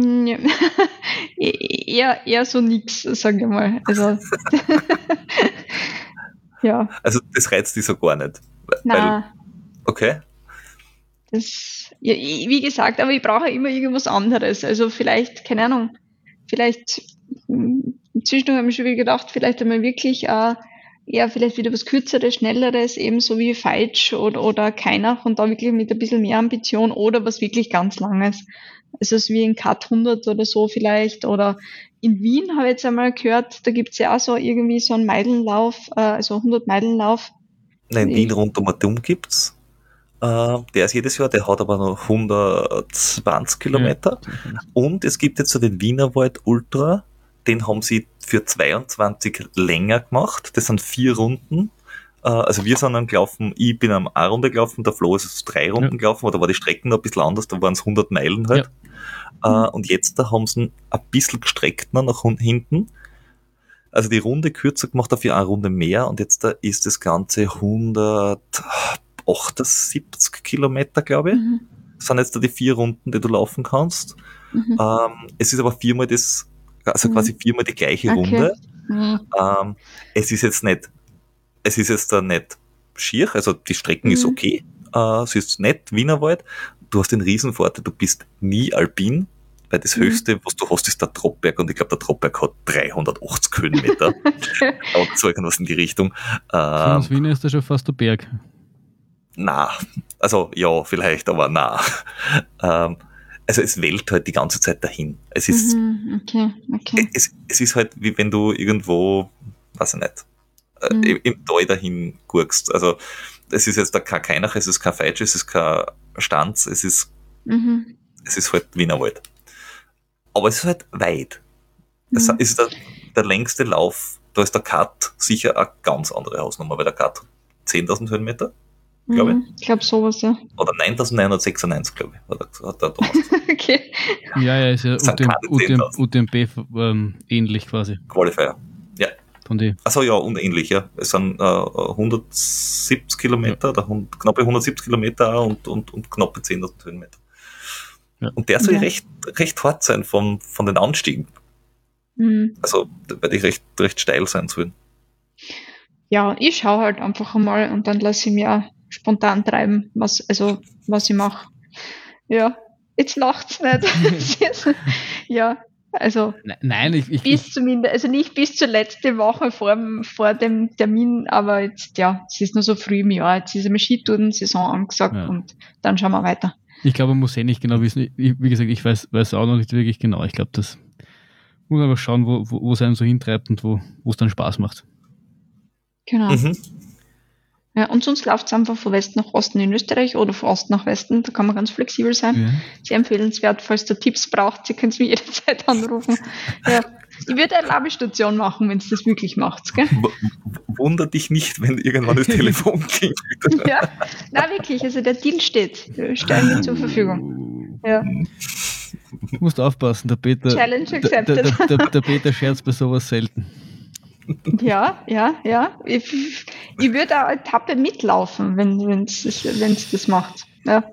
Ja. [LAUGHS] eher, eher so nix, sage ich mal. Also, [LAUGHS] ja. Also das reizt dich so gar nicht. Nein. okay. Das, ja, wie gesagt, aber ich brauche immer irgendwas anderes. Also vielleicht, keine Ahnung, vielleicht inzwischen habe ich schon wieder gedacht, vielleicht einmal wirklich äh, eher vielleicht wieder was Kürzeres, Schnelleres, ebenso wie Feitsch oder, oder keiner und da wirklich mit ein bisschen mehr Ambition oder was wirklich ganz Langes. Also es wie ein Cut 100 oder so vielleicht oder in Wien habe ich jetzt einmal gehört, da gibt es ja auch so irgendwie so einen Meilenlauf, äh, also 100 Meilenlauf. Nein, in Wien rund um Dumm gibt's. Äh, der ist jedes Jahr, der hat aber noch 120 Kilometer. Ja. Und es gibt jetzt so den Wienerwald Ultra, den haben sie für 22 länger gemacht. Das sind vier Runden. Äh, also wir sind dann gelaufen, ich bin am A-Runde gelaufen, der Flo ist drei Runden ja. gelaufen, oder war die Strecken noch ein bisschen anders, da waren es 100 Meilen halt. Ja. Äh, und jetzt da haben sie ein bisschen gestreckt noch nach hinten. Also die Runde kürzer gemacht, dafür eine Runde mehr und jetzt da ist das Ganze 178 Kilometer, glaube ich. Mhm. Das sind jetzt da die vier Runden, die du laufen kannst. Mhm. Ähm, es ist aber viermal das also mhm. quasi viermal die gleiche okay. Runde. Mhm. Ähm, es ist jetzt nicht, es ist jetzt da nicht schier, also die Strecken mhm. ist okay, äh, es ist nett, Wienerwald, du hast den Riesenvorteil, du bist nie alpin, weil das mhm. höchste, was du hast, ist der Troppberg und ich glaube, der Troppberg hat 380 Höhenmeter. [LAUGHS] Oder so irgendwas in die Richtung. Ähm, aus Wien ist das schon fast der Berg. Na, also ja, vielleicht, aber na. Ähm, also es wählt halt die ganze Zeit dahin. Es ist, mhm, okay, okay. Es, es ist halt wie wenn du irgendwo, weiß ich nicht, äh, mhm. im, Tal dahin guckst. Also es ist jetzt da kein Keinach, es ist kein Feitsch, es ist kein Stanz, es ist, mhm. es ist halt Wienerwald. Aber es ist halt weit. Es mhm. ist der, der längste Lauf, da ist der Cut sicher eine ganz andere Hausnummer, weil der Cut 10.000 Höhenmeter glaube ich. Ich glaube sowas, ja. Oder 9996, glaube ich, hat, hat der Thomas. [LAUGHS] okay. Ja, ja, ist ja UTM, UTMB ähm, ähnlich quasi. Qualifier. Von die. Achso, ja, und ähnlich, ja. Es sind äh, 170 Kilometer, ja. oder 100, knappe 170 Kilometer und, und, und knappe 10.000 Höhenmeter. Ja. Und der soll ja. recht, recht hart sein von, von den Anstiegen. Mhm. Also, da werde ich recht, recht steil sein sollen. Ja, ich schaue halt einfach einmal und dann lasse ich mir spontan treiben, was, also, was ich mache. Ja, jetzt lacht's nicht. [LAUGHS] [LAUGHS] ja, also nein, ich, ich, bis zumindest, also nicht bis zur letzten Woche vor, vor dem Termin, aber jetzt ja, es ist nur so früh im Jahr, jetzt ist einmal Skitouren-Saison angesagt ja. und dann schauen wir weiter. Ich glaube, man muss eh nicht genau wissen. Ich, wie gesagt, ich weiß, weiß auch noch nicht wirklich genau. Ich glaube, das muss man aber schauen, wo, wo, es einem so hintreibt und wo es dann Spaß macht. Genau. Mhm. Ja, und sonst läuft es einfach von Westen nach Osten in Österreich oder von Osten nach Westen. Da kann man ganz flexibel sein. Ja. Sehr empfehlenswert, falls ihr Tipps braucht. Sie können es mir [LAUGHS] jederzeit anrufen. ja. Ich würde eine Labestation machen, wenn es das wirklich macht. Gell? Wunder dich nicht, wenn irgendwann das Telefon [LAUGHS] klingelt. ja, na wirklich. Also der Deal steht. Stellen wir zur Verfügung. Ja. Du musst aufpassen, der Peter, Challenge accepted. Der, der, der, der Peter scherzt bei sowas selten. Ja, ja, ja. Ich, ich würde auch Etappe mitlaufen, wenn es das macht. Ja.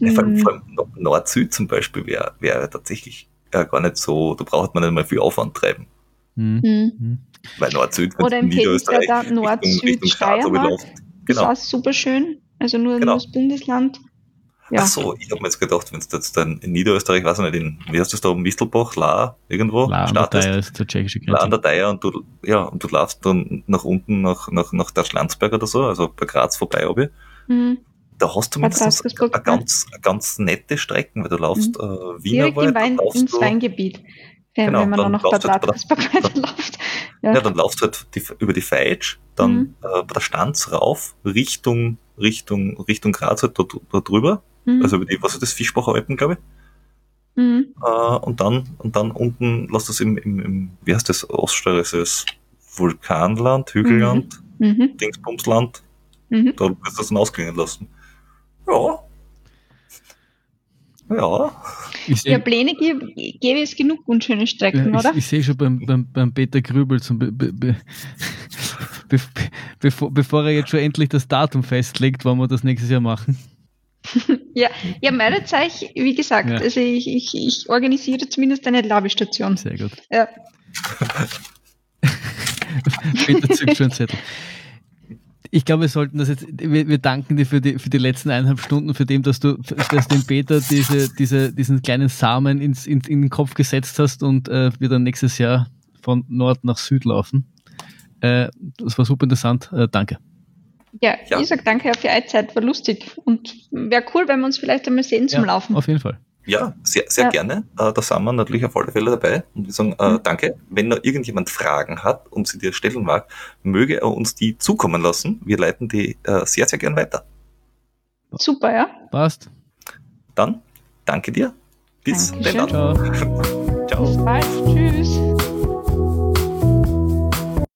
ja vor allem, allem Nord-Süd zum Beispiel wäre wär tatsächlich äh, gar nicht so, da braucht man nicht mal viel Aufwand treiben. Mhm. Weil Nord-Süd, Oder im Niederösterreich da Nord-Süd-Steiermark, genau. ist auch super schön. Also nur, genau. nur das Bundesland. Ja. Ach so, ich habe mir jetzt gedacht, wenn du jetzt dann in Niederösterreich, weiß ich nicht, in, wie heißt das da, Mistelbach, La, irgendwo, La startest. La ist der tschechische Grenze. La an der Deier und du, ja, und du laufst dann nach unten, nach, nach, nach der Schlanzberg oder so, also bei Graz vorbei, ob ich. Mhm. Da hast du mindestens eine ganz, eine ganz nette Strecken, weil du laufst, mhm. äh, Wienerwald. Direkt Wein, ins Weingebiet. Ja, genau, wenn man dann noch Bad Radkersburg weiterläuft. [LAUGHS] Ja. ja, dann laufst du halt die, über die Feitsch, dann mhm. äh, bei der Stanz rauf, Richtung, Richtung, Richtung Graz halt da, da drüber Mhm. Also über die, was ist das, Fischbacher Alpen, glaube ich. Mhm. Äh, und dann, und dann unten, lass das im, im, im wie heißt das, Oststeirisches Vulkanland, Hügelland, mhm. mhm. Dingsbumsland. Mhm. Da wirst du das dann ausklingen lassen. Ja. Ja. Ich ja, Pläne gäbe es genug unschöne Strecken, ja, oder? Ich, ich sehe schon beim, beim, beim Peter Grübel, zum, be, [LAUGHS] be, be, bevor, bevor er jetzt schon endlich das Datum festlegt, wann wir das nächstes Jahr machen. [LAUGHS] ja, ja, meldet euch, wie gesagt, ja. also ich, ich, ich organisiere zumindest eine Labestation. Sehr gut. Ja. [LAUGHS] Peter zückt schon Zettel. Ich glaube, wir sollten das jetzt, wir, wir, danken dir für die, für die letzten eineinhalb Stunden, für dem, dass du, dass dem Peter diese, diese, diesen kleinen Samen ins, in, in den Kopf gesetzt hast und äh, wir dann nächstes Jahr von Nord nach Süd laufen. Äh, das war super interessant. Äh, danke. Ja, ja, ich sage danke für eure Zeit, war lustig und wäre cool, wenn wir uns vielleicht einmal sehen zum ja, Laufen. Auf jeden Fall. Ja, sehr, sehr ja. gerne. Äh, da sind wir natürlich auf alle Fälle dabei. Und wir sagen äh, mhm. danke. Wenn noch irgendjemand Fragen hat und sie dir stellen mag, möge er uns die zukommen lassen. Wir leiten die äh, sehr, sehr gern weiter. Super, ja. Passt. Dann danke dir. Bis dann. Ciao. [LAUGHS] Ciao. Bis bald. Tschüss.